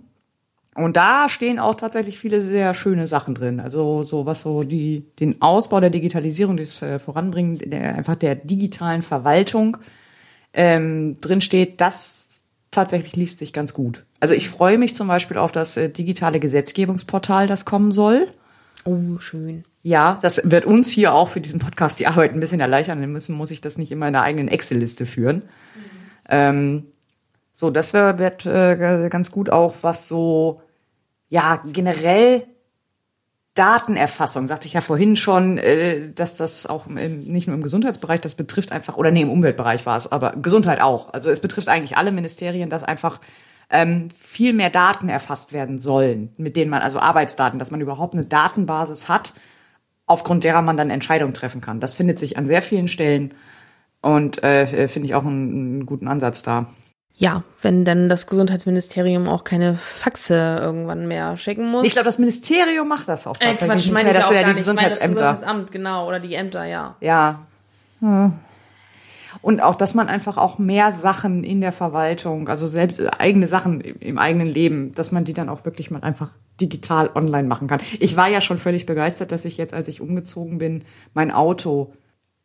Und da stehen auch tatsächlich viele sehr schöne Sachen drin. Also so was so die den Ausbau der Digitalisierung, das äh, Voranbringen der, einfach der digitalen Verwaltung ähm, drin steht, das tatsächlich liest sich ganz gut. Also ich freue mich zum Beispiel auf das äh, digitale Gesetzgebungsportal, das kommen soll. Oh, schön. Ja, das wird uns hier auch für diesen Podcast die Arbeit ein bisschen erleichtern. Dann müssen, muss ich das nicht immer in der eigenen Excel-Liste führen. Ähm, so, das wird äh, ganz gut auch, was so, ja, generell Datenerfassung, sagte ich ja vorhin schon, äh, dass das auch nicht nur im Gesundheitsbereich, das betrifft einfach, oder nee, im Umweltbereich war es, aber Gesundheit auch. Also es betrifft eigentlich alle Ministerien, dass einfach ähm, viel mehr Daten erfasst werden sollen, mit denen man, also Arbeitsdaten, dass man überhaupt eine Datenbasis hat, aufgrund derer man dann Entscheidungen treffen kann. Das findet sich an sehr vielen Stellen und äh, finde ich auch einen, einen guten Ansatz da. Ja, wenn dann das Gesundheitsministerium auch keine Faxe irgendwann mehr schicken muss. Ich glaube, das Ministerium macht das auch äh, tatsächlich Quatsch, nicht meine ich Das sind ja die. Ich meine das Gesundheitsämter. Gesundheitsamt, genau, oder die Ämter, ja. Ja. Hm. Und auch, dass man einfach auch mehr Sachen in der Verwaltung, also selbst eigene Sachen im im eigenen Leben, dass man die dann auch wirklich mal einfach digital online machen kann. Ich war ja schon völlig begeistert, dass ich jetzt, als ich umgezogen bin, mein Auto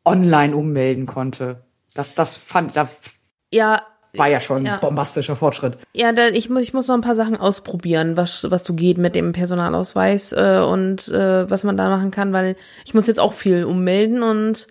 online ummelden konnte. Das, das fand, da Ja, war ja schon Ja. ein bombastischer Fortschritt. Ja, da, ich muss ich muss noch ein paar Sachen ausprobieren, was was so geht mit dem Personalausweis äh, und äh, was man da machen kann, weil ich muss jetzt auch viel ummelden und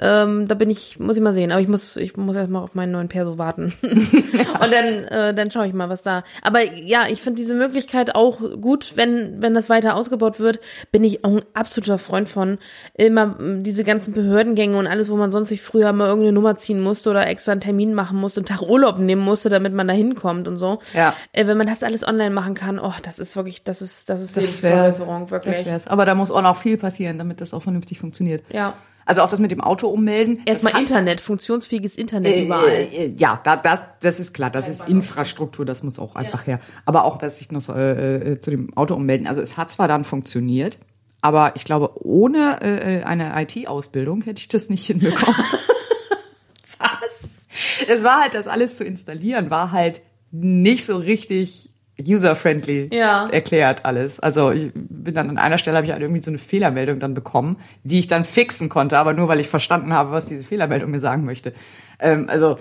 ähm, da bin ich muss ich mal sehen, aber ich muss ich muss erst mal auf meinen neuen Perso warten und dann äh, dann schaue ich mal, was da. Aber ja, ich finde diese Möglichkeit auch gut, wenn wenn das weiter ausgebaut wird, bin ich auch ein absoluter Freund von immer diese ganzen Behördengänge und alles, wo man sonst sich früher mal irgendeine Nummer ziehen musste oder extra einen Termin machen musste, einen Tag Urlaub nehmen musste, damit man da hinkommt und so. Ja. Äh, wenn man das alles online machen kann, oh, das ist wirklich, das ist, das ist Das wäre wirklich. das wär's. Aber da muss auch noch viel passieren, damit das auch vernünftig funktioniert. Ja. Also auch das mit dem Auto ummelden. Erstmal Internet, funktionsfähiges Internet Äh, überall. äh, äh, ja, da, das, das ist klar, das ist Infrastruktur, das muss auch einfach her. Aber auch, dass ich noch so, äh, äh, zu dem Auto ummelden. Also es hat zwar dann funktioniert, aber ich glaube, ohne äh, eine IT-Ausbildung hätte ich das nicht hinbekommen. Was? Es war halt, das alles zu installieren, war halt nicht so richtig user-friendly Ja. erklärt alles. Also ich bin dann an einer Stelle habe ich halt irgendwie so eine Fehlermeldung dann bekommen, die ich dann fixen konnte, aber nur weil ich verstanden habe, was diese Fehlermeldung mir sagen möchte. Ähm, also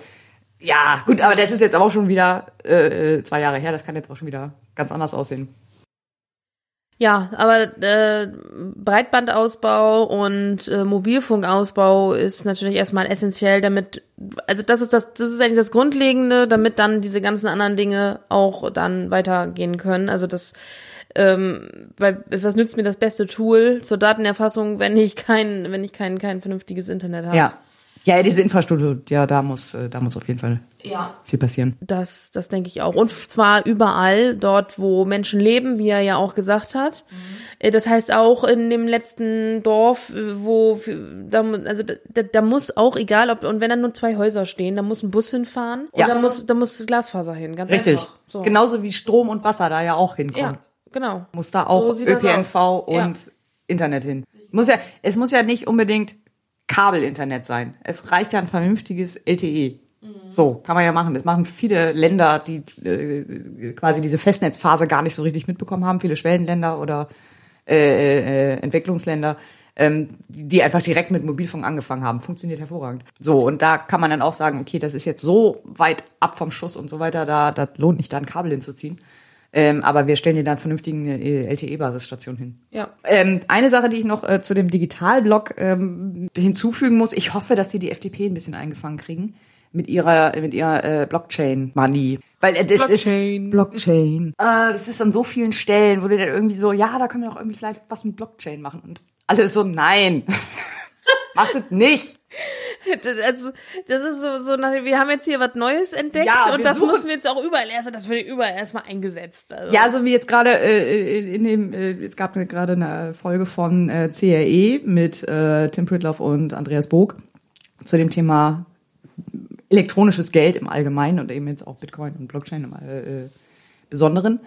ja, gut, aber das ist jetzt auch schon wieder äh, zwei Jahre her. Das kann jetzt auch schon wieder ganz anders aussehen. Ja, aber äh, Breitbandausbau und äh, Mobilfunkausbau ist natürlich erstmal essentiell, damit, also das ist das, das ist eigentlich das Grundlegende, damit dann diese ganzen anderen Dinge auch dann weitergehen können. Also das, ähm, weil was nützt mir das beste Tool zur Datenerfassung, wenn ich kein, wenn ich kein kein vernünftiges Internet habe? Ja. Ja, diese Infrastruktur, ja, da muss, äh, da muss auf jeden Fall Ja. viel passieren. Das, das denke ich auch. Und zwar überall dort, wo Menschen leben, wie er ja auch gesagt hat. Äh, Das heißt auch in dem letzten Dorf, äh, wo, da, also da, da, muss auch, egal ob, und wenn da nur zwei Häuser stehen, da muss ein Bus hinfahren und Ja. da muss, da muss Glasfaser hin, ganz Richtig. einfach. So. Genauso wie Strom und Wasser da ja auch hinkommt. Ja, genau. Muss da auch So ÖPNV und Ja. Internet hin. Muss ja, es muss ja nicht unbedingt Kabelinternet sein. Es reicht ja ein vernünftiges LTE. So, kann man ja machen. Das machen viele Länder, die äh, quasi diese Festnetzphase gar nicht so richtig mitbekommen haben. Viele Schwellenländer oder äh, äh, Entwicklungsländer, ähm, die einfach direkt mit Mobilfunk angefangen haben. Funktioniert hervorragend. So, und da kann man dann auch sagen, okay, das ist jetzt so weit ab vom Schuss und so weiter, da, da lohnt nicht, da ein Kabel hinzuziehen. Ähm, aber wir stellen dir da einen vernünftigen äh, LTE-Basisstation hin. Ja. Ähm, eine Sache, die ich noch äh, zu dem Digitalblock ähm, hinzufügen muss, ich hoffe, dass die die FDP ein bisschen eingefangen kriegen mit ihrer mit ihrer äh, Blockchain-Money. Weil äh, das Blockchain. ist Blockchain. Äh, das ist an so vielen Stellen, wo du dann irgendwie so, ja, da können wir doch irgendwie vielleicht was mit Blockchain machen. Und alle so, nein, macht es nicht. Also, das ist so, so nach, wir haben jetzt hier was Neues entdeckt Ja, und wir das suchen- muss mir jetzt auch überall erst, das wird überall erstmal eingesetzt. Also. Ja, so wie jetzt gerade äh, in dem, äh, es gab gerade eine Folge von äh, CRE mit äh, Tim Pritloff und Andreas Bog zu dem Thema elektronisches Geld im Allgemeinen und eben jetzt auch Bitcoin und Blockchain im äh, äh, Besonderen,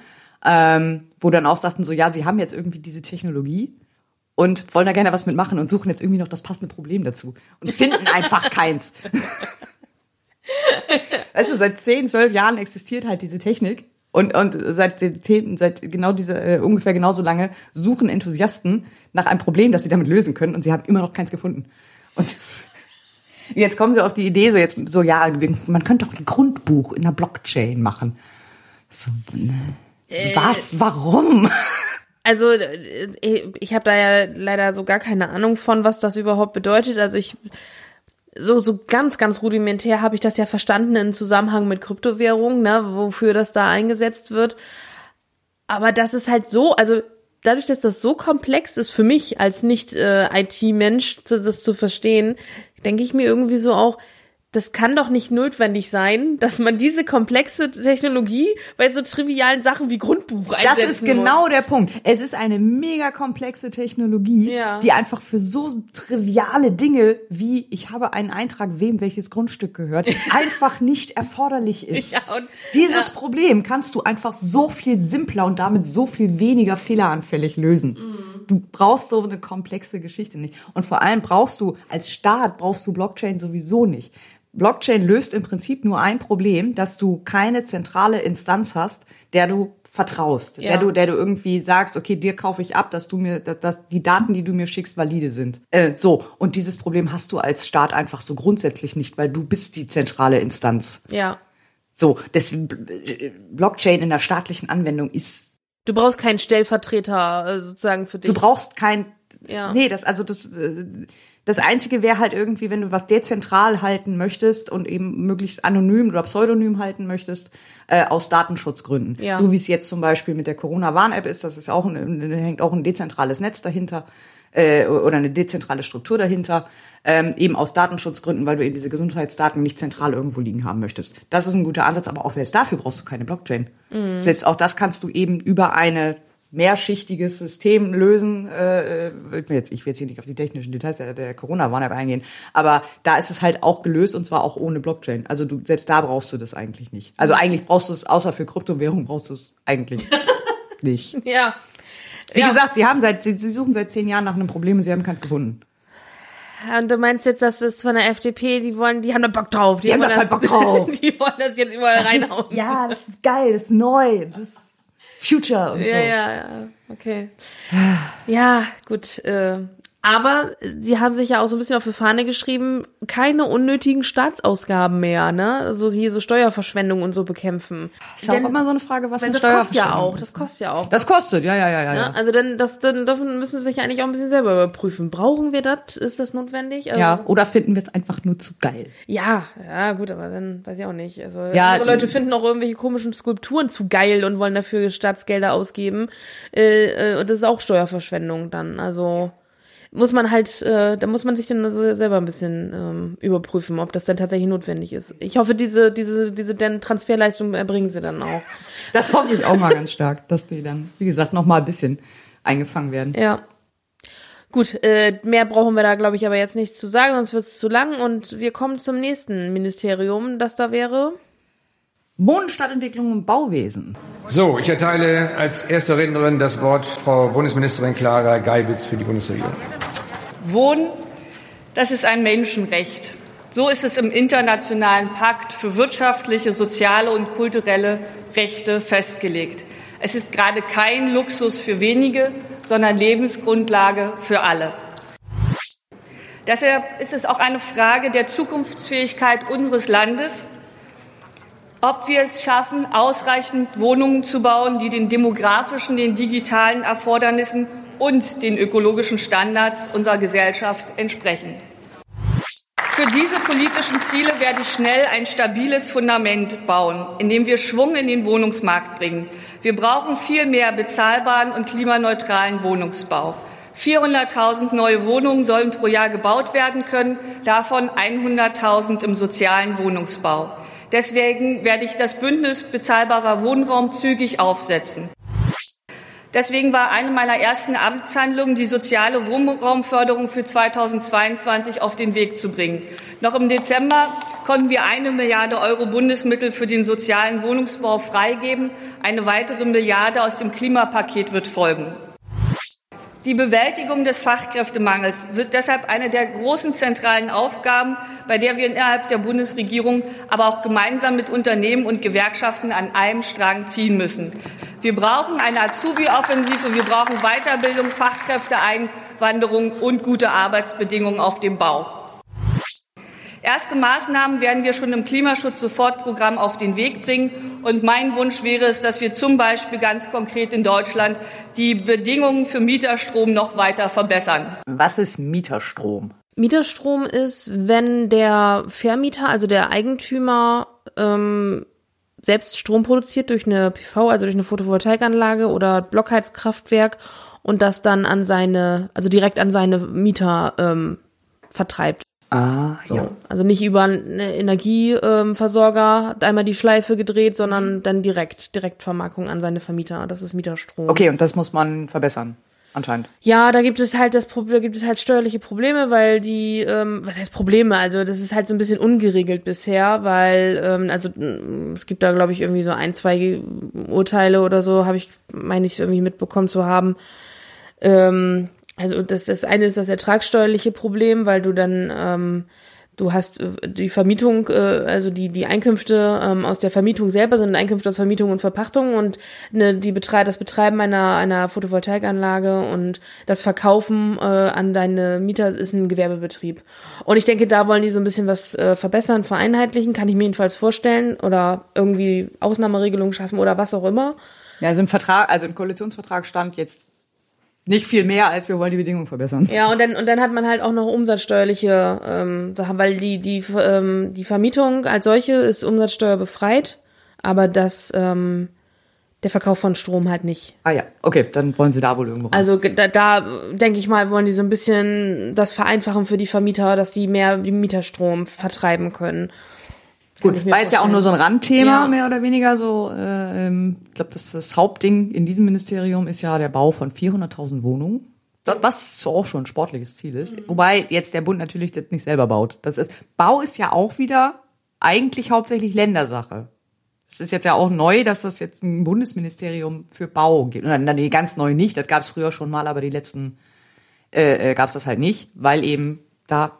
ähm, wo dann auch sagten so, ja, sie haben jetzt irgendwie diese Technologie und wollen da gerne was mitmachen und suchen jetzt irgendwie noch das passende Problem dazu und finden einfach keins. Weißt du, seit 10, 12 Jahren existiert halt diese Technik. Und, und seit, seit genau dieser, äh, ungefähr genauso lange suchen Enthusiasten nach einem Problem, das sie damit lösen können. Und sie haben immer noch keins gefunden. Und jetzt kommen sie auf die Idee, so jetzt, so, ja, man könnte doch ein Grundbuch in der Blockchain machen. So, ne? was? Warum? Also äh, ich habe da ja leider so gar keine Ahnung von, was das überhaupt bedeutet. Also ich so so ganz ganz rudimentär habe ich das ja verstanden im Zusammenhang mit Kryptowährungen, ne, wofür das da eingesetzt wird. Aber das ist halt so, also dadurch, dass das so komplex ist für mich als nicht äh, IT-Mensch, das zu verstehen, denke ich mir irgendwie so auch, das kann doch nicht notwendig sein, dass man diese komplexe Technologie bei so trivialen Sachen wie Grundbuch einsetzen Das ist genau muss. der Punkt. Es ist eine mega komplexe Technologie, Ja. die einfach für so triviale Dinge wie ich habe einen Eintrag, wem welches Grundstück gehört, einfach nicht erforderlich ist. Ja, und- Dieses Problem kannst du einfach so viel simpler und damit so viel weniger fehleranfällig lösen. Mhm. Du brauchst so eine komplexe Geschichte nicht. Und vor allem brauchst du als Staat brauchst du Blockchain sowieso nicht. Blockchain löst im Prinzip nur ein Problem, dass du keine zentrale Instanz hast, der du vertraust, Ja. der du, der du irgendwie sagst, okay, dir kaufe ich ab, dass du mir, dass, dass die Daten, die du mir schickst, valide sind. Äh, so und dieses Problem hast du als Staat einfach so grundsätzlich nicht, weil du bist die zentrale Instanz. Ja. So, deswegen Blockchain in der staatlichen Anwendung ist. Du brauchst keinen Stellvertreter äh, sozusagen für dich. Du brauchst kein. Ja. Nee, das also das. Das Einzige wäre halt irgendwie, wenn du was dezentral halten möchtest und eben möglichst anonym oder pseudonym halten möchtest, äh, aus Datenschutzgründen. Ja. So wie es jetzt zum Beispiel mit der Corona-Warn-App ist, das ist auch ein, hängt auch ein dezentrales Netz dahinter äh, oder eine dezentrale Struktur dahinter, ähm, eben aus Datenschutzgründen, weil du eben diese Gesundheitsdaten nicht zentral irgendwo liegen haben möchtest. Das ist ein guter Ansatz, aber auch selbst dafür brauchst du keine Blockchain. Mhm. Selbst auch das kannst du eben über eine mehrschichtiges System lösen. Äh, äh, jetzt, ich will jetzt hier nicht auf die technischen Details der, der Corona-Warn-App eingehen, aber da ist es halt auch gelöst und zwar auch ohne Blockchain. Also du selbst da brauchst du das eigentlich nicht. Also eigentlich brauchst du es, außer für Kryptowährung brauchst du es eigentlich nicht. Ja. Wie Ja. gesagt, sie haben seit, sie, sie suchen seit zehn Jahren nach einem Problem und sie haben keins gefunden. Und du meinst jetzt, das ist von der FDP, die wollen, die haben da Bock drauf. Die haben da voll Bock drauf. Die wollen das jetzt überall Das reinhauen. ist, ja, das ist geil, das ist neu, das ist Future und ja, so. ja, ja, okay. Ja, gut. Äh, aber sie haben sich ja auch so ein bisschen auf die Fahne geschrieben, keine unnötigen Staatsausgaben mehr, ne? Also hier so Steuerverschwendung und so bekämpfen. Ist auch immer so eine Frage, was eine das kostet ja auch, das kostet ja auch. Das kostet, ja, ja, ja, ja. Ja, ja. also dann, das, dann davon müssen sie sich eigentlich auch ein bisschen selber überprüfen. Brauchen wir das? Ist das notwendig? Also, ja, oder finden wir es einfach nur zu geil? Ja, ja, gut, aber dann weiß ich auch nicht. Also Ja, andere Leute finden auch irgendwelche komischen Skulpturen zu geil und wollen dafür Staatsgelder ausgeben. Äh, äh, und das ist auch Steuerverschwendung dann. Also muss man halt, äh, da muss man sich dann also selber ein bisschen ähm, überprüfen, ob das denn tatsächlich notwendig ist. Ich hoffe, diese, diese, diese denn Transferleistung erbringen sie dann auch. Das hoffe ich auch mal ganz stark, dass die dann, wie gesagt, noch mal ein bisschen eingefangen werden. Ja. Gut, äh, mehr brauchen wir da, glaube ich, aber jetzt nicht zu sagen, sonst wird es zu lang. Und wir kommen zum nächsten Ministerium, das da wäre. Wohnen, Stadtentwicklung und Bauwesen. So, ich erteile als erste Rednerin das Wort Frau Bundesministerin Clara Geiwitz für die Bundesregierung. Wohnen, das ist ein Menschenrecht. So ist es im Internationalen Pakt für wirtschaftliche, soziale und kulturelle Rechte festgelegt. Es ist gerade kein Luxus für wenige, sondern Lebensgrundlage für alle. Deshalb ist es auch eine Frage der Zukunftsfähigkeit unseres Landes, ob wir es schaffen, ausreichend Wohnungen zu bauen, die den demografischen, den digitalen Erfordernissen und den ökologischen Standards unserer Gesellschaft entsprechen. Für diese politischen Ziele werde ich schnell ein stabiles Fundament bauen, indem wir Schwung in den Wohnungsmarkt bringen. Wir brauchen viel mehr bezahlbaren und klimaneutralen Wohnungsbau. 400.000 neue Wohnungen sollen pro Jahr gebaut werden können, davon 100.000 im sozialen Wohnungsbau. Deswegen werde ich das Bündnis bezahlbarer Wohnraum zügig aufsetzen. Deswegen war eine meiner ersten Amtshandlungen, die soziale Wohnraumförderung für 2022 auf den Weg zu bringen. Noch im Dezember konnten wir eine Milliarde Euro Bundesmittel für den sozialen Wohnungsbau freigeben. Eine weitere Milliarde aus dem Klimapaket wird folgen. Die Bewältigung des Fachkräftemangels wird deshalb eine der großen zentralen Aufgaben, bei der wir innerhalb der Bundesregierung, aber auch gemeinsam mit Unternehmen und Gewerkschaften an einem Strang ziehen müssen. Wir brauchen eine Azubi-Offensive, wir brauchen Weiterbildung, Fachkräfteeinwanderung und gute Arbeitsbedingungen auf dem Bau. Erste Maßnahmen werden wir schon im Klimaschutz-Sofortprogramm auf den Weg bringen. Und mein Wunsch wäre es, dass wir zum Beispiel ganz konkret in Deutschland die Bedingungen für Mieterstrom noch weiter verbessern. Was ist Mieterstrom? Mieterstrom ist, wenn der Vermieter, also der Eigentümer, ähm, selbst Strom produziert durch eine PV, also durch eine Photovoltaikanlage oder Blockheizkraftwerk und das dann an seine, also direkt an seine Mieter ähm, vertreibt. Ah, so. ja. Also nicht über einen Energieversorger ähm, einmal die Schleife gedreht, sondern dann direkt, Direktvermarktung an seine Vermieter. Das ist Mieterstrom. Okay, und das muss man verbessern anscheinend. Ja, da gibt es halt das Problem, da gibt es halt steuerliche Probleme, weil die, ähm, was heißt Probleme? Also das ist halt so ein bisschen ungeregelt bisher, weil ähm, also mm, es gibt da glaube ich irgendwie so ein, zwei Urteile oder so, habe ich meine ich irgendwie mitbekommen zu haben. Ähm, also das, das eine ist das ertragssteuerliche Problem, weil du dann ähm, du hast äh, die Vermietung, äh, also die die Einkünfte ähm, aus der Vermietung selber sind Einkünfte aus Vermietung und Verpachtung und ne, die Betrei das Betreiben einer einer Photovoltaikanlage und das Verkaufen äh, an deine Mieter ist ein Gewerbebetrieb. Und ich denke, da wollen die so ein bisschen was äh, verbessern, vereinheitlichen, kann ich mir jedenfalls vorstellen oder irgendwie Ausnahmeregelungen schaffen oder was auch immer. Ja, also im Vertrag, also im Koalitionsvertrag stand jetzt nicht viel mehr, als wir wollen die Bedingungen verbessern. Ja, und dann, und dann hat man halt auch noch umsatzsteuerliche ähm, Sachen, weil die, die, ähm, die Vermietung als solche ist umsatzsteuerbefreit, aber das, ähm, der Verkauf von Strom halt nicht. Ah ja, okay, dann wollen sie da wohl irgendwo rein. Also da, da denke ich mal, wollen die so ein bisschen das vereinfachen für die Vermieter, dass die mehr Mieterstrom vertreiben können. Gut, war jetzt ja auch nur so ein Randthema, ja. mehr oder weniger so. Äh, ähm, ich glaube, das, das Hauptding in diesem Ministerium ist ja der Bau von 400.000 Wohnungen. Was auch schon ein sportliches Ziel ist. Mhm. Wobei jetzt der Bund natürlich das nicht selber baut. Das ist, Bau ist ja auch wieder eigentlich hauptsächlich Ländersache. Es ist jetzt ja auch neu, dass das jetzt ein Bundesministerium für Bau gibt. Nee, ganz neu nicht, das gab es früher schon mal, aber die letzten äh, äh gab es das halt nicht, weil eben da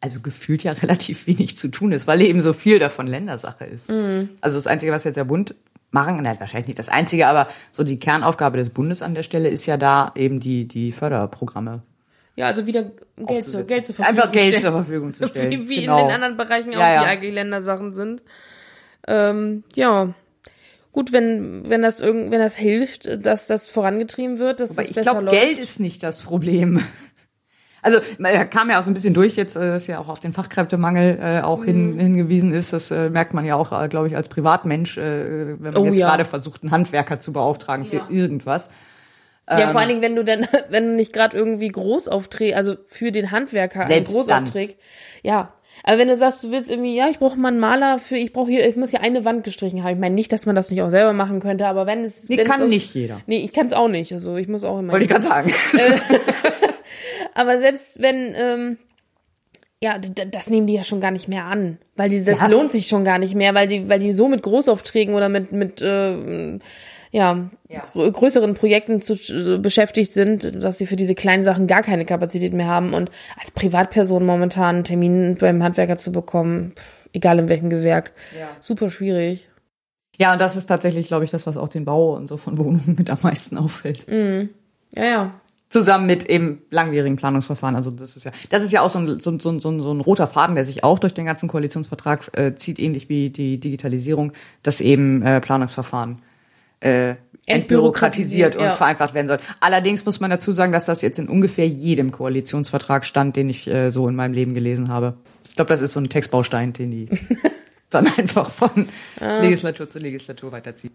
also gefühlt ja relativ wenig zu tun ist, weil eben so viel davon Ländersache ist. Mhm. Also das Einzige, was jetzt der Bund machen, nein, wahrscheinlich nicht das Einzige, aber so die Kernaufgabe des Bundes an der Stelle ist ja da eben die, die Förderprogramme. Ja, also wieder Geld, zu, Geld zur Verfügung Einfach Geld zur Verfügung zu stellen. Wie, wie genau. in den anderen Bereichen auch, ja, ja. die eigentlich Ländersachen sind. Ähm, ja. Gut, wenn, wenn das irgend, wenn das hilft, dass das vorangetrieben wird, dass Aber das ich glaube, Geld ist nicht das Problem. Also man kam ja auch so ein bisschen durch jetzt, äh, dass ja auch auf den Fachkräftemangel äh, auch hin, mhm. hingewiesen ist. Das äh, merkt man ja auch, äh, glaube ich, als Privatmensch, äh, wenn man oh, jetzt ja. gerade versucht, einen Handwerker zu beauftragen für ja. irgendwas. Ja, ähm, vor allen Dingen, wenn du dann, wenn du nicht gerade irgendwie Großaufträge, also für den Handwerker einen Großaufträge, ja. Aber wenn du sagst, du willst irgendwie, ja, ich brauche mal einen Maler für, ich brauche hier, ich muss hier eine Wand gestrichen haben. Ich meine nicht, dass man das nicht auch selber machen könnte, aber wenn es. Nee, wenn kann es aus, nicht jeder. Nee, ich kann es auch nicht. Also ich muss auch immer. Wollte ich gerade sagen. Aber selbst wenn, ähm, ja, das nehmen die ja schon gar nicht mehr an, weil die, das ja. lohnt sich schon gar nicht mehr, weil die, weil die so mit Großaufträgen oder mit mit äh, ja, ja. Gr größeren Projekten zu, äh, beschäftigt sind, dass sie für diese kleinen Sachen gar keine Kapazität mehr haben und als Privatperson momentan einen Termin beim Handwerker zu bekommen, pff, egal in welchem Gewerk, ja. super schwierig. Ja, und das ist tatsächlich, glaube ich, das, was auch den Bau und so von Wohnungen mit am meisten auffällt. Mhm. Ja, ja zusammen mit eben langwierigen Planungsverfahren. Also das ist ja, das ist ja auch so ein, so, so, so, so ein roter Faden, der sich auch durch den ganzen Koalitionsvertrag äh, zieht, ähnlich wie die Digitalisierung, dass eben äh, Planungsverfahren äh, entbürokratisiert und ja. vereinfacht werden soll. Allerdings muss man dazu sagen, dass das jetzt in ungefähr jedem Koalitionsvertrag stand, den ich äh, so in meinem Leben gelesen habe. Ich glaube, das ist so ein Textbaustein, den die dann einfach von ah. Legislatur zu Legislatur weiterziehen.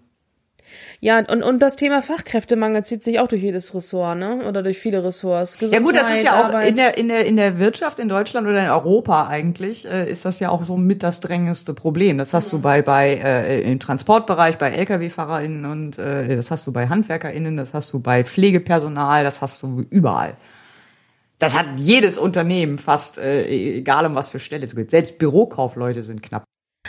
Ja, und, und das Thema Fachkräftemangel zieht sich auch durch jedes Ressort, ne? Oder durch viele Ressorts. Gesundheit, ja gut, das ist ja auch Arbeit. in der, in der, in der Wirtschaft in Deutschland oder in Europa eigentlich, äh, ist das ja auch so mit das drängendste Problem. Das hast mhm. du bei, bei äh, im Transportbereich, bei Lkw-FahrerInnen und äh, das hast du bei HandwerkerInnen, das hast du bei Pflegepersonal, das hast du überall. Das hat jedes Unternehmen fast, äh, egal um was für Stelle es geht. Selbst Bürokaufleute sind knapp.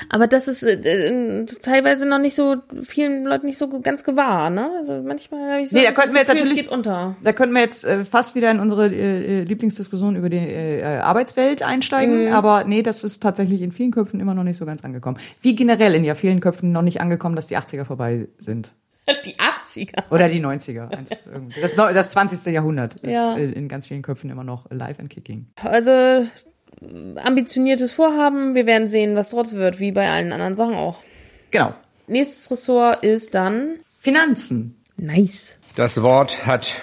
Aber das ist äh, äh, teilweise noch nicht so vielen Leuten nicht so ganz gewahr, ne? Also manchmal habe ich so nee, da könnten wir jetzt Gefühl, natürlich unter. Da könnten wir jetzt äh, fast wieder in unsere äh, äh, Lieblingsdiskussion über die äh, Arbeitswelt einsteigen, mhm. aber nee, das ist tatsächlich in vielen Köpfen immer noch nicht so ganz angekommen. Wie generell in ja vielen Köpfen noch nicht angekommen, dass die 80er vorbei sind. Die 80er. Oder die 90er. Das, das 20. Jahrhundert ja. ist in ganz vielen Köpfen immer noch live and kicking. Also ambitioniertes Vorhaben. Wir werden sehen, was draus wird, wie bei allen anderen Sachen auch. Genau. Nächstes Ressort ist dann Finanzen. Nice. Das Wort hat,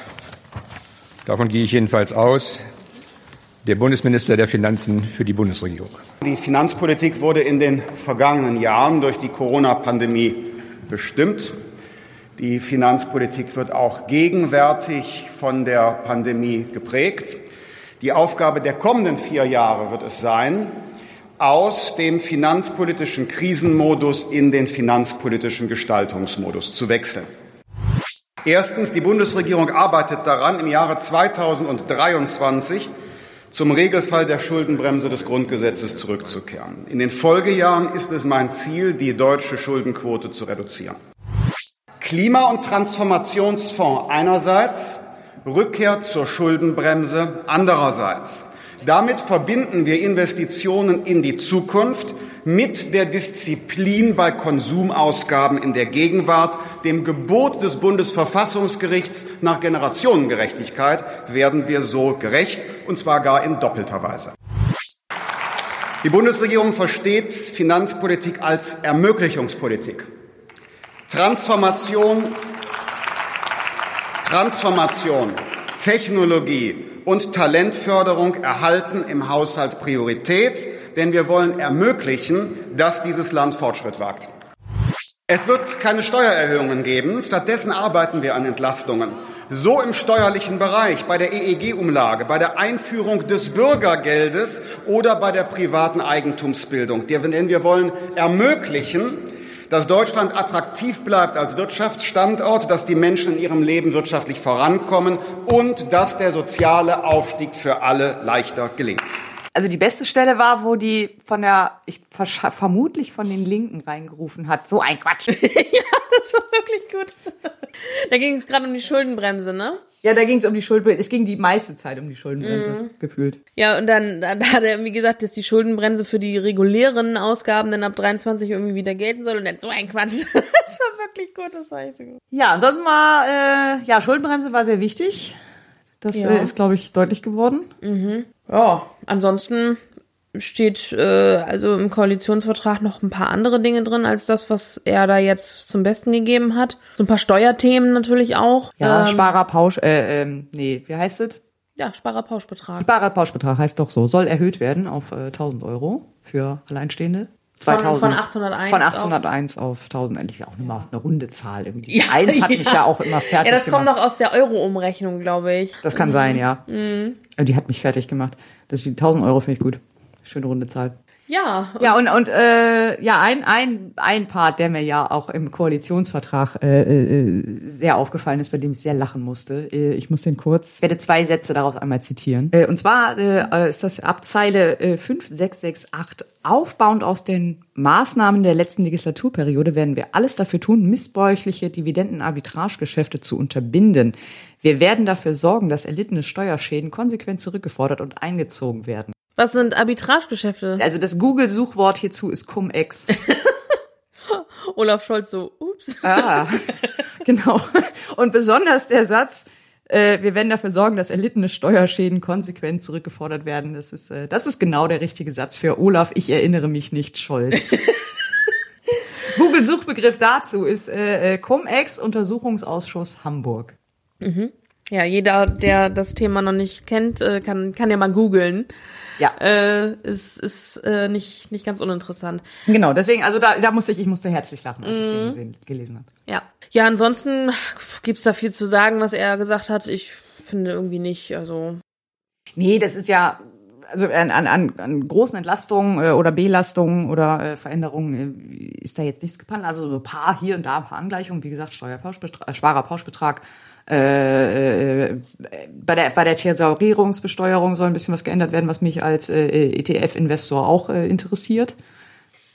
davon gehe ich jedenfalls aus, der Bundesminister der Finanzen für die Bundesregierung. Die Finanzpolitik wurde in den vergangenen Jahren durch die Corona-Pandemie bestimmt. Die Finanzpolitik wird auch gegenwärtig von der Pandemie geprägt. Die Aufgabe der kommenden vier Jahre wird es sein, aus dem finanzpolitischen Krisenmodus in den finanzpolitischen Gestaltungsmodus zu wechseln. Erstens, die Bundesregierung arbeitet daran, im Jahre 2023 zum Regelfall der Schuldenbremse des Grundgesetzes zurückzukehren. In den Folgejahren ist es mein Ziel, die deutsche Schuldenquote zu reduzieren. Klima- und Transformationsfonds einerseits, Rückkehr zur Schuldenbremse andererseits. Damit verbinden wir Investitionen in die Zukunft mit der Disziplin bei Konsumausgaben in der Gegenwart, dem Gebot des Bundesverfassungsgerichts nach Generationengerechtigkeit werden wir so gerecht, und zwar gar in doppelter Weise. Die Bundesregierung versteht Finanzpolitik als Ermöglichungspolitik. Transformation, Transformation, Technologie und Talentförderung erhalten im Haushalt Priorität, denn wir wollen ermöglichen, dass dieses Land Fortschritt wagt. Es wird keine Steuererhöhungen geben. Stattdessen arbeiten wir an Entlastungen. So im steuerlichen Bereich, bei der EEG-Umlage, bei der Einführung des Bürgergeldes oder bei der privaten Eigentumsbildung. Denn wir wollen ermöglichen, dass Deutschland attraktiv bleibt als Wirtschaftsstandort, dass die Menschen in ihrem Leben wirtschaftlich vorankommen und dass der soziale Aufstieg für alle leichter gelingt. Also die beste Stelle war, wo die von der, ich vermutlich von den Linken reingerufen hat. So ein Quatsch. ja, das war wirklich gut. Da ging es gerade um die Schuldenbremse, ne? Ja, da ging es um die Schuldenbremse. Es ging die meiste Zeit um die Schuldenbremse, Mhm. gefühlt. Ja, und dann, dann hat er irgendwie gesagt, dass die Schuldenbremse für die regulären Ausgaben dann ab 23 irgendwie wieder gelten soll und dann so ein Quatsch. Das war wirklich gut, das war echt gut. Ja, ansonsten war, äh, ja, Schuldenbremse war sehr wichtig. Das Ja. äh, ist, glaube ich, deutlich geworden. Mhm. Ja, ansonsten steht äh, also im Koalitionsvertrag noch ein paar andere Dinge drin als das, was er da jetzt zum Besten gegeben hat. So ein paar Steuerthemen natürlich auch. Ja, Ähm, Sparerpausch, äh, ähm, nee, wie heißt es? Ja, Sparerpauschbetrag. Sparerpauschbetrag heißt doch so, soll erhöht werden auf äh, 1000 Euro für Alleinstehende. Von- 2000, von 801 von auf- 801 auf, 1000, endlich auch immer eine runde Zahl. Irgendwie. Dieses Eins hat mich ja auch immer fertig Ja, das kommt gemacht. doch aus der Euro-Umrechnung, glaube ich. Das kann sein, ja. Mhm. Die hat mich fertig gemacht. Das die 1000 Euro finde ich gut. Schöne runde Zahl. Ja. Ja, und, und äh, ja, ein, ein, ein Part, der mir ja auch im Koalitionsvertrag äh, äh, sehr aufgefallen ist, bei dem ich sehr lachen musste. Äh, ich muss den kurz, ich werde zwei Sätze daraus einmal zitieren. Äh, und zwar äh, ist das ab Zeile äh, 5668 aufbauend aus den Maßnahmen der letzten Legislaturperiode werden wir alles dafür tun, missbräuchliche Dividendenarbitragegeschäfte zu unterbinden. Wir werden dafür sorgen, dass erlittene Steuerschäden konsequent zurückgefordert und eingezogen werden. Was sind Arbitragegeschäfte? Also das Google-Suchwort hierzu ist Cum-Ex. Olaf Scholz so, ups. Ah, genau. Und besonders der Satz, äh, wir werden dafür sorgen, dass erlittene Steuerschäden konsequent zurückgefordert werden. Das ist, äh, das ist genau der richtige Satz für Olaf. Ich erinnere mich nicht, Scholz. Google-Suchbegriff dazu ist äh, äh, Cum-Ex Untersuchungsausschuss Hamburg. Mhm. Ja, jeder, der das Thema noch nicht kennt, äh, kann, kann ja mal googeln. Ja. Äh, ist ist äh, nicht, nicht ganz uninteressant. Genau, deswegen, also da, da musste ich, ich musste herzlich lachen, als ich den Mhm. gesehen, gelesen habe. Ja. Ja, ansonsten gibt's da viel zu sagen, was er gesagt hat. Ich finde irgendwie nicht, also. Nee, das ist ja, also an, an, an, großen Entlastungen äh, oder Belastungen oder äh, Veränderungen äh, ist da jetzt nichts geplant. Also so ein paar hier und da ein paar Angleichungen, wie gesagt, Steuerpauschbetrag, äh, Sparerpauschbetrag. Äh, äh, bei der bei der Thesaurierungsbesteuerung soll ein bisschen was geändert werden, was mich als äh, ETF-Investor auch äh, interessiert.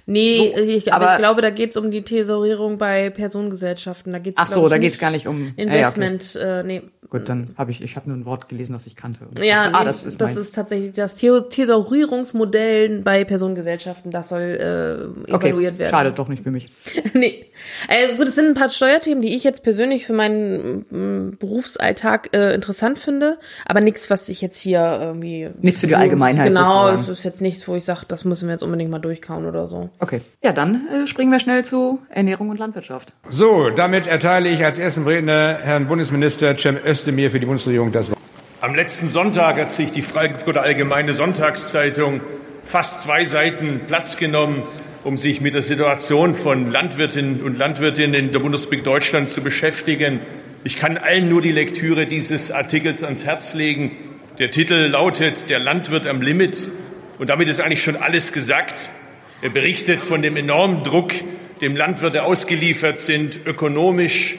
Nee, So, ich, aber, aber- ich glaube, da geht's um die Thesaurierung bei Personengesellschaften. Da geht's Ach so, da geht's gar nicht um- ja, ja, okay. Investment. äh, nee. Gut, dann habe ich ich habe nur ein Wort gelesen, das ich kannte. Ja, dachte, ah, das ist das meins. ist tatsächlich das The Thesaurierungsmodell bei Personengesellschaften. Das soll äh, okay, evaluiert werden. schade doch nicht für mich. nee. Also gut, es sind ein paar Steuerthemen, die ich jetzt persönlich für meinen mm, Berufsalltag äh, interessant finde, aber nichts, was ich jetzt hier irgendwie Nichts für die Allgemeinheit Genau, sozusagen. es ist jetzt nichts, wo ich sage, das müssen wir jetzt unbedingt mal durchkauen oder so. Okay, ja, dann äh, springen wir schnell zu Ernährung und Landwirtschaft. So, damit erteile ich als ersten Redner Herrn Bundesminister Cem Özdemir für die Bundesregierung das Wort. Am letzten Sonntag hat sich die Frankfurter Allgemeine Sonntagszeitung fast zwei Seiten Platz genommen um sich mit der Situation von Landwirtinnen und Landwirtinnen in der Bundesrepublik Deutschland zu beschäftigen. Ich kann allen nur die Lektüre dieses Artikels ans Herz legen. Der Titel lautet Der Landwirt am Limit. Und damit ist eigentlich schon alles gesagt. Er berichtet von dem enormen Druck, dem Landwirte ausgeliefert sind, ökonomisch,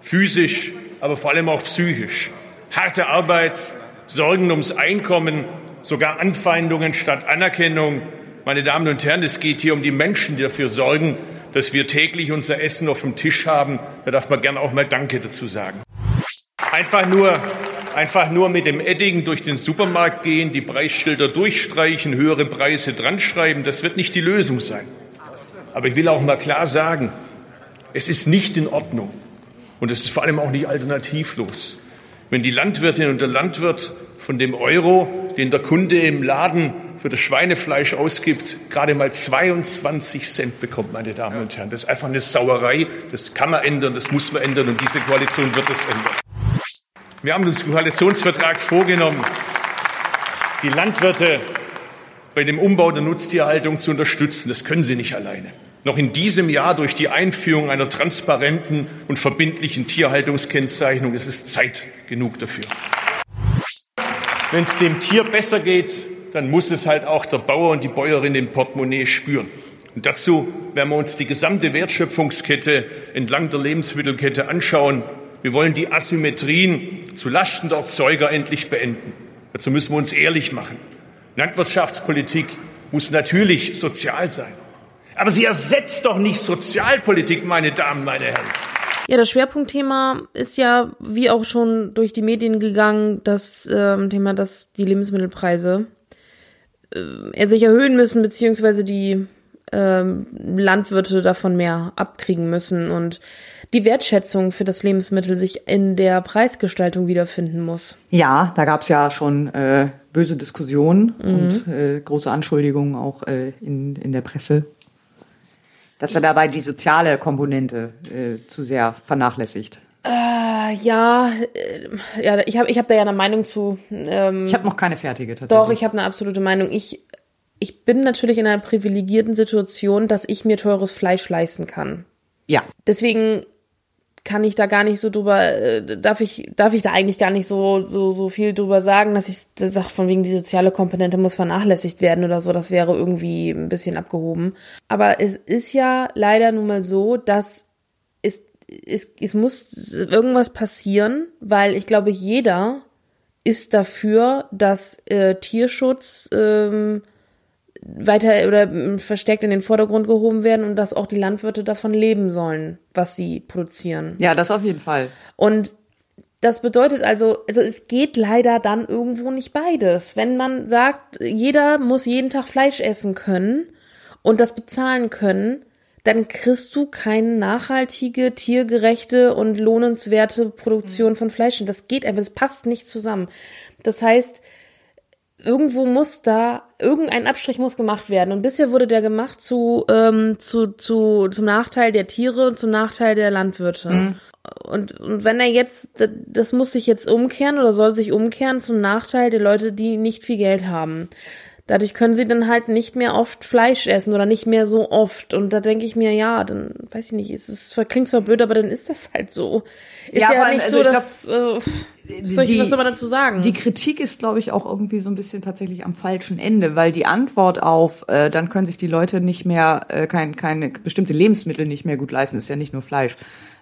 physisch, aber vor allem auch psychisch. Harte Arbeit, Sorgen ums Einkommen, sogar Anfeindungen statt Anerkennung. Meine Damen und Herren, es geht hier um die Menschen, die dafür sorgen, dass wir täglich unser Essen auf dem Tisch haben. Da darf man gern auch mal Danke dazu sagen. Einfach nur, einfach nur mit dem Edding durch den Supermarkt gehen, die Preisschilder durchstreichen, höhere Preise dran schreiben, das wird nicht die Lösung sein. Aber ich will auch mal klar sagen, es ist nicht in Ordnung und es ist vor allem auch nicht alternativlos, wenn die Landwirtin und der Landwirt von dem Euro, den der Kunde im Laden für das Schweinefleisch ausgibt, gerade mal 22 Cent bekommt, meine Damen und Herren. Das ist einfach eine Sauerei. Das kann man ändern, das muss man ändern und diese Koalition wird es ändern. Wir haben uns im Koalitionsvertrag vorgenommen, die Landwirte bei dem Umbau der Nutztierhaltung zu unterstützen. Das können sie nicht alleine. Noch in diesem Jahr durch die Einführung einer transparenten und verbindlichen Tierhaltungskennzeichnung. Es ist Zeit genug dafür. Wenn es dem Tier besser geht, dann muss es halt auch der Bauer und die Bäuerin im Portemonnaie spüren. Und dazu werden wir uns die gesamte Wertschöpfungskette entlang der Lebensmittelkette anschauen. Wir wollen die Asymmetrien zu Lasten der Erzeuger endlich beenden. Dazu müssen wir uns ehrlich machen. Landwirtschaftspolitik muss natürlich sozial sein. Aber sie ersetzt doch nicht Sozialpolitik, meine Damen, meine Herren. Ja, das Schwerpunktthema ist ja, wie auch schon durch die Medien gegangen, das ähm, Thema, dass die Lebensmittelpreise äh, sich erhöhen müssen, beziehungsweise die ähm, Landwirte davon mehr abkriegen müssen und die Wertschätzung für das Lebensmittel sich in der Preisgestaltung wiederfinden muss. Ja, da gab es ja schon äh, böse Diskussionen mhm. und äh, große Anschuldigungen auch äh, in, in der Presse dass er dabei die soziale Komponente äh, zu sehr vernachlässigt. Äh, ja, äh, ja, ich habe ich hab da ja eine Meinung zu. Ähm, ich habe noch keine fertige tatsächlich. Doch, ich habe eine absolute Meinung. Ich, ich bin natürlich in einer privilegierten Situation, dass ich mir teures Fleisch leisten kann. Ja. Deswegen kann ich da gar nicht so drüber, äh, darf ich, darf ich da eigentlich gar nicht so, so, so viel drüber sagen, dass ich sage, von wegen die soziale Komponente muss vernachlässigt werden oder so, das wäre irgendwie ein bisschen abgehoben. Aber es ist ja leider nun mal so, dass es, es, es muss irgendwas passieren, weil ich glaube, jeder ist dafür, dass äh, Tierschutz ähm, weiter oder verstärkt in den Vordergrund gehoben werden und dass auch die Landwirte davon leben sollen, was sie produzieren. Ja, das auf jeden Fall. Und das bedeutet also, also es geht leider dann irgendwo nicht beides. Wenn man sagt, jeder muss jeden Tag Fleisch essen können und das bezahlen können, dann kriegst du keine nachhaltige, tiergerechte und lohnenswerte Produktion von Fleisch. Und das geht einfach, das passt nicht zusammen. Das heißt, irgendwo muss da, irgendein Abstrich muss gemacht werden. Und bisher wurde der gemacht zu, ähm, zu, zu, zum Nachteil der Tiere und zum Nachteil der Landwirte. Mhm. Und, und wenn er jetzt, das, das muss sich jetzt umkehren oder soll sich umkehren zum Nachteil der Leute, die nicht viel Geld haben. Dadurch können sie dann halt nicht mehr oft Fleisch essen oder nicht mehr so oft. Und da denke ich mir, ja, dann weiß ich nicht, es ist, klingt zwar blöd, aber dann ist das halt so. Ist ja, ja nicht also so, dass. Glaub, äh, soll ich, die, was soll man dazu sagen? Die Kritik ist, glaube ich, auch irgendwie so ein bisschen tatsächlich am falschen Ende, weil die Antwort auf, äh, dann können sich die Leute nicht mehr, äh, kein, keine bestimmte Lebensmittel nicht mehr gut leisten, ist ja nicht nur Fleisch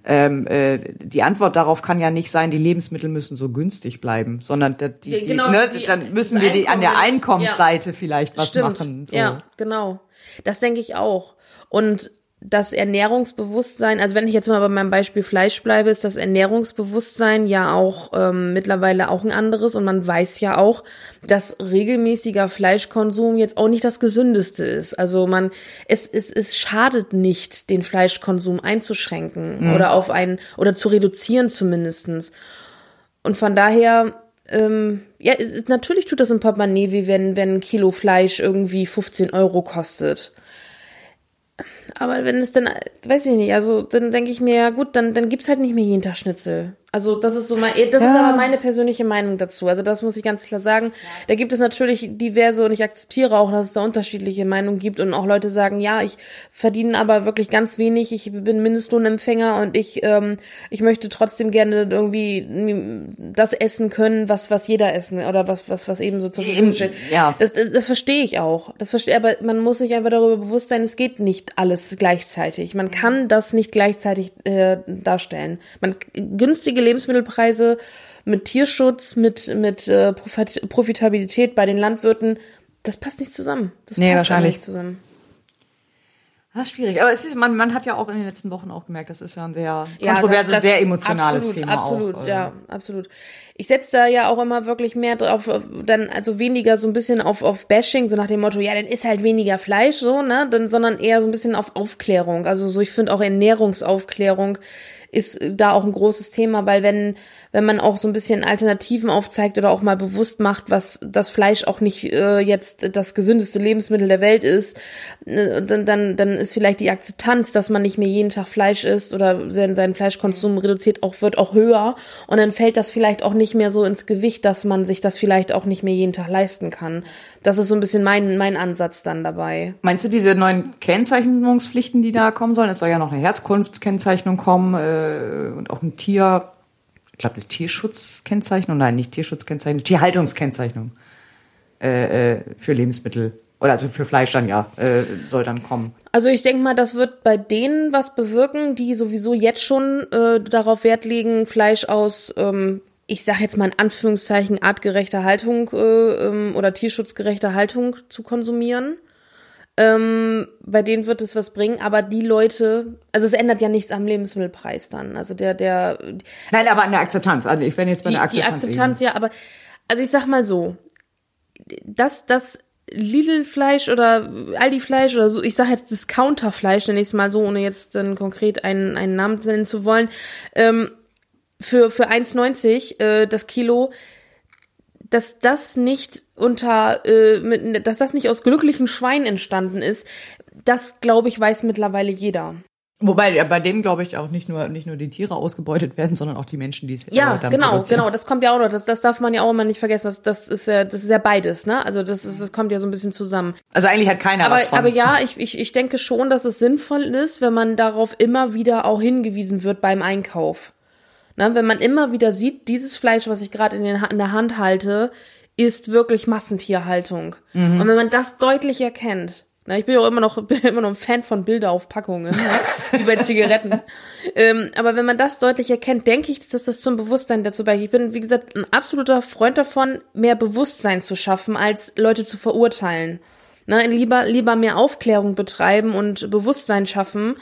ähm, äh, die Antwort darauf kann ja nicht sein, die Lebensmittel müssen so günstig bleiben, sondern die, die, genau, ne, die, dann müssen wir die an der Einkommensseite ja. vielleicht was Stimmt. machen. So. Ja, genau. Das denke ich auch. Und das Ernährungsbewusstsein, also wenn ich jetzt mal bei meinem Beispiel Fleisch bleibe, ist das Ernährungsbewusstsein ja auch ähm, mittlerweile auch ein anderes und man weiß ja auch, dass regelmäßiger Fleischkonsum jetzt auch nicht das gesündeste ist. Also man, es, es, es schadet nicht, den Fleischkonsum einzuschränken mhm. oder auf einen oder zu reduzieren zumindestens. Und von daher ähm, ja, es, natürlich tut das im Portemonnaie wie wenn, wenn ein Kilo Fleisch irgendwie 15 Euro kostet. Aber wenn es dann, weiß ich nicht, also dann denke ich mir, ja gut, dann, dann gibt's halt nicht mehr jeden Tag Schnitzel. Also das ist so mein, das ist aber meine persönliche Meinung dazu. Also das muss ich ganz klar sagen. Da gibt es natürlich diverse und ich akzeptiere auch, dass es da unterschiedliche Meinungen gibt und auch Leute sagen, ja, ich verdiene aber wirklich ganz wenig, ich bin Mindestlohnempfänger und ich ähm, ich möchte trotzdem gerne irgendwie das essen können, was was jeder essen oder was was was eben so zur Verfügung steht. Ja. Das, das, das verstehe ich auch. Das verstehe, aber man muss sich einfach darüber bewusst sein, es geht nicht alles gleichzeitig. Man kann das nicht gleichzeitig äh, darstellen. Man günstige Lebensmittelpreise mit Tierschutz, mit, mit äh, Profit Profitabilität bei den Landwirten, das passt nicht zusammen. Das Nee, passt wahrscheinlich. nicht zusammen. Das ist schwierig. Aber es ist, man, man hat ja auch in den letzten Wochen auch gemerkt, das ist ja ein sehr Ja, kontroverses, das- das- sehr emotionales absolut, Thema Absolut, auch. ja, absolut. Ich setze da ja auch immer wirklich mehr drauf, dann also weniger so ein bisschen auf auf Bashing, so nach dem Motto, ja, dann ist halt weniger Fleisch, so ne, dann, sondern eher so ein bisschen auf Aufklärung. Also so, ich finde auch Ernährungsaufklärung ist da auch ein großes Thema, weil wenn wenn man auch so ein bisschen Alternativen aufzeigt oder auch mal bewusst macht, was das Fleisch auch nicht äh, jetzt das gesündeste Lebensmittel der Welt ist, äh, dann, dann, dann ist vielleicht die Akzeptanz, dass man nicht mehr jeden Tag Fleisch isst oder seinen, seinen Fleischkonsum reduziert, auch wird auch höher. Und dann fällt das vielleicht auch nicht mehr so ins Gewicht, dass man sich das vielleicht auch nicht mehr jeden Tag leisten kann. Das ist so ein bisschen mein, mein Ansatz dann dabei. Meinst du diese neuen Kennzeichnungspflichten, die da kommen sollen? Es soll ja noch eine Herzkunftskennzeichnung kommen äh, und auch ein Tier, glaube, eine Tierschutzkennzeichnung, nein, nicht Tierschutzkennzeichnung, Tierhaltungskennzeichnung äh, äh, für Lebensmittel oder also für Fleisch dann ja äh, soll dann kommen. Also ich denke mal, das wird bei denen was bewirken, die sowieso jetzt schon äh, darauf Wert legen, Fleisch aus, ähm, ich sage jetzt mal in Anführungszeichen, artgerechter Haltung äh, ähm, oder tierschutzgerechter Haltung zu konsumieren. Ähm, bei denen wird es was bringen, aber die Leute, also es ändert ja nichts am Lebensmittelpreis dann. Also der, der. Nein, aber an der Akzeptanz. Also ich bin jetzt bei die, der die Akzeptanz. Akzeptanz, ja, aber also ich sag mal so, das, das Lidl-Fleisch oder Aldi-Fleisch oder so, ich sag jetzt Discounter-Fleisch, nenne ich es mal so, ohne jetzt dann konkret einen, einen Namen nennen zu wollen, ähm, für, für 1,90 äh, das Kilo, dass das nicht unter, äh, mit, dass das nicht aus glücklichen Schweinen entstanden ist, das glaube ich weiß mittlerweile jeder. Wobei ja, bei dem glaube ich auch nicht nur nicht nur die Tiere ausgebeutet werden, sondern auch die Menschen, die es Ja, äh, genau, produzieren. genau, das kommt ja auch noch, das, das darf man ja auch immer nicht vergessen, das, das ist ja, das ist ja beides, ne? Also das, ist, das kommt ja so ein bisschen zusammen. Also eigentlich hat keiner aber, was von. Aber ja, ich, ich, ich denke schon, dass es sinnvoll ist, wenn man darauf immer wieder auch hingewiesen wird beim Einkauf. Ne? Wenn man immer wieder sieht, dieses Fleisch, was ich gerade in, den in der Hand halte, ist wirklich Massentierhaltung. Mhm. Und wenn man das deutlich erkennt, na, ich bin ja auch immer noch, bin immer noch ein Fan von Bilderaufpackungen, ne? wie bei Zigaretten. ähm, aber wenn man das deutlich erkennt, denke ich, dass das zum Bewusstsein dazu beiträgt. Ich bin, wie gesagt, ein absoluter Freund davon, mehr Bewusstsein zu schaffen, als Leute zu verurteilen. Ne? Lieber, lieber mehr Aufklärung betreiben und Bewusstsein schaffen.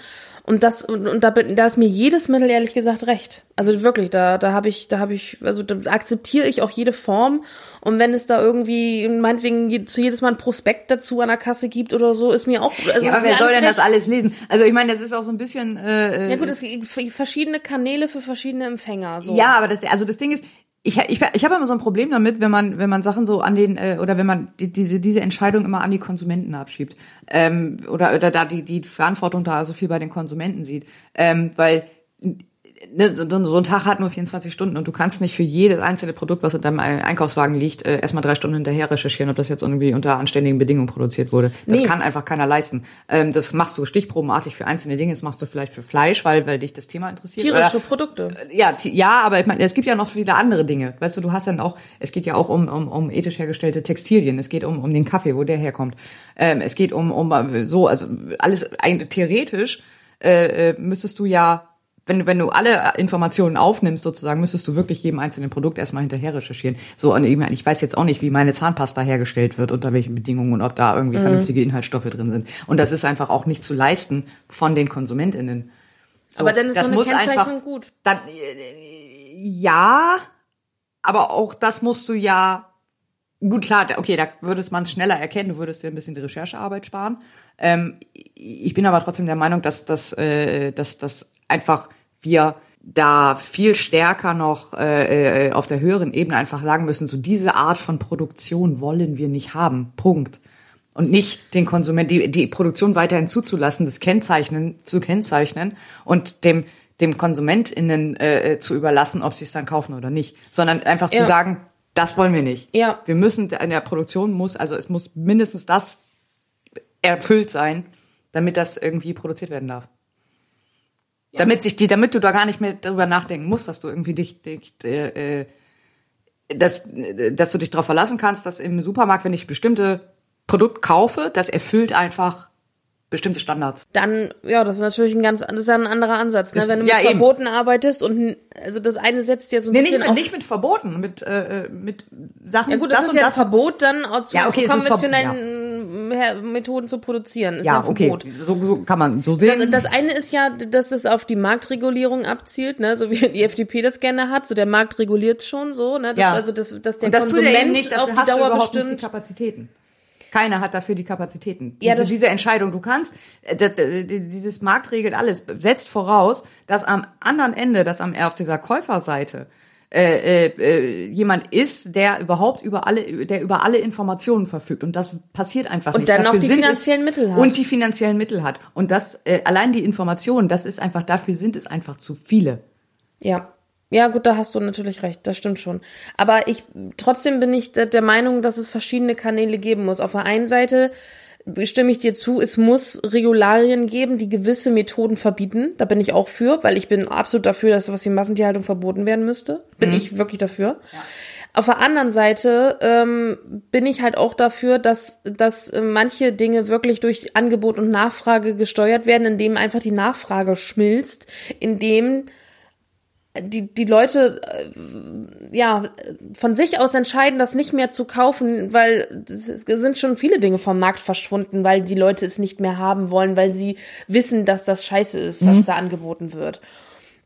Und das, und, und da, da ist mir jedes Mittel ehrlich gesagt recht. Also wirklich, da, da habe ich, da habe ich, also da akzeptiere ich auch jede Form. Und wenn es da irgendwie, meinetwegen zu jedes Mal ein Prospekt dazu an der Kasse gibt oder so, ist mir auch. Also ja, aber wer soll denn alles das recht. alles lesen? Also ich meine, das ist auch so ein bisschen. Äh, Ja gut, es gibt verschiedene Kanäle für verschiedene Empfänger. So. Ja, aber das, also das Ding ist, ich, ich, ich habe immer so ein Problem damit, wenn man, wenn man Sachen so an den, äh, oder wenn man die, diese, diese Entscheidung immer an die Konsumenten abschiebt. Ähm, oder, oder da die, die Verantwortung da so viel bei den Konsumenten sieht. Ähm, weil ne, so, ein Tag hat nur 24 Stunden und du kannst nicht für jedes einzelne Produkt, was in deinem Einkaufswagen liegt, äh, erstmal drei Stunden hinterher recherchieren, ob das jetzt irgendwie unter anständigen Bedingungen produziert wurde. Das Nee. kann einfach keiner leisten. Ähm, das machst du stichprobenartig für einzelne Dinge, das machst du vielleicht für Fleisch, weil, weil dich das Thema interessiert. Tierische Oder- Produkte. ja, ti- ja, aber ich meine, es gibt ja noch viele andere Dinge. Weißt du, du hast dann auch, es geht ja auch um, um, um ethisch hergestellte Textilien, es geht um, um den Kaffee, wo der herkommt. Ähm, es geht um, um äh, so, also alles eigentlich theoretisch äh, äh, müsstest du ja, wenn, wenn du alle Informationen aufnimmst, sozusagen, müsstest du wirklich jedem einzelnen Produkt erstmal hinterher recherchieren. So, und ich, meine, ich weiß jetzt auch nicht, wie meine Zahnpasta hergestellt wird, unter welchen Bedingungen und ob da irgendwie Mhm. vernünftige Inhaltsstoffe drin sind. Und das ist einfach auch nicht zu leisten von den KonsumentInnen. So, aber dann ist das so eine muss einfach, gut. dann, äh, ja, aber auch das musst du ja, gut klar, okay, da würdest man schneller erkennen, du würdest dir ein bisschen die Recherchearbeit sparen. Ähm, ich bin aber trotzdem der Meinung, dass, dass, äh, dass, dass einfach wir da viel stärker noch äh, äh, auf der höheren Ebene einfach sagen müssen, so diese Art von Produktion wollen wir nicht haben. Punkt. Und nicht den Konsument, die, die Produktion weiterhin zuzulassen, das Kennzeichnen zu kennzeichnen und dem dem KonsumentInnen äh, zu überlassen, ob sie es dann kaufen oder nicht, sondern einfach Ja. zu sagen, das wollen wir nicht. Ja. Wir müssen, in der Produktion muss, also es muss mindestens das erfüllt sein, damit das irgendwie produziert werden darf. Damit sich die, damit du da gar nicht mehr darüber nachdenken musst, dass du irgendwie dich, dich äh, äh, dass, äh, dass du dich darauf verlassen kannst, dass im Supermarkt, wenn ich bestimmte Produkt kaufe, das erfüllt einfach bestimmte Standards. Dann, ja, das ist natürlich ein ganz, das ist ja ein anderer Ansatz, ne? Ist- wenn du mit ja, eben. Verboten arbeitest und, also das eine setzt ja so ein Nee, bisschen nicht, mit, auf, nicht mit Verboten, mit, äh, mit Sachen, ja gut, das das, ist ja das. Verbot, dann auch zu, Ja, okay, konventionellen Her- Methoden zu produzieren. Ist ja, ja, okay, so, so kann man so sehen. Das, das eine ist ja, dass es auf die Marktregulierung abzielt, ne, so wie die FDP das gerne hat. So der Markt reguliert schon so, ne, dass, Ja. also dass, dass der und das tut Konsument er eben nicht, auf die hast du Dauer überhaupt nicht bestimmt. die Kapazitäten. Keiner hat dafür die Kapazitäten. Ja, Diese, das- diese Entscheidung, du kannst, äh, das, äh, dieses Markt regelt alles, setzt voraus, dass am anderen Ende, dass am auf dieser Käuferseite äh, äh, äh, jemand ist, der überhaupt über alle, der über alle Informationen verfügt. Und das passiert einfach Und nicht. dann noch die finanziellen es, Mittel hat. Und die finanziellen Mittel hat. Und das, äh, allein die Informationen, das ist einfach, dafür sind es einfach zu viele. Ja. Ja, gut, da hast du natürlich recht, das stimmt schon. Aber ich, trotzdem bin ich der, Meinung, dass es verschiedene Kanäle geben muss. Auf der einen Seite stimme ich dir zu, es muss Regularien geben, die gewisse Methoden verbieten. Da bin ich auch für, weil ich bin absolut dafür, dass sowas wie Massentierhaltung verboten werden müsste. Bin Mhm. ich wirklich dafür. Auf der anderen Seite ähm, bin ich halt auch dafür, dass, dass äh, manche Dinge wirklich durch Angebot und Nachfrage gesteuert werden, indem einfach die Nachfrage schmilzt, indem die, die Leute äh, ja von sich aus entscheiden, das nicht mehr zu kaufen, weil es sind schon viele Dinge vom Markt verschwunden, weil die Leute es nicht mehr haben wollen, weil sie wissen, dass das scheiße ist, was Mhm. da angeboten wird.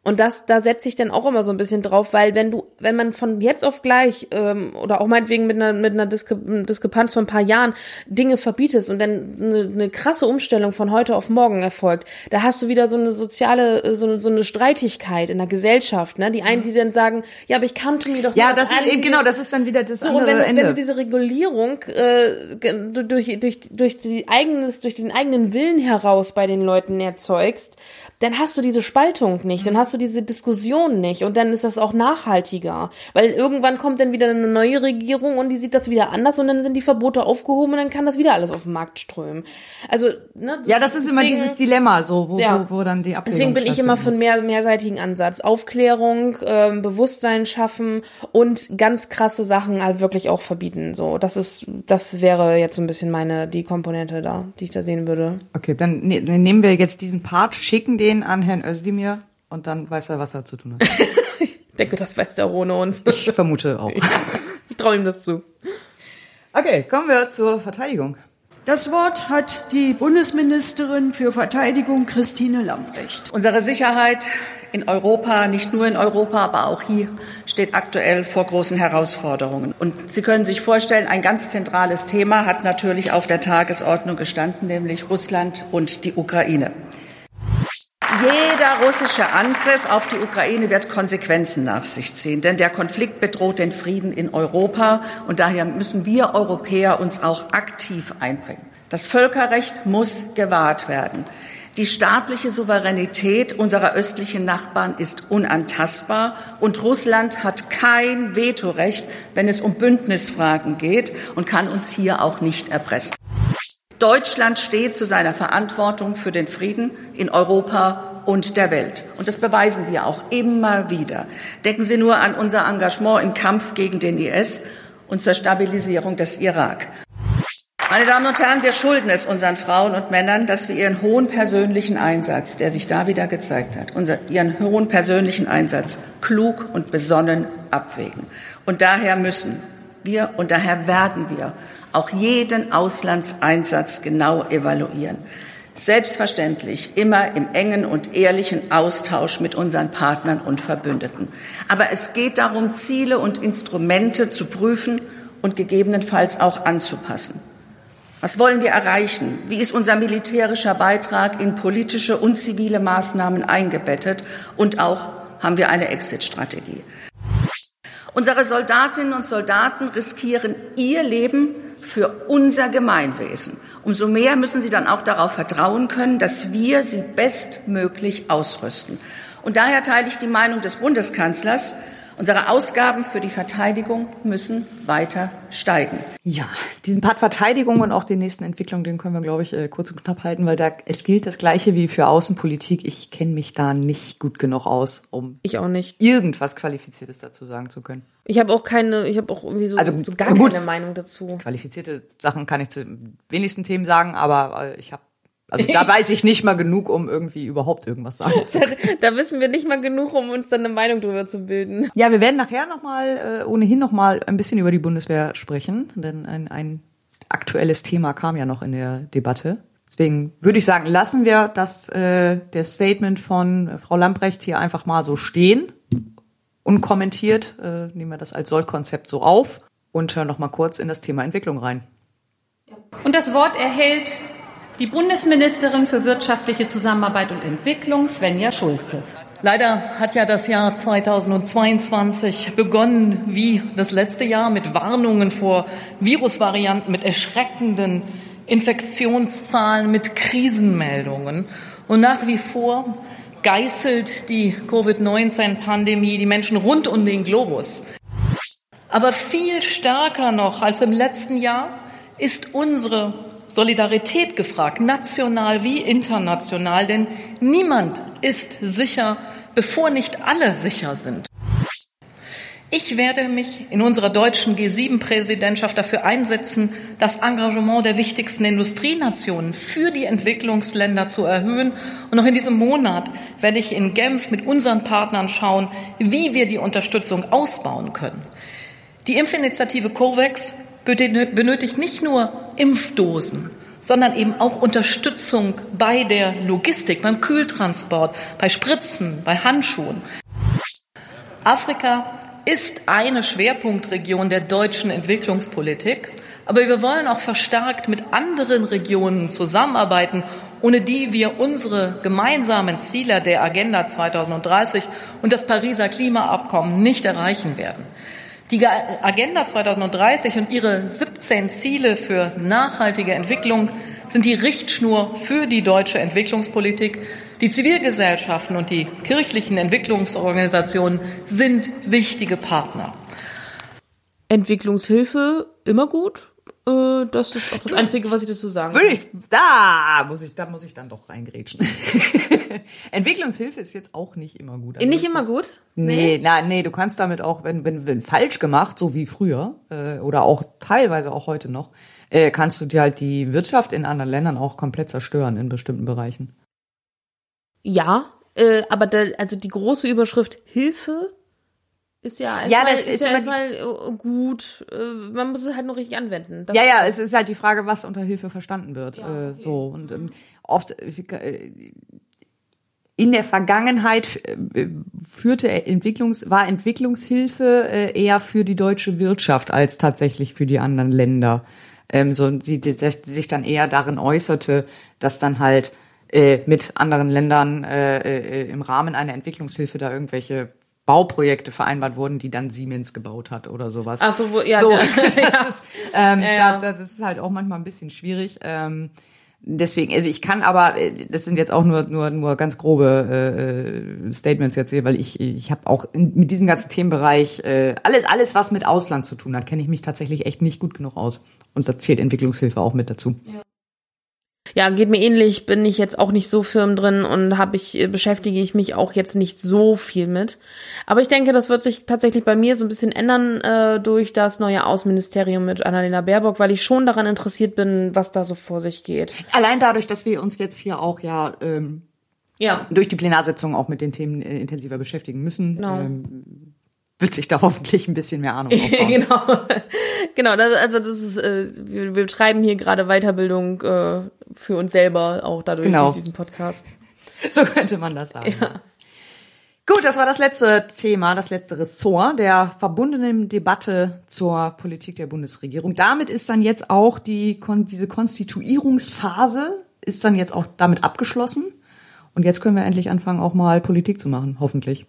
Und das, da setze ich dann auch immer so ein bisschen drauf, weil wenn du, wenn man von jetzt auf gleich ähm, oder auch meinetwegen mit einer mit einer Diskre Diskrepanz von ein paar Jahren Dinge verbietest und dann eine, eine krasse Umstellung von heute auf morgen erfolgt, da hast du wieder so eine soziale, äh, so eine, so eine Streitigkeit in der Gesellschaft, ne? Die einen, die dann sagen, ja, aber ich kannte mir doch Ja, das ist eben genau, das ist dann wieder das so, und andere wenn, du- Ende. wenn du diese Regulierung äh, durch, durch, durch, die eigenes, durch den eigenen Willen heraus bei den Leuten erzeugst, dann hast du diese Spaltung nicht, dann hast du diese Diskussion nicht und dann ist das auch nachhaltiger. Weil irgendwann kommt dann wieder eine neue Regierung und die sieht das wieder anders und dann sind die Verbote aufgehoben und dann kann das wieder alles auf den Markt strömen. Also, ne, ja, das ist immer deswegen- dieses Dilemma, so, wo, Ja. wo, wo dann die Abwägung Deswegen bin ich immer für einen mehr, mehrseitigen Ansatz. Aufklärung, ähm, Bewusstsein schaffen und ganz krasse Sachen halt wirklich auch verbieten. So, das ist, das wäre jetzt so ein bisschen meine, die Komponente da, die ich da sehen würde. Okay, dann ne, dann nehmen wir jetzt diesen Part, schicken den an Herrn Özdemir und dann weiß er, was er zu tun hat. Ich denke, das weiß er ohne uns. Ich vermute auch. Ich traue ihm das zu. Okay, kommen wir zur Verteidigung. Das Wort hat die Bundesministerin für Verteidigung Christine Lambrecht. Unsere Sicherheit in Europa, nicht nur in Europa, aber auch hier steht aktuell vor großen Herausforderungen. Und Sie können sich vorstellen, ein ganz zentrales Thema hat natürlich auf der Tagesordnung gestanden, nämlich Russland und die Ukraine. Jeder russische Angriff auf die Ukraine wird Konsequenzen nach sich ziehen, denn der Konflikt bedroht den Frieden in Europa und daher müssen wir Europäer uns auch aktiv einbringen. Das Völkerrecht muss gewahrt werden. Die staatliche Souveränität unserer östlichen Nachbarn ist unantastbar und Russland hat kein Vetorecht, wenn es um Bündnisfragen geht und kann uns hier auch nicht erpressen. Deutschland steht zu seiner Verantwortung für den Frieden in Europa und der Welt. Und das beweisen wir auch immer wieder. Denken Sie nur an unser Engagement im Kampf gegen den IS und zur Stabilisierung des Irak. Meine Damen und Herren, wir schulden es unseren Frauen und Männern, dass wir ihren hohen persönlichen Einsatz, der sich da wieder gezeigt hat, unser, ihren hohen persönlichen Einsatz klug und besonnen abwägen. Und daher müssen wir und daher werden wir auch jeden Auslandseinsatz genau evaluieren. Selbstverständlich immer im engen und ehrlichen Austausch mit unseren Partnern und Verbündeten. Aber es geht darum, Ziele und Instrumente zu prüfen und gegebenenfalls auch anzupassen. Was wollen wir erreichen? Wie ist unser militärischer Beitrag in politische und zivile Maßnahmen eingebettet? Und auch haben wir eine Exit-Strategie? Unsere Soldatinnen und Soldaten riskieren ihr Leben für unser Gemeinwesen. Umso mehr müssen sie dann auch darauf vertrauen können, dass wir sie bestmöglich ausrüsten. Und daher teile ich die Meinung des Bundeskanzlers, Unsere Ausgaben für die Verteidigung müssen weiter steigen. Ja, diesen Part Verteidigung und auch den nächsten Entwicklungen, den können wir, glaube ich, äh, kurz und knapp halten, weil da es gilt das Gleiche wie für Außenpolitik. Ich kenne mich da nicht gut genug aus, um ich auch nicht irgendwas Qualifiziertes dazu sagen zu können. Ich habe auch keine, ich habe auch irgendwie so, Also, so gar gut. keine Meinung dazu. Qualifizierte Sachen kann ich zu den wenigsten Themen sagen, aber äh, ich habe also da weiß ich nicht mal genug, um irgendwie überhaupt irgendwas sagen zu können. Da, da wissen wir nicht mal genug, um uns dann eine Meinung drüber zu bilden. Ja, wir werden nachher noch mal äh, ohnehin noch mal ein bisschen über die Bundeswehr sprechen, denn ein, ein aktuelles Thema kam ja noch in der Debatte. Deswegen würde ich sagen, lassen wir das äh, der Statement von äh, Frau Lamprecht hier einfach mal so stehen, unkommentiert. Äh, nehmen wir das als Sollkonzept so auf und hören noch mal kurz in das Thema Entwicklung rein. Und das Wort erhält die Bundesministerin für wirtschaftliche Zusammenarbeit und Entwicklung, Svenja Schulze. Leider hat ja das Jahr 2022 begonnen wie das letzte Jahr mit Warnungen vor Virusvarianten, mit erschreckenden Infektionszahlen, mit Krisenmeldungen. Und nach wie vor geißelt die Covid-19-Pandemie die Menschen rund um den Globus. Aber viel stärker noch als im letzten Jahr ist unsere Solidarität gefragt, national wie international, denn niemand ist sicher, bevor nicht alle sicher sind. Ich werde mich in unserer deutschen G7-Präsidentschaft dafür einsetzen, das Engagement der wichtigsten Industrienationen für die Entwicklungsländer zu erhöhen. Und noch in diesem Monat werde ich in Genf mit unseren Partnern schauen, wie wir die Unterstützung ausbauen können. Die Impfinitiative COVAX benötigt nicht nur Impfdosen, sondern eben auch Unterstützung bei der Logistik, beim Kühltransport, bei Spritzen, bei Handschuhen. Afrika ist eine Schwerpunktregion der deutschen Entwicklungspolitik, aber wir wollen auch verstärkt mit anderen Regionen zusammenarbeiten, ohne die wir unsere gemeinsamen Ziele der Agenda 2030 und das Pariser Klimaabkommen nicht erreichen werden. Die Agenda 2030 und ihre 17 Ziele für nachhaltige Entwicklung sind die Richtschnur für die deutsche Entwicklungspolitik. Die Zivilgesellschaften und die kirchlichen Entwicklungsorganisationen sind wichtige Partner. Entwicklungshilfe immer gut. Äh, Das ist auch das Einzige, was ich dazu sagen Würde kann. ich, da muss ich, da muss ich dann doch reingrätschen. Entwicklungshilfe ist jetzt auch nicht immer gut. Also Nicht immer ist- gut? Nee, na, nee, du kannst damit auch, wenn, wenn, wenn falsch gemacht, so wie früher, äh, oder auch teilweise auch heute noch, äh, kannst du dir halt die Wirtschaft in anderen Ländern auch komplett zerstören in bestimmten Bereichen. Ja, äh, aber da, also die große Überschrift Hilfe ist ja erstmal, Ja, das ist ist ja erstmal äh, gut. Äh, man muss es halt nur richtig anwenden. Das ja, ja, es ist halt die Frage, was unter Hilfe verstanden wird. äh, so und ähm, oft in der Vergangenheit führte Entwicklungs war Entwicklungshilfe eher für die deutsche Wirtschaft als tatsächlich für die anderen Länder. Ähm, so die, die sich dann eher darin äußerte, dass dann halt mit anderen Ländern im Rahmen einer Entwicklungshilfe da irgendwelche Bauprojekte vereinbart wurden, die dann Siemens gebaut hat oder sowas. Ach so, wo- ja, so, ja. das, ist, ähm, Ja. Da, das ist halt auch manchmal ein bisschen schwierig. Ähm, deswegen, also ich kann aber, äh, das sind jetzt auch nur nur nur ganz grobe äh, äh, Statements jetzt hier, weil ich ich habe auch in, mit diesem ganzen Themenbereich äh, alles alles was mit Ausland zu tun hat, kenne ich mich tatsächlich echt nicht gut genug aus und da zählt Entwicklungshilfe auch mit dazu. Ja, geht mir ähnlich, bin ich jetzt auch nicht so firm drin und habe ich äh, beschäftige ich mich auch jetzt nicht so viel mit. Aber ich denke, das wird sich tatsächlich bei mir so ein bisschen ändern äh, durch das neue Außenministerium mit Annalena Baerbock, weil ich schon daran interessiert bin, was da so vor sich geht. Allein dadurch, dass wir uns jetzt hier auch ja ähm, ja. durch die Plenarsitzung auch mit den Themen äh, intensiver beschäftigen müssen, Genau. ähm, wird sich da hoffentlich ein bisschen mehr Ahnung aufbauen. genau, genau. Das, also das ist, äh, wir, wir betreiben hier gerade Weiterbildung äh, für uns selber auch dadurch Genau. durch diesen Podcast. So könnte man das sagen. Ja. Gut, das war das letzte Thema, das letzte Ressort der verbundenen Debatte zur Politik der Bundesregierung. Damit ist dann jetzt auch die diese Konstituierungsphase ist dann jetzt auch damit abgeschlossen. Und jetzt können wir endlich anfangen, auch mal Politik zu machen, hoffentlich.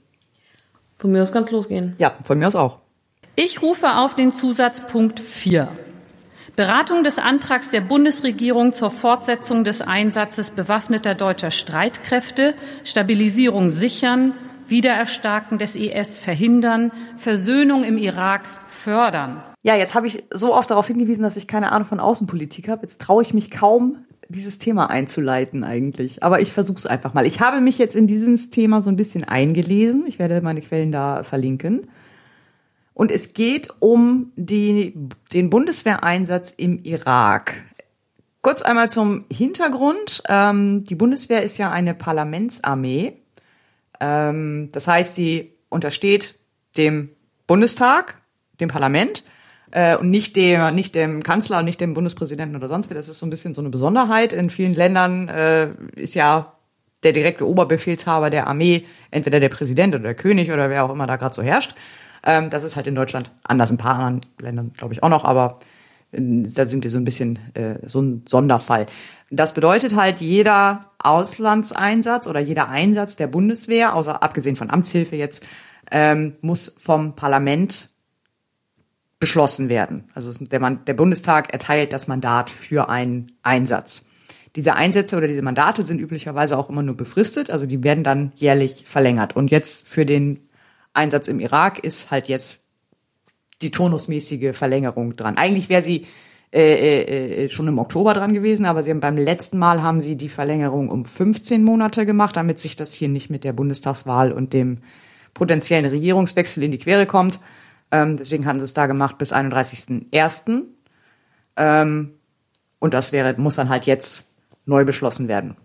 Von mir aus ganz losgehen. Ja, von mir aus auch. Ich rufe auf den Zusatzpunkt 4. Beratung des Antrags der Bundesregierung zur Fortsetzung des Einsatzes bewaffneter deutscher Streitkräfte, Stabilisierung sichern, Wiedererstarken des IS verhindern, Versöhnung im Irak fördern. Ja, jetzt habe ich so oft darauf hingewiesen, dass ich keine Ahnung von Außenpolitik habe. Jetzt traue ich mich kaum, dieses Thema einzuleiten eigentlich. Aber ich versuche es einfach mal. Ich habe mich jetzt in dieses Thema so ein bisschen eingelesen. Ich werde meine Quellen da verlinken. Und es geht um die, den Bundeswehreinsatz im Irak. Kurz einmal zum Hintergrund. Ähm, die Bundeswehr ist ja eine Parlamentsarmee. Ähm, das heißt, sie untersteht dem Bundestag, dem Parlament äh, und nicht dem, nicht dem Kanzler und nicht dem Bundespräsidenten oder sonst wie. Das ist so ein bisschen so eine Besonderheit. In vielen Ländern äh, ist ja der direkte Oberbefehlshaber der Armee entweder der Präsident oder der König oder wer auch immer da gerade so herrscht. Ähm, das ist halt in Deutschland anders, in ein paar anderen Ländern glaube ich auch noch, aber äh, da sind wir so ein bisschen äh, so ein Sonderfall. Das bedeutet halt, jeder Auslandseinsatz oder jeder Einsatz der Bundeswehr, außer abgesehen von Amtshilfe jetzt, ähm, muss vom Parlament beschlossen werden. Also der, der Bundestag erteilt das Mandat für einen Einsatz. Diese Einsätze oder diese Mandate sind üblicherweise auch immer nur befristet, also die werden dann jährlich verlängert. Und jetzt für den Einsatz im Irak ist halt jetzt die turnusmäßige Verlängerung dran. Eigentlich wäre sie äh, äh, schon im Oktober dran gewesen, aber sie haben beim letzten Mal haben sie die Verlängerung um 15 Monate gemacht, damit sich das hier nicht mit der Bundestagswahl und dem potenziellen Regierungswechsel in die Quere kommt. Ähm, deswegen hatten sie es da gemacht bis 31.01. Ähm, und das wäre, muss dann halt jetzt neu beschlossen werden.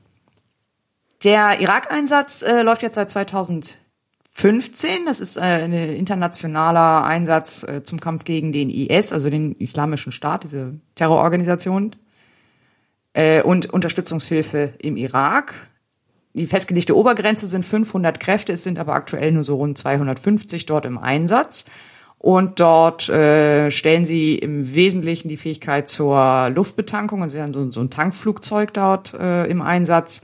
Der Irak-Einsatz äh, läuft jetzt seit 2015. Das ist äh, ein internationaler Einsatz äh, zum Kampf gegen den IS, also den Islamischen Staat, diese Terrororganisation. Äh, und Unterstützungshilfe im Irak. Die festgelegte Obergrenze sind 500 Kräfte, es sind aber aktuell nur so rund 250 dort im Einsatz. Und dort äh, stellen sie im Wesentlichen die Fähigkeit zur Luftbetankung. Und sie haben so, so ein Tankflugzeug dort äh, im Einsatz,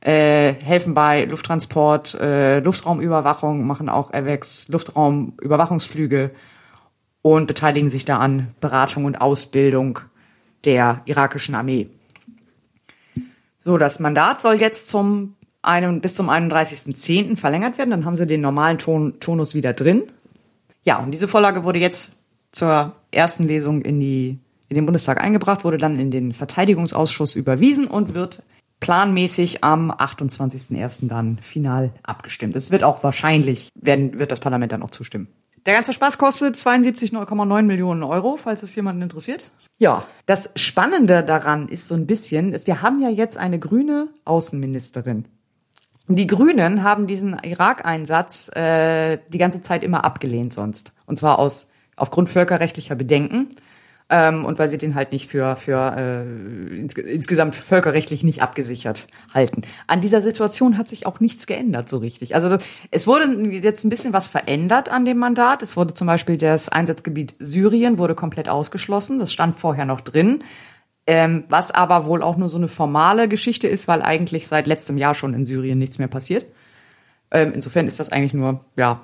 äh, helfen bei Lufttransport, äh, Luftraumüberwachung, machen auch AWACS Luftraumüberwachungsflüge und beteiligen sich da an Beratung und Ausbildung der irakischen Armee. So, das Mandat soll jetzt zum einen, bis zum 31.10. verlängert werden. Dann haben sie den normalen Ton, Tonus wieder drin. Ja, und diese Vorlage wurde jetzt zur ersten Lesung in, die, in den Bundestag eingebracht, wurde dann in den Verteidigungsausschuss überwiesen und wird planmäßig am 28.01. dann final abgestimmt. Es wird auch wahrscheinlich, werden, wird das Parlament dann auch zustimmen. Der ganze Spaß kostet 72,9 Millionen Euro, falls es jemanden interessiert. Ja, das Spannende daran ist so ein bisschen, wir haben ja jetzt eine grüne Außenministerin. Die Grünen haben diesen Irak-Einsatz äh, die ganze Zeit immer abgelehnt sonst. Und zwar aus aufgrund völkerrechtlicher Bedenken ähm, und weil sie den halt nicht für, für äh, ins, insgesamt völkerrechtlich nicht abgesichert halten. An dieser Situation hat sich auch nichts geändert so richtig. Also es wurde jetzt ein bisschen was verändert an dem Mandat. Es wurde zum Beispiel das Einsatzgebiet Syrien wurde komplett ausgeschlossen. Das stand vorher noch drin. Ähm, was aber wohl auch nur so eine formale Geschichte ist, weil eigentlich seit letztem Jahr schon in Syrien nichts mehr passiert. Ähm, insofern ist das eigentlich nur, ja,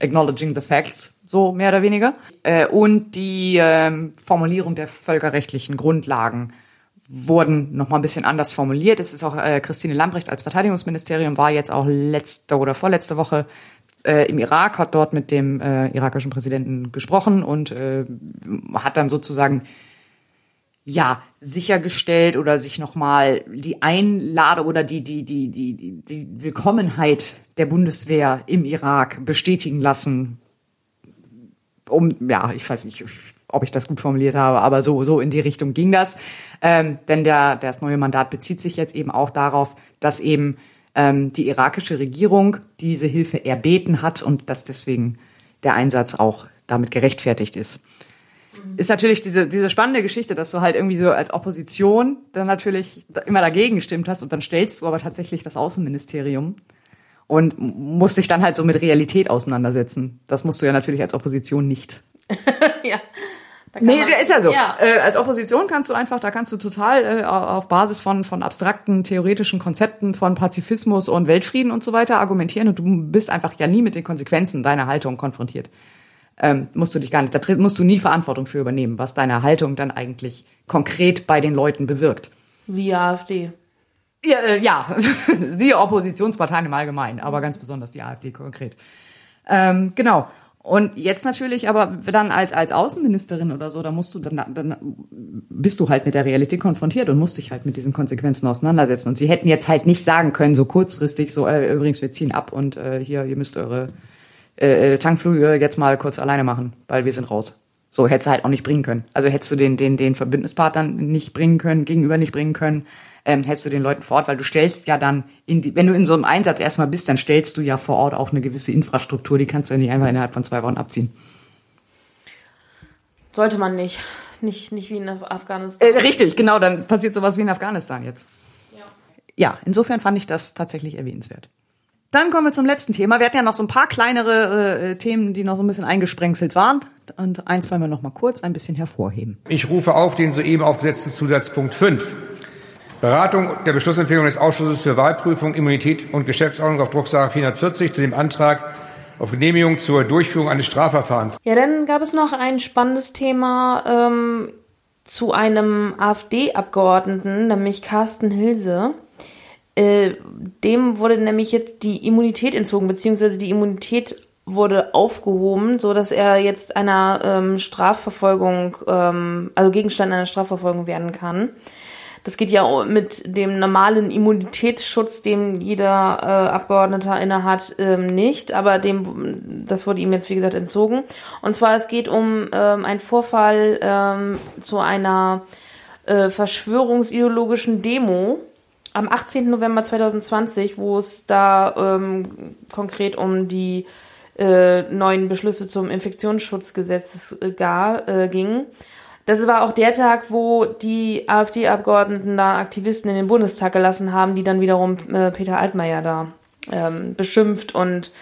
acknowledging the facts, so mehr oder weniger. Äh, und die ähm, Formulierung der völkerrechtlichen Grundlagen wurden noch mal ein bisschen anders formuliert. Es ist auch äh, Christine Lambrecht als Verteidigungsministerium war jetzt auch letzte oder vorletzte Woche äh, im Irak, hat dort mit dem äh, irakischen Präsidenten gesprochen und äh, hat dann sozusagen ja sichergestellt oder sich nochmal die Einlade oder die die die die die die Willkommenheit der Bundeswehr im Irak bestätigen lassen. Um ja, ich weiß nicht, ob ich das gut formuliert habe, aber so so in die Richtung ging das. Ähm, denn der das neue Mandat bezieht sich jetzt eben auch darauf, dass eben ähm, die irakische Regierung diese Hilfe erbeten hat und dass deswegen der Einsatz auch damit gerechtfertigt ist ist natürlich diese, diese spannende Geschichte, dass du halt irgendwie so als Opposition dann natürlich immer dagegen gestimmt hast und dann stellst du aber tatsächlich das Außenministerium und musst dich dann halt so mit Realität auseinandersetzen. Das musst du ja natürlich als Opposition nicht. ja. Nee, man, ist ja so. Ja. Äh, als Opposition kannst du einfach, da kannst du total äh, auf Basis von, von abstrakten theoretischen Konzepten von Pazifismus und Weltfrieden und so weiter argumentieren und du bist einfach ja nie mit den Konsequenzen deiner Haltung konfrontiert ähm, musst du dich gar nicht, da musst du nie Verantwortung für übernehmen, was deine Haltung dann eigentlich konkret bei den Leuten bewirkt. Sie AfD. Ja, äh, ja. siehe Oppositionsparteien im Allgemeinen, aber ganz besonders die AfD konkret. Ähm, genau. Und jetzt natürlich, aber dann als, als Außenministerin oder so, da musst du, dann, dann bist du halt mit der Realität konfrontiert und musst dich halt mit diesen Konsequenzen auseinandersetzen. Und sie hätten jetzt halt nicht sagen können, so kurzfristig, so, äh, übrigens, wir ziehen ab und äh, hier, ihr müsst eure äh, Tankflüge jetzt mal kurz alleine machen, weil wir sind raus. So hättest du halt auch nicht bringen können. Also hättest du den, den, den Verbündnispartnern nicht bringen können, gegenüber nicht bringen können ähm, hältst du den Leuten vor Ort, weil du stellst ja dann, in die, wenn du in so einem Einsatz erstmal bist, dann stellst du ja vor Ort auch eine gewisse Infrastruktur, die kannst du ja nicht einfach innerhalb von zwei Wochen abziehen. Sollte man nicht. Nicht, nicht wie in Afghanistan. Äh, richtig, genau, dann passiert sowas wie in Afghanistan jetzt. Ja. ja, insofern fand ich das tatsächlich erwähnenswert. Dann kommen wir zum letzten Thema. Wir hatten ja noch so ein paar kleinere äh, Themen, die noch so ein bisschen eingesprenkselt waren. Und eins wollen wir noch mal kurz ein bisschen hervorheben. Ich rufe auf den soeben aufgesetzten Zusatzpunkt 5. Beratung der Beschlussempfehlung des Ausschusses für Wahlprüfung, Immunität und Geschäftsordnung auf Drucksache 440 zu dem Antrag auf Genehmigung zur Durchführung eines Strafverfahrens. Ja, dann gab es noch ein spannendes Thema ähm, zu einem AfD-Abgeordneten, nämlich Carsten Hilse. Äh, dem wurde nämlich jetzt die Immunität entzogen, beziehungsweise die Immunität wurde aufgehoben, so dass er jetzt einer ähm, Strafverfolgung, ähm, also Gegenstand einer Strafverfolgung werden kann. Das geht ja mit dem normalen Immunitätsschutz, den jeder äh, Abgeordneter innehat, ähm, nicht. Aber dem, das wurde ihm jetzt, wie gesagt, entzogen. Und zwar, es geht um ähm, einen Vorfall ähm, zu einer äh, verschwörungsideologischen Demo am 18. November 2020, wo es da ähm, konkret um die äh, neuen Beschlüsse zum Infektionsschutzgesetz äh, äh, ging. Das war auch der Tag, wo die AfD-Abgeordneten da Aktivisten in den Bundestag gelassen haben, die dann wiederum äh, Peter Altmaier da ähm, beschimpft und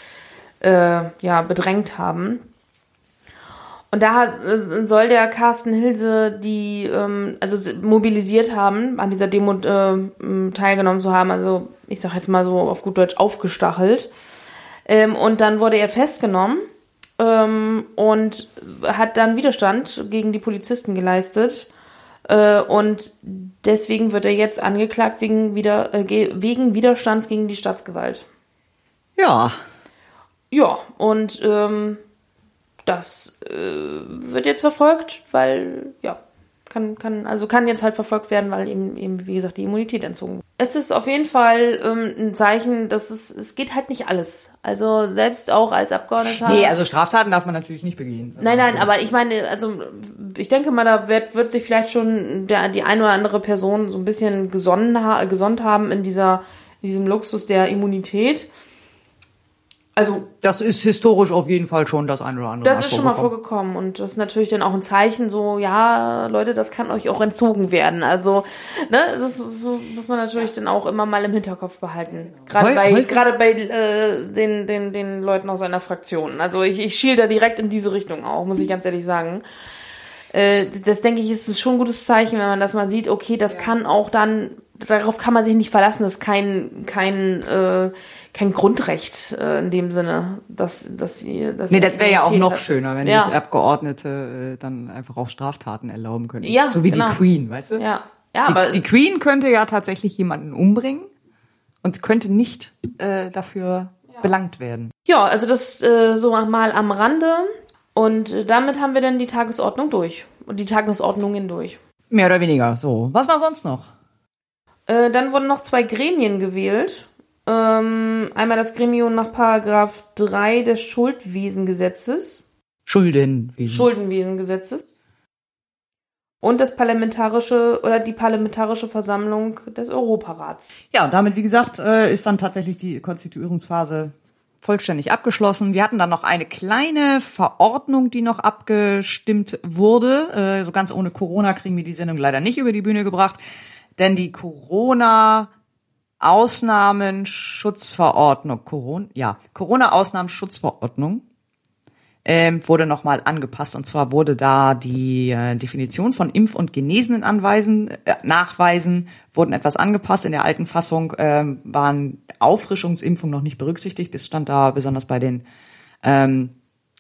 äh, ja bedrängt haben. Und da äh, soll der Carsten Hilse die ähm, also mobilisiert haben, an dieser Demo äh, teilgenommen zu haben. Also ich sag jetzt mal so auf gut Deutsch aufgestachelt. Ähm, und dann wurde er festgenommen ähm, und hat dann Widerstand gegen die Polizisten geleistet. Äh, und deswegen wird er jetzt angeklagt wegen, wieder, äh, wegen Widerstands gegen die Staatsgewalt. Ja. Ja, und ähm, das äh, wird jetzt verfolgt, weil, ja, kann, kann, also kann jetzt halt verfolgt werden, weil eben, eben, wie gesagt, die Immunität entzogen wird. Es ist auf jeden Fall ähm, ein Zeichen, dass es, es geht halt nicht alles. Also selbst auch als Abgeordneter. Nee, also Straftaten darf man natürlich nicht begehen. Nein, nein, aber ich meine, also ich denke mal, da wird, wird sich vielleicht schon der, die eine oder andere Person so ein bisschen gesonnen, gesonnt haben in dieser, in diesem Luxus der Immunität. Also das ist historisch auf jeden Fall schon das eine oder andere. Das ist schon mal vorgekommen und das ist natürlich dann auch ein Zeichen, so ja Leute, das kann euch auch entzogen werden. Also ne, das so, muss man natürlich dann auch immer mal im Hinterkopf behalten. Gerade bei gerade bei äh, den den den Leuten aus einer Fraktion. Also ich, ich schiel da direkt in diese Richtung auch, muss ich ganz ehrlich sagen. Äh, das denke ich ist schon ein gutes Zeichen, wenn man das mal sieht. Okay, das ja. kann auch dann darauf kann man sich nicht verlassen. Das ist kein kein äh, kein Grundrecht äh, in dem Sinne, dass, dass sie. Dass nee, das wäre ja auch noch hat. schöner, wenn ja. die Abgeordnete äh, dann einfach auch Straftaten erlauben könnten. Ja, so wie genau. die Queen, weißt du? Ja, ja die, aber die Queen könnte ja tatsächlich jemanden umbringen und könnte nicht äh, dafür ja. belangt werden. Ja, also das äh, so mal am Rande. Und äh, damit haben wir dann die Tagesordnung durch und die Tagesordnungen durch. Mehr oder weniger. So. Was war sonst noch? Äh, dann wurden noch zwei Gremien gewählt. Ähm, einmal das Gremium nach Paragraph 3 des Schuldwesengesetzes. Schuldenwesen. Schuldenwesengesetzes. Und das parlamentarische oder die parlamentarische Versammlung des Europarats. Ja, und damit, wie gesagt, äh, ist dann tatsächlich die Konstituierungsphase vollständig abgeschlossen. Wir hatten dann noch eine kleine Verordnung, die noch abgestimmt wurde. Äh, so ganz ohne Corona kriegen wir die Sendung leider nicht über die Bühne gebracht, denn die Corona Ausnahmenschutzverordnung, Corona, ja, Corona-Ausnahmenschutzverordnung ähm, wurde nochmal angepasst. Und zwar wurde da die äh, Definition von Impf- und Genesenen anweisen, äh, Nachweisen wurden etwas angepasst. In der alten Fassung ähm, waren Auffrischungsimpfungen noch nicht berücksichtigt. Das stand da besonders bei den ähm,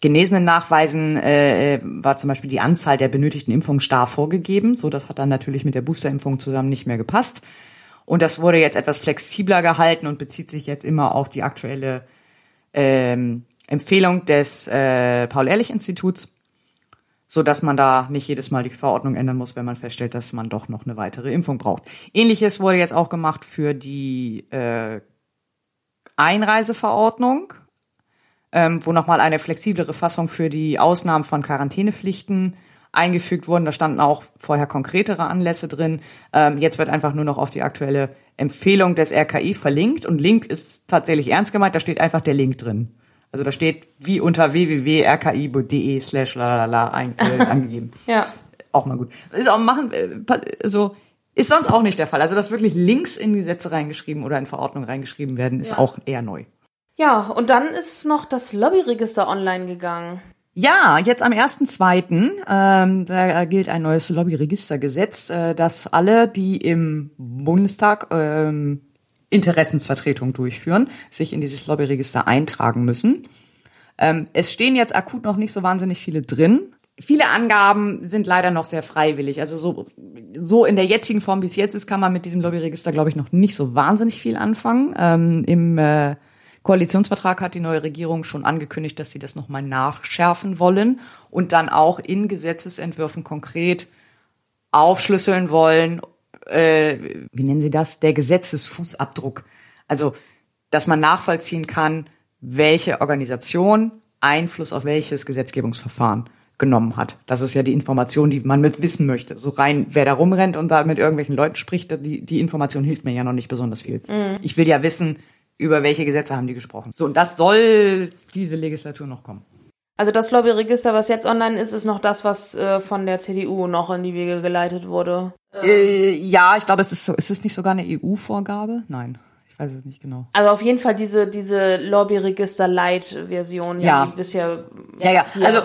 genesenen Nachweisen äh, war zum Beispiel die Anzahl der benötigten Impfungen starr vorgegeben. So, das hat dann natürlich mit der Boosterimpfung zusammen nicht mehr gepasst. Und das wurde jetzt etwas flexibler gehalten und bezieht sich jetzt immer auf die aktuelle ähm, Empfehlung des äh, Paul-Ehrlich-Instituts, so dass man da nicht jedes Mal die Verordnung ändern muss, wenn man feststellt, dass man doch noch eine weitere Impfung braucht. Ähnliches wurde jetzt auch gemacht für die äh, Einreiseverordnung, ähm, wo nochmal eine flexiblere Fassung für die Ausnahmen von Quarantänepflichten eingefügt wurden. Da standen auch vorher konkretere Anlässe drin. Ähm, jetzt wird einfach nur noch auf die aktuelle Empfehlung des RKI verlinkt und Link ist tatsächlich ernst gemeint, da steht einfach der Link drin. Also da steht wie unter www.rki.de slash lalala äh, angegeben. Ja. Auch mal gut. Ist auch machen, äh, so, ist sonst auch nicht der Fall. Also dass wirklich Links in Gesetze reingeschrieben oder in Verordnungen reingeschrieben werden, ist Ja. auch eher neu. Ja, und dann ist noch das Lobbyregister online gegangen. Ja, jetzt am 1.2. Ähm, da gilt ein neues Lobbyregistergesetz, äh, dass alle, die im Bundestag ähm, Interessensvertretung durchführen, sich in dieses Lobbyregister eintragen müssen. Ähm, es stehen jetzt akut noch nicht so wahnsinnig viele drin. Viele Angaben sind leider noch sehr freiwillig. Also so, so in der jetzigen Form, wie es jetzt ist, kann man mit diesem Lobbyregister, glaube ich, noch nicht so wahnsinnig viel anfangen. Ähm, Im äh, Koalitionsvertrag hat die neue Regierung schon angekündigt, dass sie das nochmal nachschärfen wollen und dann auch in Gesetzesentwürfen konkret aufschlüsseln wollen, äh, wie nennen Sie das, der Gesetzesfußabdruck. Also, dass man nachvollziehen kann, welche Organisation Einfluss auf welches Gesetzgebungsverfahren genommen hat. Das ist ja die Information, die man mit wissen möchte. So rein, wer da rumrennt und da mit irgendwelchen Leuten spricht, die, die Information hilft mir ja noch nicht besonders viel. Mhm. Ich will ja wissen, über welche Gesetze haben die gesprochen. So, und das soll diese Legislatur noch kommen. Also das Lobbyregister, was jetzt online ist, ist noch das, was äh, von der CDU noch in die Wege geleitet wurde. Äh, ja, ich glaube, es ist so, ist es nicht sogar eine EU-Vorgabe? Nein, ich weiß es nicht genau. Also auf jeden Fall diese, diese Lobbyregister-Light-Version, Ja. die bisher. Ja, ja. Also äh,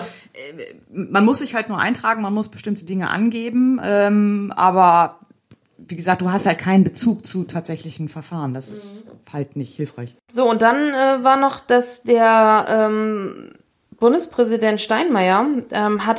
man muss sich halt nur eintragen, man muss bestimmte Dinge angeben, ähm, aber wie gesagt, du hast halt keinen Bezug zu tatsächlichen Verfahren. Das ist halt nicht hilfreich. So, und dann äh, war noch, dass der ähm, Bundespräsident Steinmeier ähm, hat